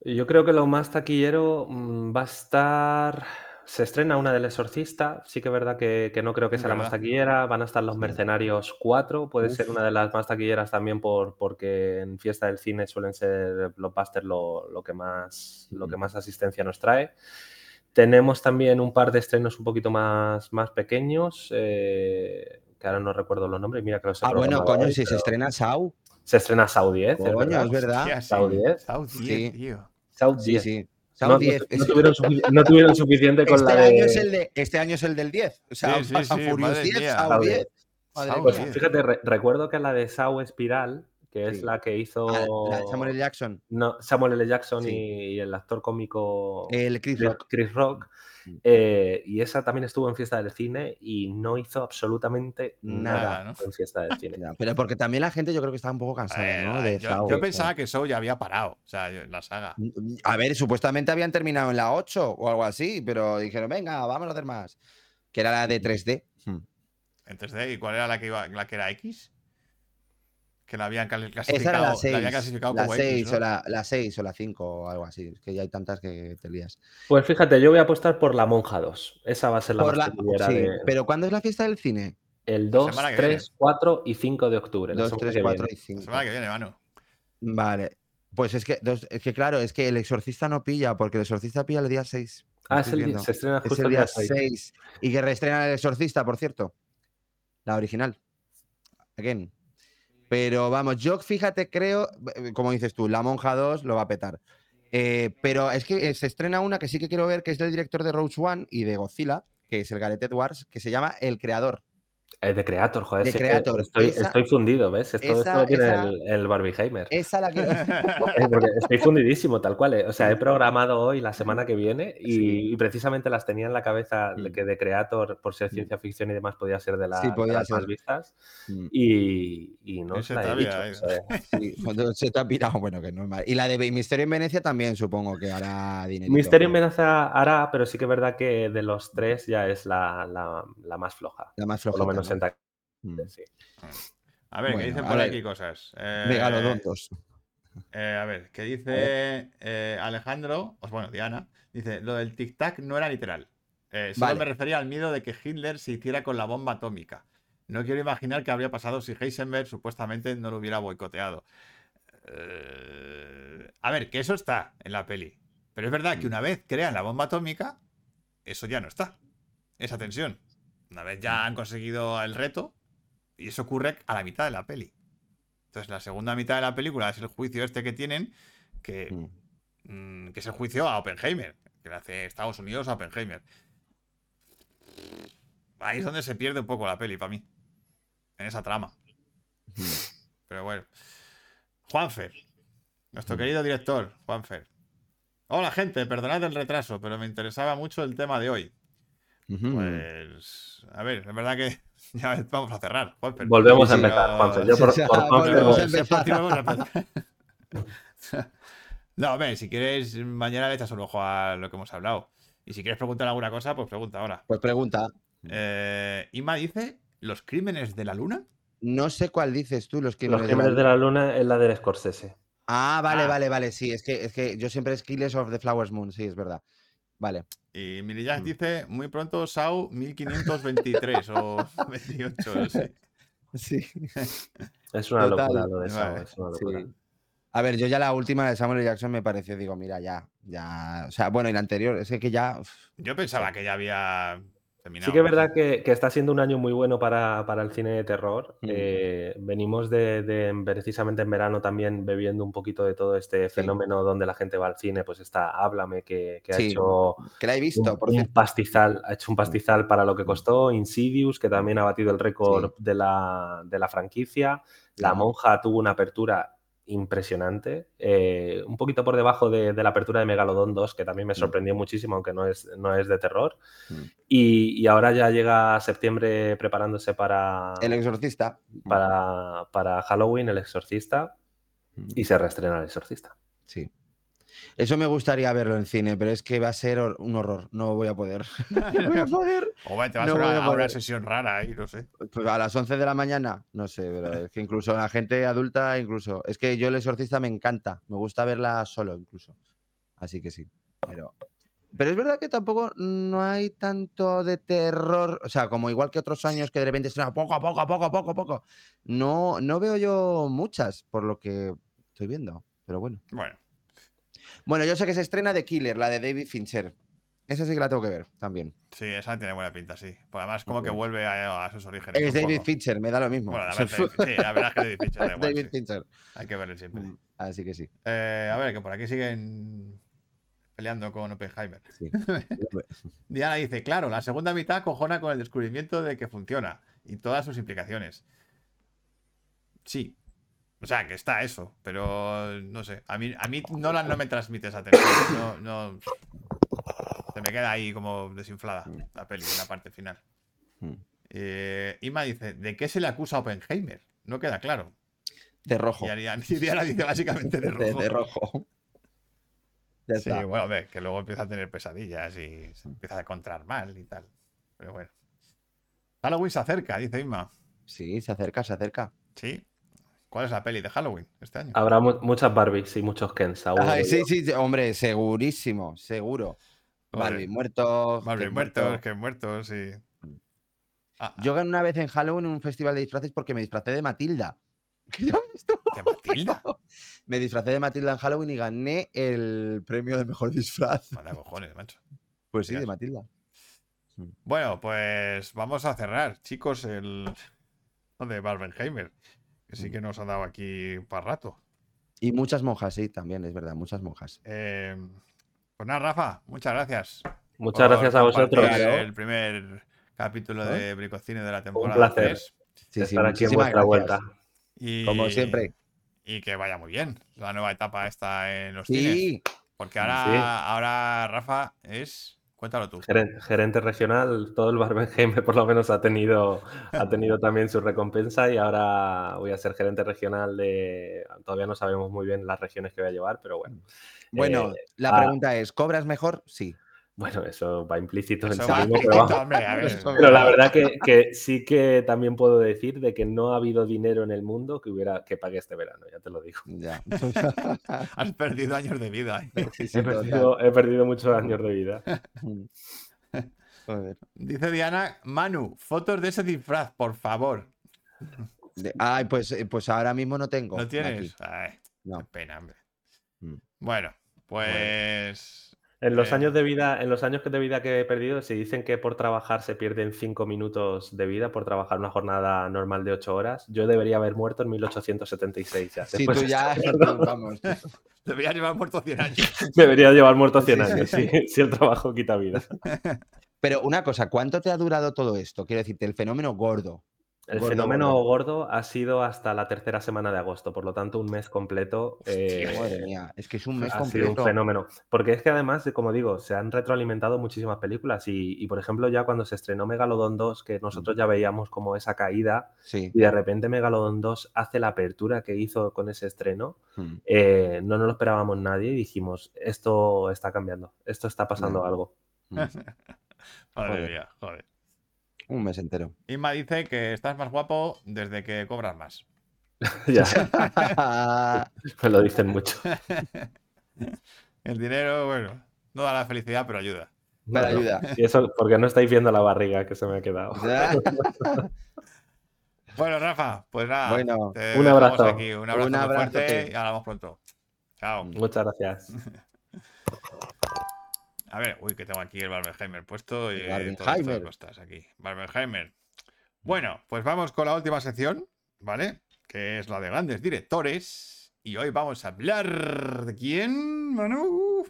[SPEAKER 5] Yo creo que lo más taquillero mm, va a estar. Se estrena una del Exorcista. Sí que es verdad que, que no creo que
[SPEAKER 1] Es
[SPEAKER 5] sea la más
[SPEAKER 1] verdad.
[SPEAKER 5] taquillera. Van a estar Los. Mercenarios 4. Puede ser una de las más taquilleras también por, porque en fiesta del cine suelen ser blockbusters lo, lo que más, lo que más asistencia nos trae. Tenemos también un par de estrenos un poquito más, más pequeños. eh, que ahora no recuerdo los nombres. Mira que los he
[SPEAKER 3] Ah, bueno, coño,
[SPEAKER 5] hoy,
[SPEAKER 3] si se estrena Sau.
[SPEAKER 5] Se estrena Sau 10, es
[SPEAKER 3] Coño,
[SPEAKER 5] verdad.
[SPEAKER 3] es verdad.
[SPEAKER 1] Hostia, sí.
[SPEAKER 5] Sau 10.
[SPEAKER 1] Sau 10,
[SPEAKER 3] Sí.
[SPEAKER 1] tío.
[SPEAKER 5] Sau
[SPEAKER 3] Sí,
[SPEAKER 5] 10.
[SPEAKER 3] sí. Sau
[SPEAKER 5] No, no-
[SPEAKER 3] 10.
[SPEAKER 5] no
[SPEAKER 3] Es-
[SPEAKER 5] tuvieron, sufici- no tuvieron suficiente con
[SPEAKER 3] este,
[SPEAKER 5] la de...
[SPEAKER 3] año es el de, este año es el del 10. O sea,
[SPEAKER 1] Sí,
[SPEAKER 3] Furious
[SPEAKER 1] madre
[SPEAKER 3] 10,
[SPEAKER 1] mía.
[SPEAKER 3] Sau
[SPEAKER 5] Sau
[SPEAKER 3] 10.
[SPEAKER 1] 10.
[SPEAKER 3] Madre
[SPEAKER 1] Sau
[SPEAKER 3] mía.
[SPEAKER 1] 10.
[SPEAKER 5] Fíjate, re- recuerdo que la de Sau Espiral, que es
[SPEAKER 3] Sí.
[SPEAKER 5] la que hizo
[SPEAKER 3] Ah, la de Samuel L. Jackson.
[SPEAKER 5] no, Samuel L. Jackson
[SPEAKER 3] Sí.
[SPEAKER 5] y, y el actor cómico
[SPEAKER 3] El Chris
[SPEAKER 5] Chris,
[SPEAKER 3] Rock.
[SPEAKER 5] Chris Rock. Eh, y esa también estuvo en Fiesta del Cine y no hizo absolutamente
[SPEAKER 3] Nada,
[SPEAKER 5] nada,
[SPEAKER 1] ¿no?
[SPEAKER 5] en Fiesta del Cine.
[SPEAKER 3] Ya, Pero porque también la gente yo creo que estaba un poco cansada,
[SPEAKER 1] ver,
[SPEAKER 3] ¿no? De
[SPEAKER 1] yo,
[SPEAKER 3] Saw.
[SPEAKER 1] yo pensaba que Show ya había parado, o sea, la saga.
[SPEAKER 3] A ver, supuestamente habían terminado en la 8 o algo así, pero dijeron, venga, vamos a hacer más. Que era la de 3D. Hmm.
[SPEAKER 1] En 3D, ¿y cuál era la que iba, la que era X? Que la habían cal-
[SPEAKER 3] Esa era
[SPEAKER 1] clasificado,
[SPEAKER 3] la
[SPEAKER 1] la
[SPEAKER 3] 6.
[SPEAKER 1] habían clasificado
[SPEAKER 3] La
[SPEAKER 1] como X,
[SPEAKER 3] 6
[SPEAKER 1] ¿no?
[SPEAKER 3] o la, la 6 o la 5 o algo así. Es que ya hay tantas que te lías.
[SPEAKER 5] Pues fíjate, yo voy a apostar por La Monja 2. Esa va a ser la
[SPEAKER 3] Por
[SPEAKER 5] más
[SPEAKER 3] la- sí,
[SPEAKER 5] de-
[SPEAKER 3] Pero ¿cuándo es la fiesta del cine?
[SPEAKER 5] El 2,
[SPEAKER 1] semana que
[SPEAKER 5] 3, 4 y 5 de octubre. la
[SPEAKER 3] 2,
[SPEAKER 5] semana
[SPEAKER 3] 3,
[SPEAKER 5] que
[SPEAKER 3] 4
[SPEAKER 5] viene.
[SPEAKER 3] y 5.
[SPEAKER 1] La semana que viene, mano.
[SPEAKER 3] Vale. Pues es que, dos- es que claro, es que el exorcista no pilla, porque el exorcista pilla el día 6. lo
[SPEAKER 5] Ah, es el,
[SPEAKER 3] viendo.
[SPEAKER 5] se estrena
[SPEAKER 3] Es
[SPEAKER 5] justo
[SPEAKER 3] el
[SPEAKER 5] el
[SPEAKER 3] día
[SPEAKER 5] día 6.
[SPEAKER 3] 6. Y que reestrenan el exorcista, por cierto. La original. Again. Pero vamos, yo fíjate, creo, eh, como dices tú, La Monja 2 lo va a petar. Eh, pero es que eh, se estrena una que sí que quiero ver, que es del director de Rogue One y de Godzilla, que es el Gareth Edwards, que se llama El Creador.
[SPEAKER 5] Es de Creator, joder.
[SPEAKER 3] De
[SPEAKER 5] sí que
[SPEAKER 3] Creator,
[SPEAKER 5] Estoy,
[SPEAKER 3] esa-
[SPEAKER 5] estoy fundido, ¿ves? Esto,
[SPEAKER 3] esa-
[SPEAKER 5] esto tiene
[SPEAKER 3] esa-
[SPEAKER 5] el, el Barbieheimer.
[SPEAKER 3] Esa la quiero.
[SPEAKER 5] Eh, porque estoy fundidísimo, tal cual. eh. O sea, he programado hoy la semana que viene y,
[SPEAKER 3] Sí.
[SPEAKER 5] y precisamente las tenía en la cabeza de
[SPEAKER 3] Mm.
[SPEAKER 5] que de Creator, por ser
[SPEAKER 3] Mm.
[SPEAKER 5] ciencia ficción y demás, podía ser de, la-
[SPEAKER 3] Sí,
[SPEAKER 5] de
[SPEAKER 3] podía
[SPEAKER 5] las más vistas.
[SPEAKER 3] Mm.
[SPEAKER 5] Y, y no os la he dicho.
[SPEAKER 1] eh.
[SPEAKER 5] o sea,
[SPEAKER 3] se te ha pirado, bueno, que no es mal. Y la de Misterio en Venecia también supongo que hará dinero.
[SPEAKER 5] Misterio en Venecia hará, pero sí que es verdad que de los tres ya es la, la- la más floja.
[SPEAKER 3] La más
[SPEAKER 5] menos
[SPEAKER 3] ¿no? Mm.
[SPEAKER 5] sí.
[SPEAKER 1] A ver,
[SPEAKER 3] Bueno,
[SPEAKER 1] ¿qué dicen por
[SPEAKER 3] ver.
[SPEAKER 1] aquí cosas? Eh,
[SPEAKER 3] Megalodontos.
[SPEAKER 1] eh, a ver, ¿qué dice eh, Alejandro? Pues bueno, Diana. Dice, lo del tic-tac no era literal. Eh, solo
[SPEAKER 3] Vale.
[SPEAKER 1] me refería al miedo de que Hitler se hiciera con la bomba atómica. No quiero imaginar qué habría pasado si Heisenberg supuestamente no lo hubiera boicoteado. Eh, a ver, que eso está en la peli. Pero es verdad que una vez crean la bomba atómica, eso ya no está. Esa tensión. Una vez ya han conseguido el reto, y eso ocurre a la mitad de la peli. Entonces, la segunda mitad de la película es el juicio este que tienen, que,
[SPEAKER 3] Mm.
[SPEAKER 1] mm, que es el juicio a Oppenheimer, que le hace Estados Unidos a Oppenheimer. Ahí es donde se pierde un poco la peli para mí. En esa trama.
[SPEAKER 3] Mm.
[SPEAKER 1] Pero bueno. Juanfer. Nuestro
[SPEAKER 3] Mm.
[SPEAKER 1] querido director, Juanfer. Hola, gente. Perdonad el retraso, pero me interesaba mucho el tema de hoy. Pues. A ver, es verdad que ya vamos a cerrar, Juanfer.
[SPEAKER 5] Volvemos a empezar, Juanfe. Yo por,
[SPEAKER 3] Sí,
[SPEAKER 5] por
[SPEAKER 3] volvemos
[SPEAKER 5] voy.
[SPEAKER 3] a empezar.
[SPEAKER 1] No, hombre, si quieres, mañana le echas un ojo a lo que hemos hablado. Y si quieres preguntar alguna cosa, pues pregunta ahora.
[SPEAKER 3] Pues pregunta.
[SPEAKER 1] Eh, Ima dice: ¿Los crímenes de la luna?
[SPEAKER 3] No sé cuál dices tú, los
[SPEAKER 5] Los
[SPEAKER 3] crímenes,
[SPEAKER 5] crímenes de la luna es la del Scorsese.
[SPEAKER 3] Ah, vale,
[SPEAKER 1] Ah.
[SPEAKER 3] vale, vale. Sí, es que, es que yo siempre es Killers of the Flowers Moon, sí, es verdad. Vale.
[SPEAKER 1] Y Mirillas
[SPEAKER 3] Mm.
[SPEAKER 1] dice: muy pronto Sau 1523 o 28, no sé.
[SPEAKER 3] Sí.
[SPEAKER 5] Es una
[SPEAKER 3] Total.
[SPEAKER 5] locura lo de eso.
[SPEAKER 1] Vale,
[SPEAKER 5] es una
[SPEAKER 3] Sí.
[SPEAKER 5] locura.
[SPEAKER 3] A ver, yo ya la última de Samuel. Jackson me pareció, digo, mira, ya, ya. O sea, bueno, y la anterior, es que ya. uf,
[SPEAKER 1] Yo pensaba que ya había terminado.
[SPEAKER 5] Sí que es verdad que, que está siendo un año muy bueno para, para el cine de terror.
[SPEAKER 3] Mm.
[SPEAKER 5] Eh, venimos de, de precisamente en verano también bebiendo un poquito de todo este fenómeno donde la gente va al cine, pues está Háblame, que, que ha hecho
[SPEAKER 3] que la he visto,
[SPEAKER 5] un,
[SPEAKER 3] por
[SPEAKER 5] un
[SPEAKER 3] cierto.
[SPEAKER 5] pastizal, ha hecho un pastizal para lo que costó, Insidious, que también ha batido el récord
[SPEAKER 3] Sí.
[SPEAKER 5] de, la, de la franquicia, La. Monja tuvo una apertura impresionante, eh, un poquito por debajo de, de la apertura de Megalodon 2, que también me sorprendió muchísimo, aunque no es, no es de terror.
[SPEAKER 3] Mm.
[SPEAKER 5] Y, y ahora ya llega septiembre preparándose para,
[SPEAKER 3] El exorcista.
[SPEAKER 5] para, para Halloween, El Exorcista, y se reestrena El Exorcista.
[SPEAKER 3] Sí. Eso me gustaría verlo en cine, pero es que va a ser un horror. No voy a poder. No voy a poder.
[SPEAKER 1] O bueno, te vas
[SPEAKER 3] No
[SPEAKER 1] a una,
[SPEAKER 3] a
[SPEAKER 1] una sesión rara ahí, no sé.
[SPEAKER 3] Pues a las 11 de la mañana, no sé, pero es que incluso la gente adulta, incluso. Es que yo el exorcista me encanta. Me gusta verla solo, incluso. Así que sí. Pero, pero es verdad que tampoco no hay tanto de terror. O sea, como igual que otros años que de repente estrena poco a poco, a poco, a poco, a poco. No, no veo yo muchas por lo que estoy viendo. Pero bueno.
[SPEAKER 1] Bueno,
[SPEAKER 3] Bueno, yo sé que se estrena The Killer, la de David Fincher. Esa sí que la tengo que ver también.
[SPEAKER 1] sí, esa tiene buena pinta, sí. Pues además, como que vuelve a, a sus orígenes.
[SPEAKER 3] Es David
[SPEAKER 1] poco.
[SPEAKER 3] Fincher, me da lo mismo.
[SPEAKER 1] Bueno, la verdad, sí, la verdad es que David Fincher da igual,
[SPEAKER 3] David
[SPEAKER 1] sí.
[SPEAKER 3] Fincher.
[SPEAKER 1] Hay que verlo siempre.
[SPEAKER 3] Así que sí.
[SPEAKER 1] Eh, a ver, que por aquí siguen peleando con Oppenheimer.
[SPEAKER 3] sí.
[SPEAKER 1] Diana dice, claro, la segunda mitad cojona con el descubrimiento de que funciona y todas sus implicaciones. Sí. O sea, que está eso, pero no sé. A mí, a mí Nolan no me transmite esa tensión. No, no. Se me queda ahí como desinflada la peli en la parte final.
[SPEAKER 3] Mm.
[SPEAKER 1] Eh, Ima dice, ¿de qué se le acusa a Oppenheimer? No queda claro.
[SPEAKER 3] De rojo.
[SPEAKER 1] Y Diana dice básicamente de rojo.
[SPEAKER 3] De, rojo. Ya
[SPEAKER 1] Sí,
[SPEAKER 3] está.
[SPEAKER 1] bueno, ve, que luego empieza a tener pesadillas y se empieza a encontrar mal y tal. Pero bueno. Halloween se acerca, dice Inma.
[SPEAKER 3] Sí, se acerca, se acerca.
[SPEAKER 1] Sí. ¿Cuál es la peli de Halloween este año?
[SPEAKER 5] Habrá mu- muchas Barbies y muchos Ken, seguro.
[SPEAKER 3] Ay, sí, sí, sí, hombre, segurísimo, seguro.
[SPEAKER 1] Joder.
[SPEAKER 3] Barbie muertos.
[SPEAKER 1] Barbie
[SPEAKER 3] Ken
[SPEAKER 1] muertos,
[SPEAKER 3] muerto.
[SPEAKER 1] que muertos y. Ah,
[SPEAKER 3] Yo gané una vez en Halloween en un festival de disfraces porque me disfracé de Matilda. Estuvo
[SPEAKER 1] ¿De Matilda?
[SPEAKER 3] Me disfracé de Matilda en Halloween y gané el premio de mejor disfraz.
[SPEAKER 1] Manda cojones, macho.
[SPEAKER 3] Pues sí, de. Matilda.
[SPEAKER 1] Bueno, pues vamos a cerrar, chicos, el de Barbenheimer. Que sí que nos ha dado aquí para rato.
[SPEAKER 3] Y muchas monjas, sí, también, es verdad, muchas monjas.
[SPEAKER 1] Eh, pues nada, Rafa, muchas gracias.
[SPEAKER 5] Muchas
[SPEAKER 1] por
[SPEAKER 5] gracias a vosotros.
[SPEAKER 1] El primer capítulo de Bricocine de la temporada
[SPEAKER 5] placer.
[SPEAKER 1] 3.
[SPEAKER 3] Sí, sí,
[SPEAKER 5] estar aquí en
[SPEAKER 3] muchísimas
[SPEAKER 5] vuestra
[SPEAKER 3] gracias.
[SPEAKER 5] vuelta.
[SPEAKER 1] Y,
[SPEAKER 3] Como siempre.
[SPEAKER 1] Y que vaya muy bien la nueva etapa esta en los cines.
[SPEAKER 3] Sí,
[SPEAKER 1] Porque ahora,
[SPEAKER 5] Sí.
[SPEAKER 1] ahora Rafa es. Cuéntalo tú.
[SPEAKER 5] Geren- Gerente regional, todo el Barbenheimer por lo menos ha tenido, ha tenido también su recompensa y ahora voy a ser gerente regional de... Todavía no sabemos muy bien las regiones que voy a llevar, pero bueno.
[SPEAKER 3] bueno,
[SPEAKER 5] Eh,
[SPEAKER 3] la
[SPEAKER 5] ah.
[SPEAKER 3] pregunta es, ¿cobras mejor? Sí.
[SPEAKER 5] Bueno, eso va implícito en sí mismo, pero la verdad que, que sí que también puedo decir de que no ha habido dinero en el mundo que hubiera que pague este verano, ya te lo digo.
[SPEAKER 3] Ya.
[SPEAKER 1] Has perdido años de vida. ¿eh?
[SPEAKER 3] Sí, sí,
[SPEAKER 5] He perdido, he perdido muchos años de vida.
[SPEAKER 3] Joder.
[SPEAKER 1] Dice Diana, Manu, fotos de ese disfraz, por favor.
[SPEAKER 3] De- Ay, pues, eh, pues ahora mismo no tengo.
[SPEAKER 1] ¿No
[SPEAKER 3] aquí.
[SPEAKER 1] tienes? Ay,
[SPEAKER 3] No.
[SPEAKER 1] qué pena, hombre.
[SPEAKER 3] Mm.
[SPEAKER 1] Bueno, pues.
[SPEAKER 5] En los
[SPEAKER 1] Eh.
[SPEAKER 5] años de vida, en los años de vida que he perdido, se dicen que por trabajar se pierden cinco minutos de vida por trabajar una jornada normal de ocho horas. Yo debería haber muerto en 1876 ya.
[SPEAKER 3] Sí, tú ya, vamos.
[SPEAKER 1] Debería llevar muerto 100 años.
[SPEAKER 5] Debería llevar muerto 100
[SPEAKER 3] Sí, sí,
[SPEAKER 5] años,
[SPEAKER 3] sí.
[SPEAKER 5] si, si el trabajo quita vida.
[SPEAKER 3] Pero una cosa, ¿cuánto te ha durado todo esto? Quiero decirte, el fenómeno gordo.
[SPEAKER 5] El
[SPEAKER 3] Gordo,
[SPEAKER 5] fenómeno
[SPEAKER 3] gordo.
[SPEAKER 5] gordo ha sido hasta la tercera semana de agosto, por lo tanto un mes completo. eh,
[SPEAKER 3] Madre mía, es que es un mes
[SPEAKER 5] ha sido un fenómeno. Porque es que además, como digo, se han retroalimentado muchísimas películas y, y, por ejemplo, ya cuando se estrenó Megalodon 2, que nosotros ya veíamos como esa caída,
[SPEAKER 3] Sí.
[SPEAKER 5] y de repente Megalodon 2 hace la apertura que hizo con ese estreno,
[SPEAKER 3] Mm.
[SPEAKER 5] eh, no nos lo esperábamos nadie y dijimos, esto está cambiando, esto está pasando
[SPEAKER 3] Mm.
[SPEAKER 5] algo.
[SPEAKER 1] Madre
[SPEAKER 3] Joder.
[SPEAKER 1] mía, joder.
[SPEAKER 3] Un mes entero.
[SPEAKER 1] Inma dice que estás más guapo desde que cobras más.
[SPEAKER 5] ya, me lo dicen mucho.
[SPEAKER 1] El dinero, bueno, no da la felicidad, pero ayuda.
[SPEAKER 5] Bueno,
[SPEAKER 3] ayuda.
[SPEAKER 5] Y eso porque no estáis viendo la barriga que se me ha quedado.
[SPEAKER 1] Bueno, Rafa, pues nada.
[SPEAKER 3] Bueno,
[SPEAKER 5] un abrazo.
[SPEAKER 1] Aquí. Un abrazo
[SPEAKER 3] Un
[SPEAKER 1] muy
[SPEAKER 3] abrazote.
[SPEAKER 1] fuerte y hablamos pronto. Chao.
[SPEAKER 5] Muchas gracias.
[SPEAKER 1] A ver, uy, que tengo aquí el Barbenheimer puesto y todas estas cosas aquí. Barbenheimer. Bueno, pues vamos con la última sección, ¿vale? Que es la de grandes directores. Y hoy vamos a hablar de quién, Manu.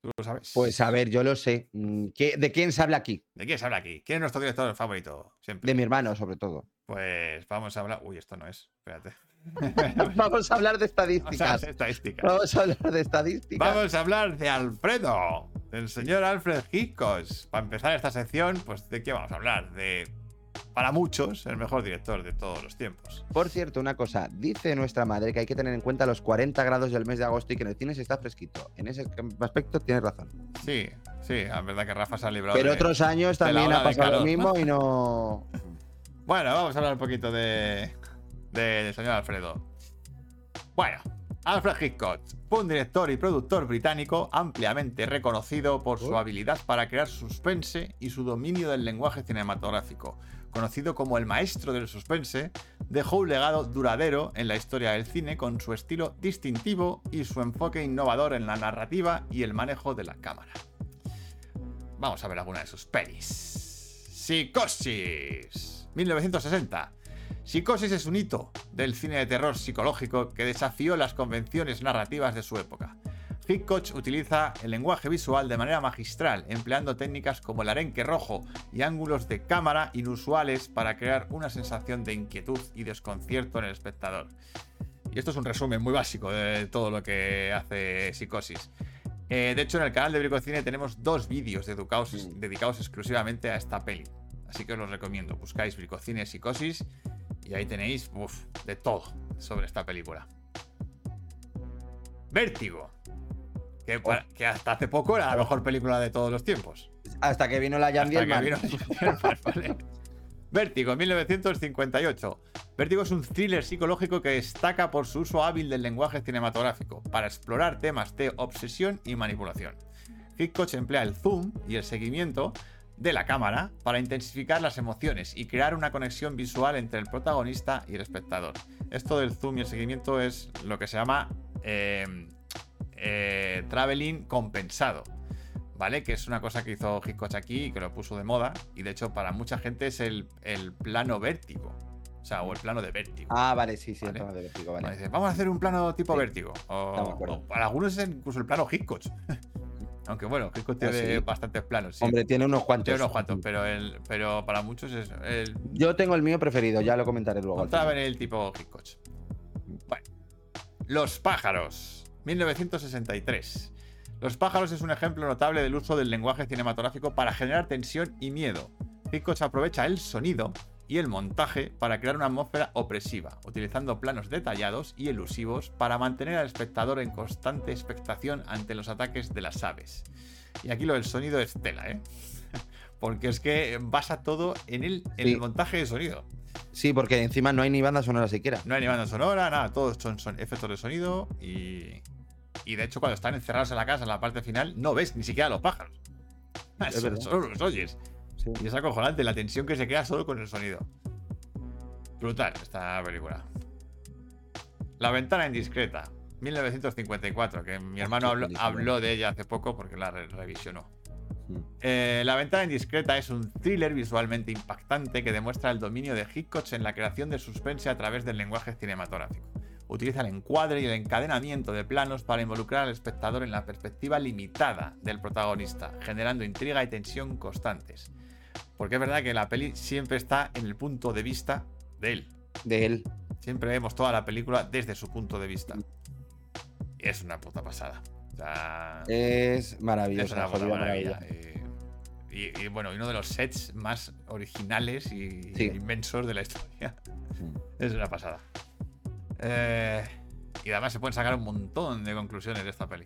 [SPEAKER 1] Tú lo sabes.
[SPEAKER 3] pues a ver, yo lo sé. Mm, ¿qué- ¿De quién se habla aquí?
[SPEAKER 1] ¿De quién se habla aquí? ¿Quién es nuestro director favorito? Siempre.
[SPEAKER 3] De mi hermano, sobre todo.
[SPEAKER 1] Pues vamos a hablar. Uy, esto no es. Espérate.
[SPEAKER 3] Vamos a hablar de
[SPEAKER 1] Vamos a
[SPEAKER 3] estadísticas.
[SPEAKER 1] estadísticas.
[SPEAKER 3] Vamos a hablar de estadísticas.
[SPEAKER 1] Vamos a hablar de Alfredo, del señor Alfred Hitchcock. Para empezar esta sección, pues ¿de qué vamos a hablar? De, para muchos, el mejor director de todos los tiempos.
[SPEAKER 3] Por cierto, una cosa, dice nuestra madre que hay que tener en cuenta los 40 grados del mes de agosto y que en el cine se está fresquito. En ese aspecto tienes razón.
[SPEAKER 1] Sí, sí, la verdad que Rafa se ha librado
[SPEAKER 3] Pero
[SPEAKER 1] de-
[SPEAKER 3] otros años también ha pasado lo mismo y no.
[SPEAKER 1] Bueno, vamos a hablar un poquito de del señor Alfredo. Bueno, Alfred Hitchcock fue un director y productor británico ampliamente reconocido por su habilidad para crear suspense y su dominio del lenguaje cinematográfico. Conocido como el maestro del suspense, dejó un legado duradero en la historia del cine con su estilo distintivo y su enfoque innovador en la narrativa y el manejo de la cámara. Vamos a ver alguna de sus pelis. Psicosis. 1960. Psicosis es un hito del cine de terror psicológico que desafió las convenciones narrativas de su época. Hitchcock utiliza el lenguaje visual de manera magistral, empleando técnicas como el arenque rojo y ángulos de cámara inusuales para crear una sensación de inquietud y desconcierto en el espectador. Y esto es un resumen muy básico de todo lo que hace Psicosis. Eh, de hecho, en el canal de Bricocine tenemos dos vídeos dedicados, dedicados exclusivamente a esta peli. Así que os los recomiendo. Buscáis Bricocine Psicosis y ahí tenéis uf, de todo sobre esta película. Vértigo. Que, pa- que hasta hace poco era la mejor película de todos los tiempos.
[SPEAKER 3] Hasta que vino la Jan Dielman.
[SPEAKER 1] vino Jan Dielman, ¿vale? Vértigo, 1958. Vértigo es un thriller psicológico que destaca por su uso hábil del lenguaje cinematográfico para explorar temas de obsesión y manipulación. Hitchcock emplea el zoom y el seguimiento de la cámara para intensificar las emociones y crear una conexión visual entre el protagonista y el espectador. Esto del zoom y el seguimiento es lo que se llama eh, eh, traveling compensado. ¿Vale? Que es una cosa que hizo Hitchcock aquí y que lo puso de moda. Y de hecho, para mucha gente es el, el plano vértigo. O sea, o el plano de vértigo.
[SPEAKER 3] Ah, vale, sí, sí, el plano de vértigo,
[SPEAKER 1] Vale,
[SPEAKER 3] vale.
[SPEAKER 1] dice, Vamos a hacer un plano tipo
[SPEAKER 3] Sí.
[SPEAKER 1] vértigo. O para algunos es incluso el plano Hitchcock. Aunque bueno, Hitchcock
[SPEAKER 3] Ah,
[SPEAKER 1] tiene
[SPEAKER 3] sí.
[SPEAKER 1] bastantes planos. sí.
[SPEAKER 3] Hombre, tiene unos cuantos.
[SPEAKER 1] Tiene unos cuantos, pero, el, pero para muchos es el
[SPEAKER 3] Yo tengo el mío preferido, ya lo comentaré luego. final.
[SPEAKER 1] vez el tipo Hitchcock. Bueno. Los pájaros. 1963. Los pájaros es un ejemplo notable del uso del lenguaje cinematográfico para generar tensión y miedo. Hitchcock aprovecha el sonido y el montaje para crear una atmósfera opresiva, utilizando planos detallados y elusivos para mantener al espectador en constante expectación ante los ataques de las aves. Y aquí lo del sonido es tela, ¿eh? Porque es que basa todo en el, en
[SPEAKER 3] Sí.
[SPEAKER 1] el montaje de sonido.
[SPEAKER 3] Sí, porque encima no hay ni banda sonora siquiera.
[SPEAKER 1] No hay ni banda sonora, nada, todos son, son efectos de sonido y. Y de hecho, cuando están encerrados en la casa, en la parte final, no ves ni siquiera a los pájaros.
[SPEAKER 3] Es verdad.
[SPEAKER 1] Solo los oyes.
[SPEAKER 3] Sí.
[SPEAKER 1] Y es acojonante la tensión que se crea solo con el sonido. Brutal esta película. La ventana indiscreta, 1954, que mi hermano
[SPEAKER 3] qué
[SPEAKER 1] habló, de ella hace poco porque la re- revisionó. Eh, la ventana indiscreta es un thriller visualmente impactante que demuestra el dominio de Hitchcock en la creación de suspense a través del lenguaje cinematográfico. Utiliza el encuadre y el encadenamiento de planos para involucrar al espectador en la perspectiva limitada del protagonista, generando intriga y tensión constantes. Porque es verdad que la peli siempre está en el punto de vista de él.
[SPEAKER 3] De él.
[SPEAKER 1] Siempre vemos toda la película desde su punto de vista. Y es una puta pasada. O sea,
[SPEAKER 3] Es
[SPEAKER 1] es
[SPEAKER 3] maravilloso.
[SPEAKER 1] una puta maravilla.
[SPEAKER 3] maravilla.
[SPEAKER 1] Y, y- bueno, uno de los sets más originales y
[SPEAKER 3] Sí.
[SPEAKER 1] inmensos de la historia. Es una pasada. Eh, y además se pueden sacar un montón de conclusiones de esta peli.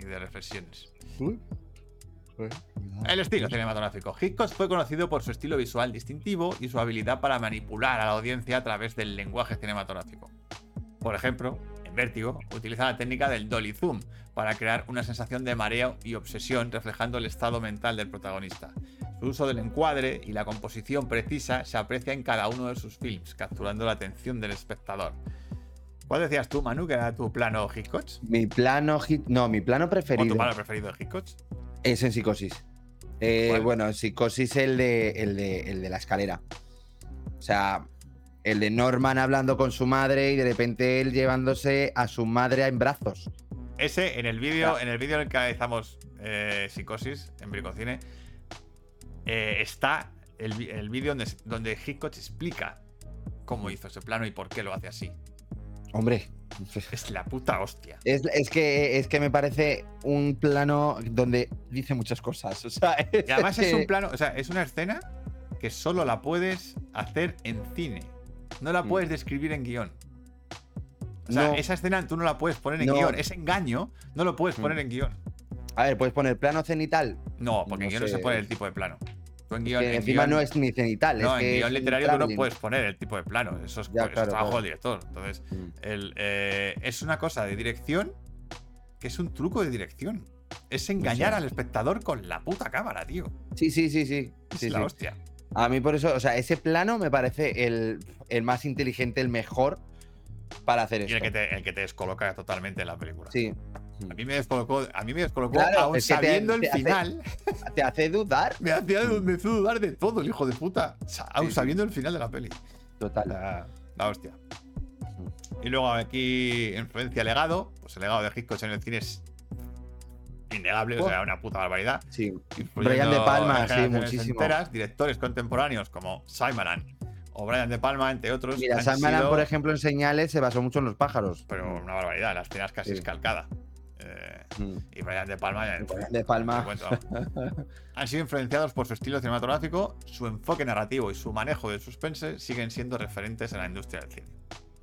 [SPEAKER 1] Y de reflexiones. El estilo cinematográfico. Hitchcock fue conocido por su estilo visual distintivo y su habilidad para manipular a la audiencia a través del lenguaje cinematográfico. Por ejemplo, en Vértigo utiliza la técnica del dolly zoom para crear una sensación de mareo y obsesión reflejando el estado mental del protagonista. Su uso del encuadre y la composición precisa se aprecia en cada uno de sus films, capturando la atención del espectador. ¿Cuál decías tú, Manu, que era tu plano Hitchcock?
[SPEAKER 3] Mi plano. No, mi plano
[SPEAKER 1] ¿O
[SPEAKER 3] preferido
[SPEAKER 1] tu plano preferido de Hitchcock?
[SPEAKER 3] es en psicosis. Eh, bueno, en psicosis el de, el, de, el de la escalera. O sea, el de Norman hablando con su madre y de repente él llevándose a su madre en brazos.
[SPEAKER 1] Ese, en el vídeo, en el vídeo en el que analizamos eh, Psicosis en Bricocine, eh, está el, el vídeo donde, donde Hitchcock explica cómo hizo ese plano y por qué lo hace así.
[SPEAKER 3] Hombre,
[SPEAKER 1] Es la puta hostia.
[SPEAKER 3] es, es que, es que me parece un plano donde dice muchas cosas. O sea,
[SPEAKER 1] Y además es
[SPEAKER 3] que-
[SPEAKER 1] un plano, o sea, es una escena que solo la puedes hacer en cine. No la
[SPEAKER 3] Mm.
[SPEAKER 1] puedes describir en guion. O sea,
[SPEAKER 3] No.
[SPEAKER 1] esa escena tú no la puedes poner en
[SPEAKER 3] No.
[SPEAKER 1] guion. Ese engaño no lo puedes
[SPEAKER 3] Mm.
[SPEAKER 1] poner en guion.
[SPEAKER 3] A ver, puedes poner plano cenital.
[SPEAKER 1] No, porque
[SPEAKER 3] No
[SPEAKER 1] en guion no se
[SPEAKER 3] sé.
[SPEAKER 1] pone el tipo de plano. En guion,
[SPEAKER 3] que
[SPEAKER 1] en
[SPEAKER 3] encima
[SPEAKER 1] guión-
[SPEAKER 3] no es ni cenital.
[SPEAKER 1] No,
[SPEAKER 3] es
[SPEAKER 1] en
[SPEAKER 3] que guion
[SPEAKER 1] literario tú no puedes poner el tipo de plano. Eso es,
[SPEAKER 3] Ya,
[SPEAKER 1] eso es
[SPEAKER 3] claro,
[SPEAKER 1] trabajo
[SPEAKER 3] claro.
[SPEAKER 1] del director. Entonces,
[SPEAKER 3] Mm.
[SPEAKER 1] el, eh, es una cosa de dirección que es un truco de dirección. Es engañar al espectador con la puta cámara, tío.
[SPEAKER 3] Sí, sí, sí, sí.
[SPEAKER 1] Es
[SPEAKER 3] sí,
[SPEAKER 1] la
[SPEAKER 3] sí.
[SPEAKER 1] hostia.
[SPEAKER 3] A mí por eso, o sea, ese plano me parece el, el más inteligente, el mejor para hacer
[SPEAKER 1] Y
[SPEAKER 3] esto.
[SPEAKER 1] el que, te, el que te descoloca totalmente en la película.
[SPEAKER 3] Sí.
[SPEAKER 1] A mí me descolocó, a mí me descolocó
[SPEAKER 3] Claro,
[SPEAKER 1] aún
[SPEAKER 3] te-
[SPEAKER 1] sabiendo
[SPEAKER 3] te
[SPEAKER 1] el
[SPEAKER 3] hace-
[SPEAKER 1] final.
[SPEAKER 3] Te hace dudar.
[SPEAKER 1] Me hacía me hizo dudar de todo, el hijo de puta. Aún
[SPEAKER 3] Sí, sí.
[SPEAKER 1] sabiendo el final de la peli.
[SPEAKER 3] Total.
[SPEAKER 1] La, la hostia. Y luego aquí, influencia legado. Pues el legado de Hitchcock en el cine es innegable, o sea, una puta barbaridad.
[SPEAKER 3] Sí. Brian De Palma, sí, muchísimo.
[SPEAKER 1] enteras, directores contemporáneos como Shyamalan o Brian De Palma, entre otros.
[SPEAKER 3] Mira, Shyamalan,
[SPEAKER 1] sido-
[SPEAKER 3] por ejemplo, en señales se basó mucho en los pájaros.
[SPEAKER 1] Pero una barbaridad, las escenas casi
[SPEAKER 3] Sí.
[SPEAKER 1] escalcadas. Eh,
[SPEAKER 3] Mm.
[SPEAKER 1] y Brian De Palma,
[SPEAKER 3] Brian De Palma.
[SPEAKER 1] Han sido influenciados por su estilo cinematográfico, su enfoque narrativo y su manejo del suspense siguen siendo referentes en la industria del cine.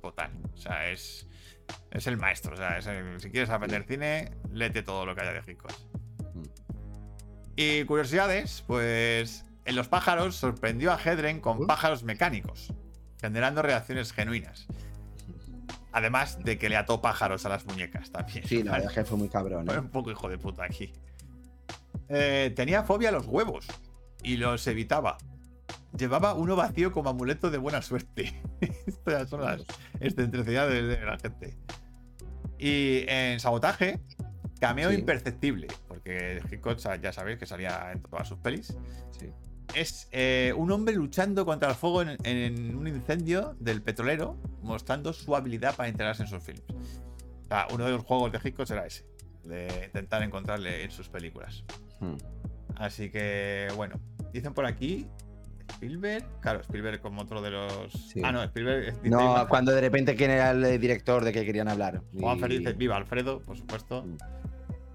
[SPEAKER 1] Total. O sea, es, es el maestro. O sea, es el- si quieres aprender cine, léete todo lo que haya de Hitchcock.
[SPEAKER 3] Mm.
[SPEAKER 1] Y curiosidades, pues en los pájaros sorprendió a Hedren con pájaros mecánicos, generando reacciones genuinas. Además de que le ató pájaros a las muñecas también.
[SPEAKER 3] Sí, la verdad es que fue muy cabrón.
[SPEAKER 1] Fue
[SPEAKER 3] ¿eh?
[SPEAKER 1] un poco hijo de puta aquí. Eh, tenía fobia a los huevos y los evitaba. Llevaba uno vacío como amuleto de buena suerte. Estas son las excentricidades de la gente. Y en sabotaje, cameo
[SPEAKER 3] Sí.
[SPEAKER 1] imperceptible, porque Hitchcock ya sabéis que salía en todas sus pelis.
[SPEAKER 3] Sí.
[SPEAKER 1] Es eh, un hombre luchando contra el fuego en, en un incendio del petrolero, mostrando su habilidad para integrarse en sus films. O sea, uno de los juegos de Hitchcock era ese, de intentar encontrarle en sus películas.
[SPEAKER 3] Hmm.
[SPEAKER 1] Así que, bueno, dicen por aquí Spielberg, claro, Spielberg como otro de los.
[SPEAKER 3] Sí.
[SPEAKER 1] Ah, no, Spielberg. dice
[SPEAKER 3] No, cuando de repente quién era el director de que querían hablar.
[SPEAKER 1] Juan
[SPEAKER 3] Y
[SPEAKER 1] Feliz dice, viva Alfredo, por supuesto.
[SPEAKER 3] Mm.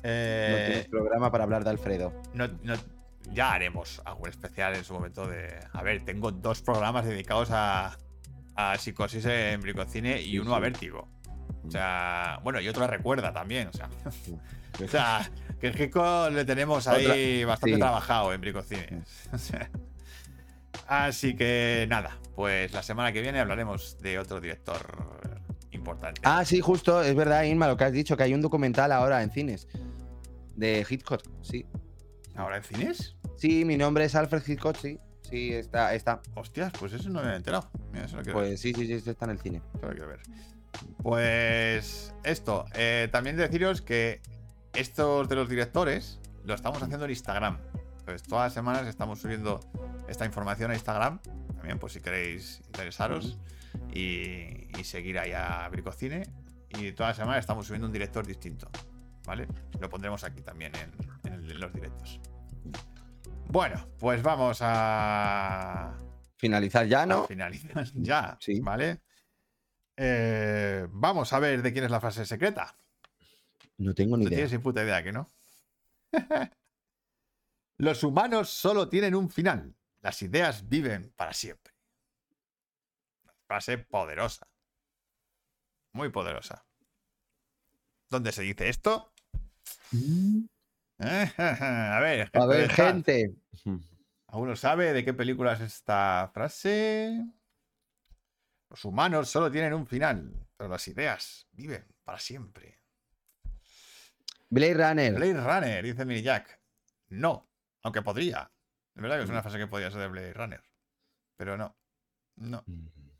[SPEAKER 1] Eh,
[SPEAKER 3] No tienes programa para hablar de Alfredo.
[SPEAKER 1] no- no- ya haremos algún especial en su momento de. A ver, tengo dos programas dedicados a, a psicosis en bricocine y uno a vértigo. O sea, bueno, y otro a recuerda también. O sea, o sea que el Gico le tenemos ahí bastante
[SPEAKER 3] sí.
[SPEAKER 1] trabajado en bricocine. Así que nada, pues la semana que viene hablaremos de otro director importante.
[SPEAKER 3] Ah, sí, justo, es verdad, Inma, lo que has dicho, que hay un documental ahora en cines de Hitchcock, sí.
[SPEAKER 1] ¿Ahora en cines?
[SPEAKER 3] Sí, mi nombre es Alfred Hitchcock, sí. Sí, está, está.
[SPEAKER 1] Hostias, pues eso no me he enterado. Mira, eso lo quiero.
[SPEAKER 3] Pues sí, sí, sí, sí, está en el cine.
[SPEAKER 1] Eso lo quiero ver. Pues esto, eh, también deciros que estos de los directores lo estamos haciendo en Instagram. Pues todas las semanas estamos subiendo esta información a Instagram. También, pues si queréis interesaros y, y seguir ahí a Bricocine. Y todas las semanas estamos subiendo un director distinto. ¿Vale? Lo pondremos aquí también en, en los directos. Bueno, pues vamos a,
[SPEAKER 3] Finalizar ya,
[SPEAKER 1] a
[SPEAKER 3] ¿no?
[SPEAKER 1] finalizar ya.
[SPEAKER 3] Sí.
[SPEAKER 1] ¿Vale? Eh, vamos a ver de quién es la frase secreta.
[SPEAKER 3] No tengo ni
[SPEAKER 1] No
[SPEAKER 3] idea.
[SPEAKER 1] tienes ni puta idea que no. Los humanos solo tienen un final. Las ideas viven para siempre. Frase poderosa. Muy poderosa. ¿Dónde se dice esto? A ver,
[SPEAKER 3] A ver,
[SPEAKER 1] está.
[SPEAKER 3] gente.
[SPEAKER 1] ¿Alguno sabe de qué película es esta frase? Los humanos solo tienen un final, pero las ideas viven para siempre.
[SPEAKER 3] Blade Runner.
[SPEAKER 1] Blade Runner, dice Mini Jack. No, aunque podría. Es verdad que es una frase que podría ser de Blade Runner. Pero no. No,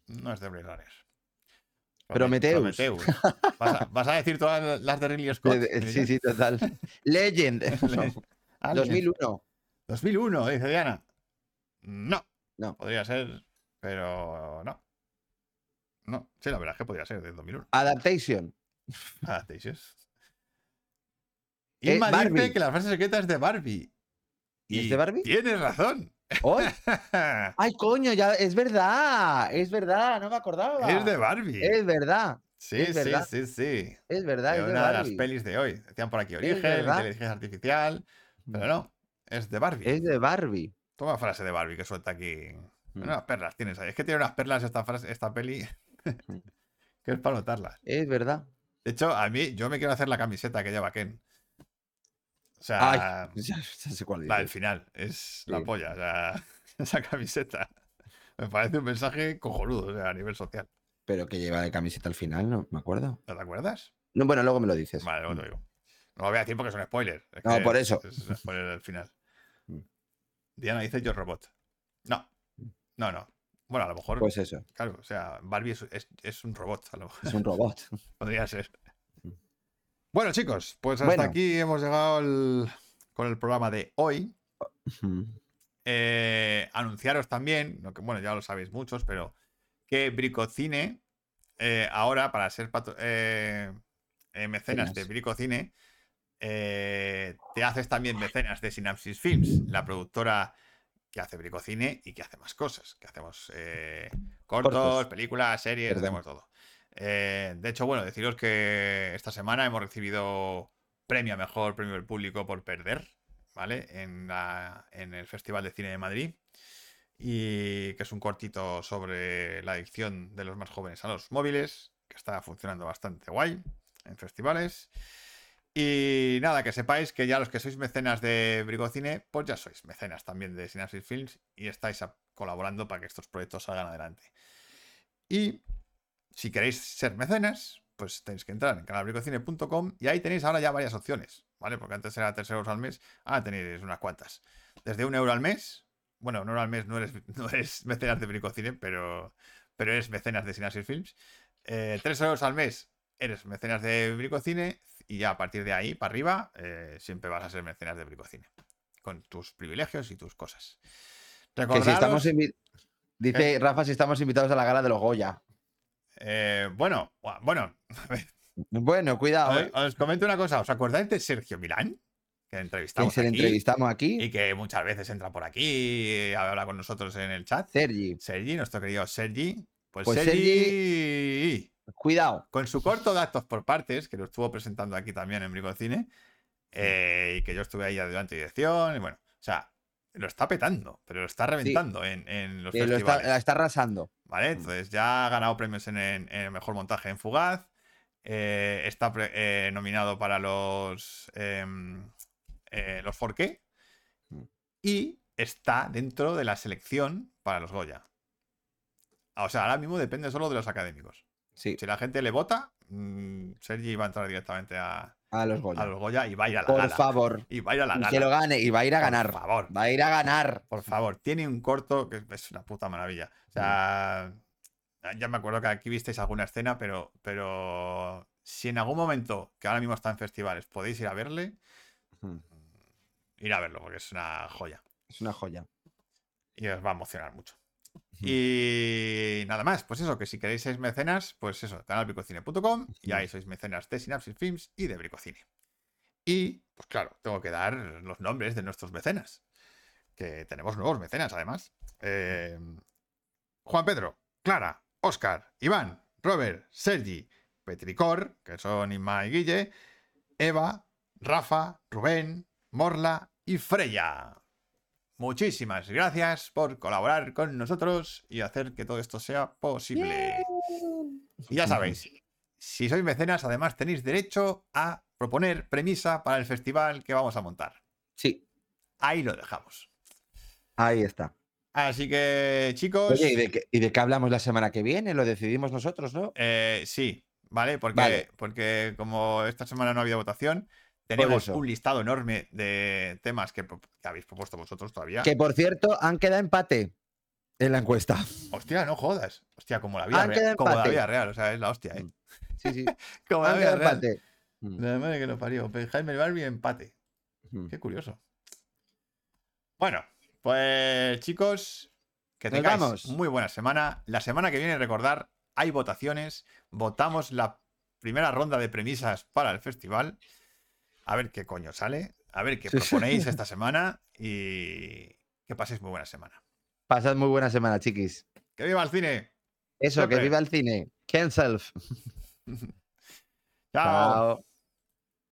[SPEAKER 1] no es de Blade Runner.
[SPEAKER 3] Prometheus.
[SPEAKER 1] Prometheus. ¿Vas a, vas a decir todas las de Ridley Scott?
[SPEAKER 3] Eh, eh, Sí, sí, total. Legend.
[SPEAKER 1] Alguien.
[SPEAKER 3] 2001.
[SPEAKER 1] 2001, dice Diana. No.
[SPEAKER 3] No.
[SPEAKER 1] Podría ser, pero no. No. Sí, la verdad es que podría ser del 2001.
[SPEAKER 3] Adaptation.
[SPEAKER 1] Adaptations.
[SPEAKER 3] Eh,
[SPEAKER 1] Inma
[SPEAKER 3] Barbie.
[SPEAKER 1] dice que la frase secreta es de Barbie.
[SPEAKER 3] ¿Y es de Barbie?
[SPEAKER 1] Tienes razón.
[SPEAKER 3] ¡Ay! ¡Ay, coño! Ya, es verdad. Es verdad, no me acordaba.
[SPEAKER 1] es de Barbie.
[SPEAKER 3] Es verdad.
[SPEAKER 1] sí,
[SPEAKER 3] es
[SPEAKER 1] sí,
[SPEAKER 3] verdad.
[SPEAKER 1] sí, sí.
[SPEAKER 3] Es verdad. Es
[SPEAKER 1] una de las pelis de hoy. Decían por aquí origen, inteligencia artificial. Pero no. Es de Barbie.
[SPEAKER 3] Es de Barbie.
[SPEAKER 1] Toma frase de Barbie que suelta aquí.
[SPEAKER 3] Mm.
[SPEAKER 1] Unas perlas tienes ahí. Es que tiene unas perlas esta frase, esta peli. que es para notarlas.
[SPEAKER 3] Es verdad.
[SPEAKER 1] De hecho, a mí, yo me quiero hacer la camiseta que lleva Ken. O sea,
[SPEAKER 3] Ay, ya, ya sé cuál
[SPEAKER 1] la del final. Es la polla. O sea, esa camiseta. Me parece un mensaje cojonudo, o sea, a nivel social.
[SPEAKER 3] Pero que lleva de camiseta al final, no me acuerdo.
[SPEAKER 1] ¿No te acuerdas?
[SPEAKER 3] No, bueno, luego me lo dices.
[SPEAKER 1] Vale, luego te digo. No lo voy a decir porque es un spoiler. es
[SPEAKER 3] No, por
[SPEAKER 1] es-
[SPEAKER 3] eso.
[SPEAKER 1] Es, un spoiler del final.
[SPEAKER 3] Mm.
[SPEAKER 1] Diana dice yo robot. No. No, no. Bueno, a lo mejor,
[SPEAKER 3] Pues eso,
[SPEAKER 1] claro, o sea, Barbie es, es- es un robot, a lo mejor.
[SPEAKER 3] es un robot.
[SPEAKER 1] Podría ser. Bueno, chicos, pues hasta
[SPEAKER 3] Bueno.
[SPEAKER 1] aquí hemos llegado con el programa de hoy. Eh, anunciaros también, bueno, ya lo sabéis muchos, pero que Bricocine, eh, ahora para ser eh, eh, mecenas de. Bricocine, eh, te haces también mecenas de Synapsis Films, la productora que hace Bricocine y que hace más cosas, que hacemos eh, cortos,
[SPEAKER 3] Cortos.
[SPEAKER 1] películas, series,
[SPEAKER 3] Perdón.
[SPEAKER 1] hacemos todo. Eh, de hecho, bueno, deciros que esta semana hemos recibido premio a mejor premio del público por perder, ¿vale? En, el Festival de Cine de Madrid. Y que es un cortito sobre la adicción de los más jóvenes a los móviles, que está funcionando bastante guay en festivales. Y nada, que sepáis que ya los que sois mecenas de Brigocine, pues ya sois mecenas también de Synapsis Films y estáis colaborando para que estos proyectos salgan adelante. Y si queréis ser mecenas, pues tenéis que entrar en canalbricocine.com y ahí tenéis ahora ya varias opciones, ¿vale? Porque antes era 3 euros al mes, ahora tenéis unas cuantas. Desde un euro al mes, bueno, un euro al mes no eres, no eres mecenas de Bricocine, pero, pero eres mecenas de Synapsis Films. Eh, 3 euros al mes eres mecenas de Bricocine y ya a partir de ahí para arriba eh, siempre vas a ser mecenas de Bricocine. Con tus privilegios y tus cosas.
[SPEAKER 3] Que si
[SPEAKER 1] Recordaros-
[SPEAKER 3] estamos Dice Rafa si estamos invitados a la gala de los Goya.
[SPEAKER 1] Eh, bueno, bueno,
[SPEAKER 3] Bueno, cuidado.
[SPEAKER 1] os,
[SPEAKER 3] ¿eh?
[SPEAKER 1] os comento una cosa. ¿Os acordáis de Sergio Milán? Que
[SPEAKER 3] ¿Quién
[SPEAKER 1] entrevistamos
[SPEAKER 3] se le
[SPEAKER 1] aquí
[SPEAKER 3] entrevistamos aquí?
[SPEAKER 1] y que muchas veces entra por aquí y habla con nosotros en el chat.
[SPEAKER 3] Sergi.
[SPEAKER 1] Sergi, nuestro querido Sergi. Pues,
[SPEAKER 3] Pues
[SPEAKER 1] Sergi,
[SPEAKER 3] Cuidado.
[SPEAKER 1] con su corto de actos por partes, que lo estuvo presentando aquí también en Bricocine, eh, y que yo estuve ahí ayudante de dirección, y bueno, o sea, lo está petando, pero lo está reventando en, en los
[SPEAKER 3] lo está,
[SPEAKER 1] festivales.
[SPEAKER 3] la está arrasando.
[SPEAKER 1] ¿Vale? Entonces ya ha ganado premios en, en- mejor montaje en Fugaz. eh, está pre- eh, nominado para los em, eh, los 4K. Y está dentro de la selección para los Goya. O sea, ahora mismo depende solo de los académicos.
[SPEAKER 3] Sí,
[SPEAKER 1] Si la gente le vota, mm, Sergi va a entrar directamente a,
[SPEAKER 3] a los Goya.
[SPEAKER 1] a los Goya y va a ir a la
[SPEAKER 3] Por
[SPEAKER 1] gala.
[SPEAKER 3] favor.
[SPEAKER 1] Y va a ir a la gala.
[SPEAKER 3] que lo gane. Y va a ir a
[SPEAKER 1] Por
[SPEAKER 3] ganar.
[SPEAKER 1] favor.
[SPEAKER 3] Va a ir a ganar.
[SPEAKER 1] Por favor, tiene un corto que es una puta maravilla. O sea, ya me acuerdo que aquí visteis alguna escena, pero, pero si en algún momento, que ahora mismo está en festivales, podéis ir a verle, ir a verlo, porque es una joya.
[SPEAKER 3] Es una joya.
[SPEAKER 1] Y os va a emocionar mucho. Y nada más, pues eso, que si queréis ser mecenas, pues eso, canalbricocine.com y ahí sois mecenas de Synapsis Films y de Bricocine. Y, pues claro, tengo que dar los nombres de nuestros mecenas, que tenemos nuevos mecenas además. Eh, Juan Pedro, Clara, Oscar, Iván, Robert, Sergi, Petricor, que son Inma y Guille, Eva, Rafa, Rubén, Morla y Freya. Muchísimas gracias por colaborar con nosotros y hacer que todo esto sea posible. Y ya sabéis, si sois mecenas, además tenéis derecho a proponer premisa para el festival que vamos a montar.
[SPEAKER 3] Sí,
[SPEAKER 1] Ahí lo dejamos.
[SPEAKER 3] ahí está.
[SPEAKER 1] Así que, chicos,
[SPEAKER 3] Oye, ¿y de, qué, y de qué hablamos la semana que viene? Lo decidimos nosotros, ¿no?
[SPEAKER 1] eh, sí, ¿vale? Porque,
[SPEAKER 3] Vale.
[SPEAKER 1] porque como esta semana no ha habido votación, tenemos un listado enorme de temas que, habéis propuesto vosotros todavía.
[SPEAKER 3] Que por cierto, han quedado empate en la encuesta.
[SPEAKER 1] Hostia, no jodas. Hostia, como la vida, real, como la vida real, o sea, es la hostia, ¿eh?
[SPEAKER 3] Sí, sí.
[SPEAKER 1] Como la
[SPEAKER 3] han
[SPEAKER 1] vida
[SPEAKER 3] quedado
[SPEAKER 1] real.
[SPEAKER 3] empate. Mm.
[SPEAKER 1] La madre que lo parió. Jaime Barbie empate.
[SPEAKER 3] Mm.
[SPEAKER 1] Qué curioso. Bueno, pues chicos, que tengáis
[SPEAKER 3] vamos.
[SPEAKER 1] muy buena semana. La semana que viene, recordar, hay votaciones. Votamos la primera ronda de premisas para el festival. A ver qué coño sale. A ver qué
[SPEAKER 3] Sí, sí.
[SPEAKER 1] proponéis esta semana. Y que paséis muy buena semana.
[SPEAKER 3] Pasad muy buena semana, chiquis.
[SPEAKER 1] ¡Que viva el cine!
[SPEAKER 3] Eso,
[SPEAKER 1] Siempre.
[SPEAKER 3] que viva el cine. Cancel.
[SPEAKER 1] ¡Chao!
[SPEAKER 3] Chao.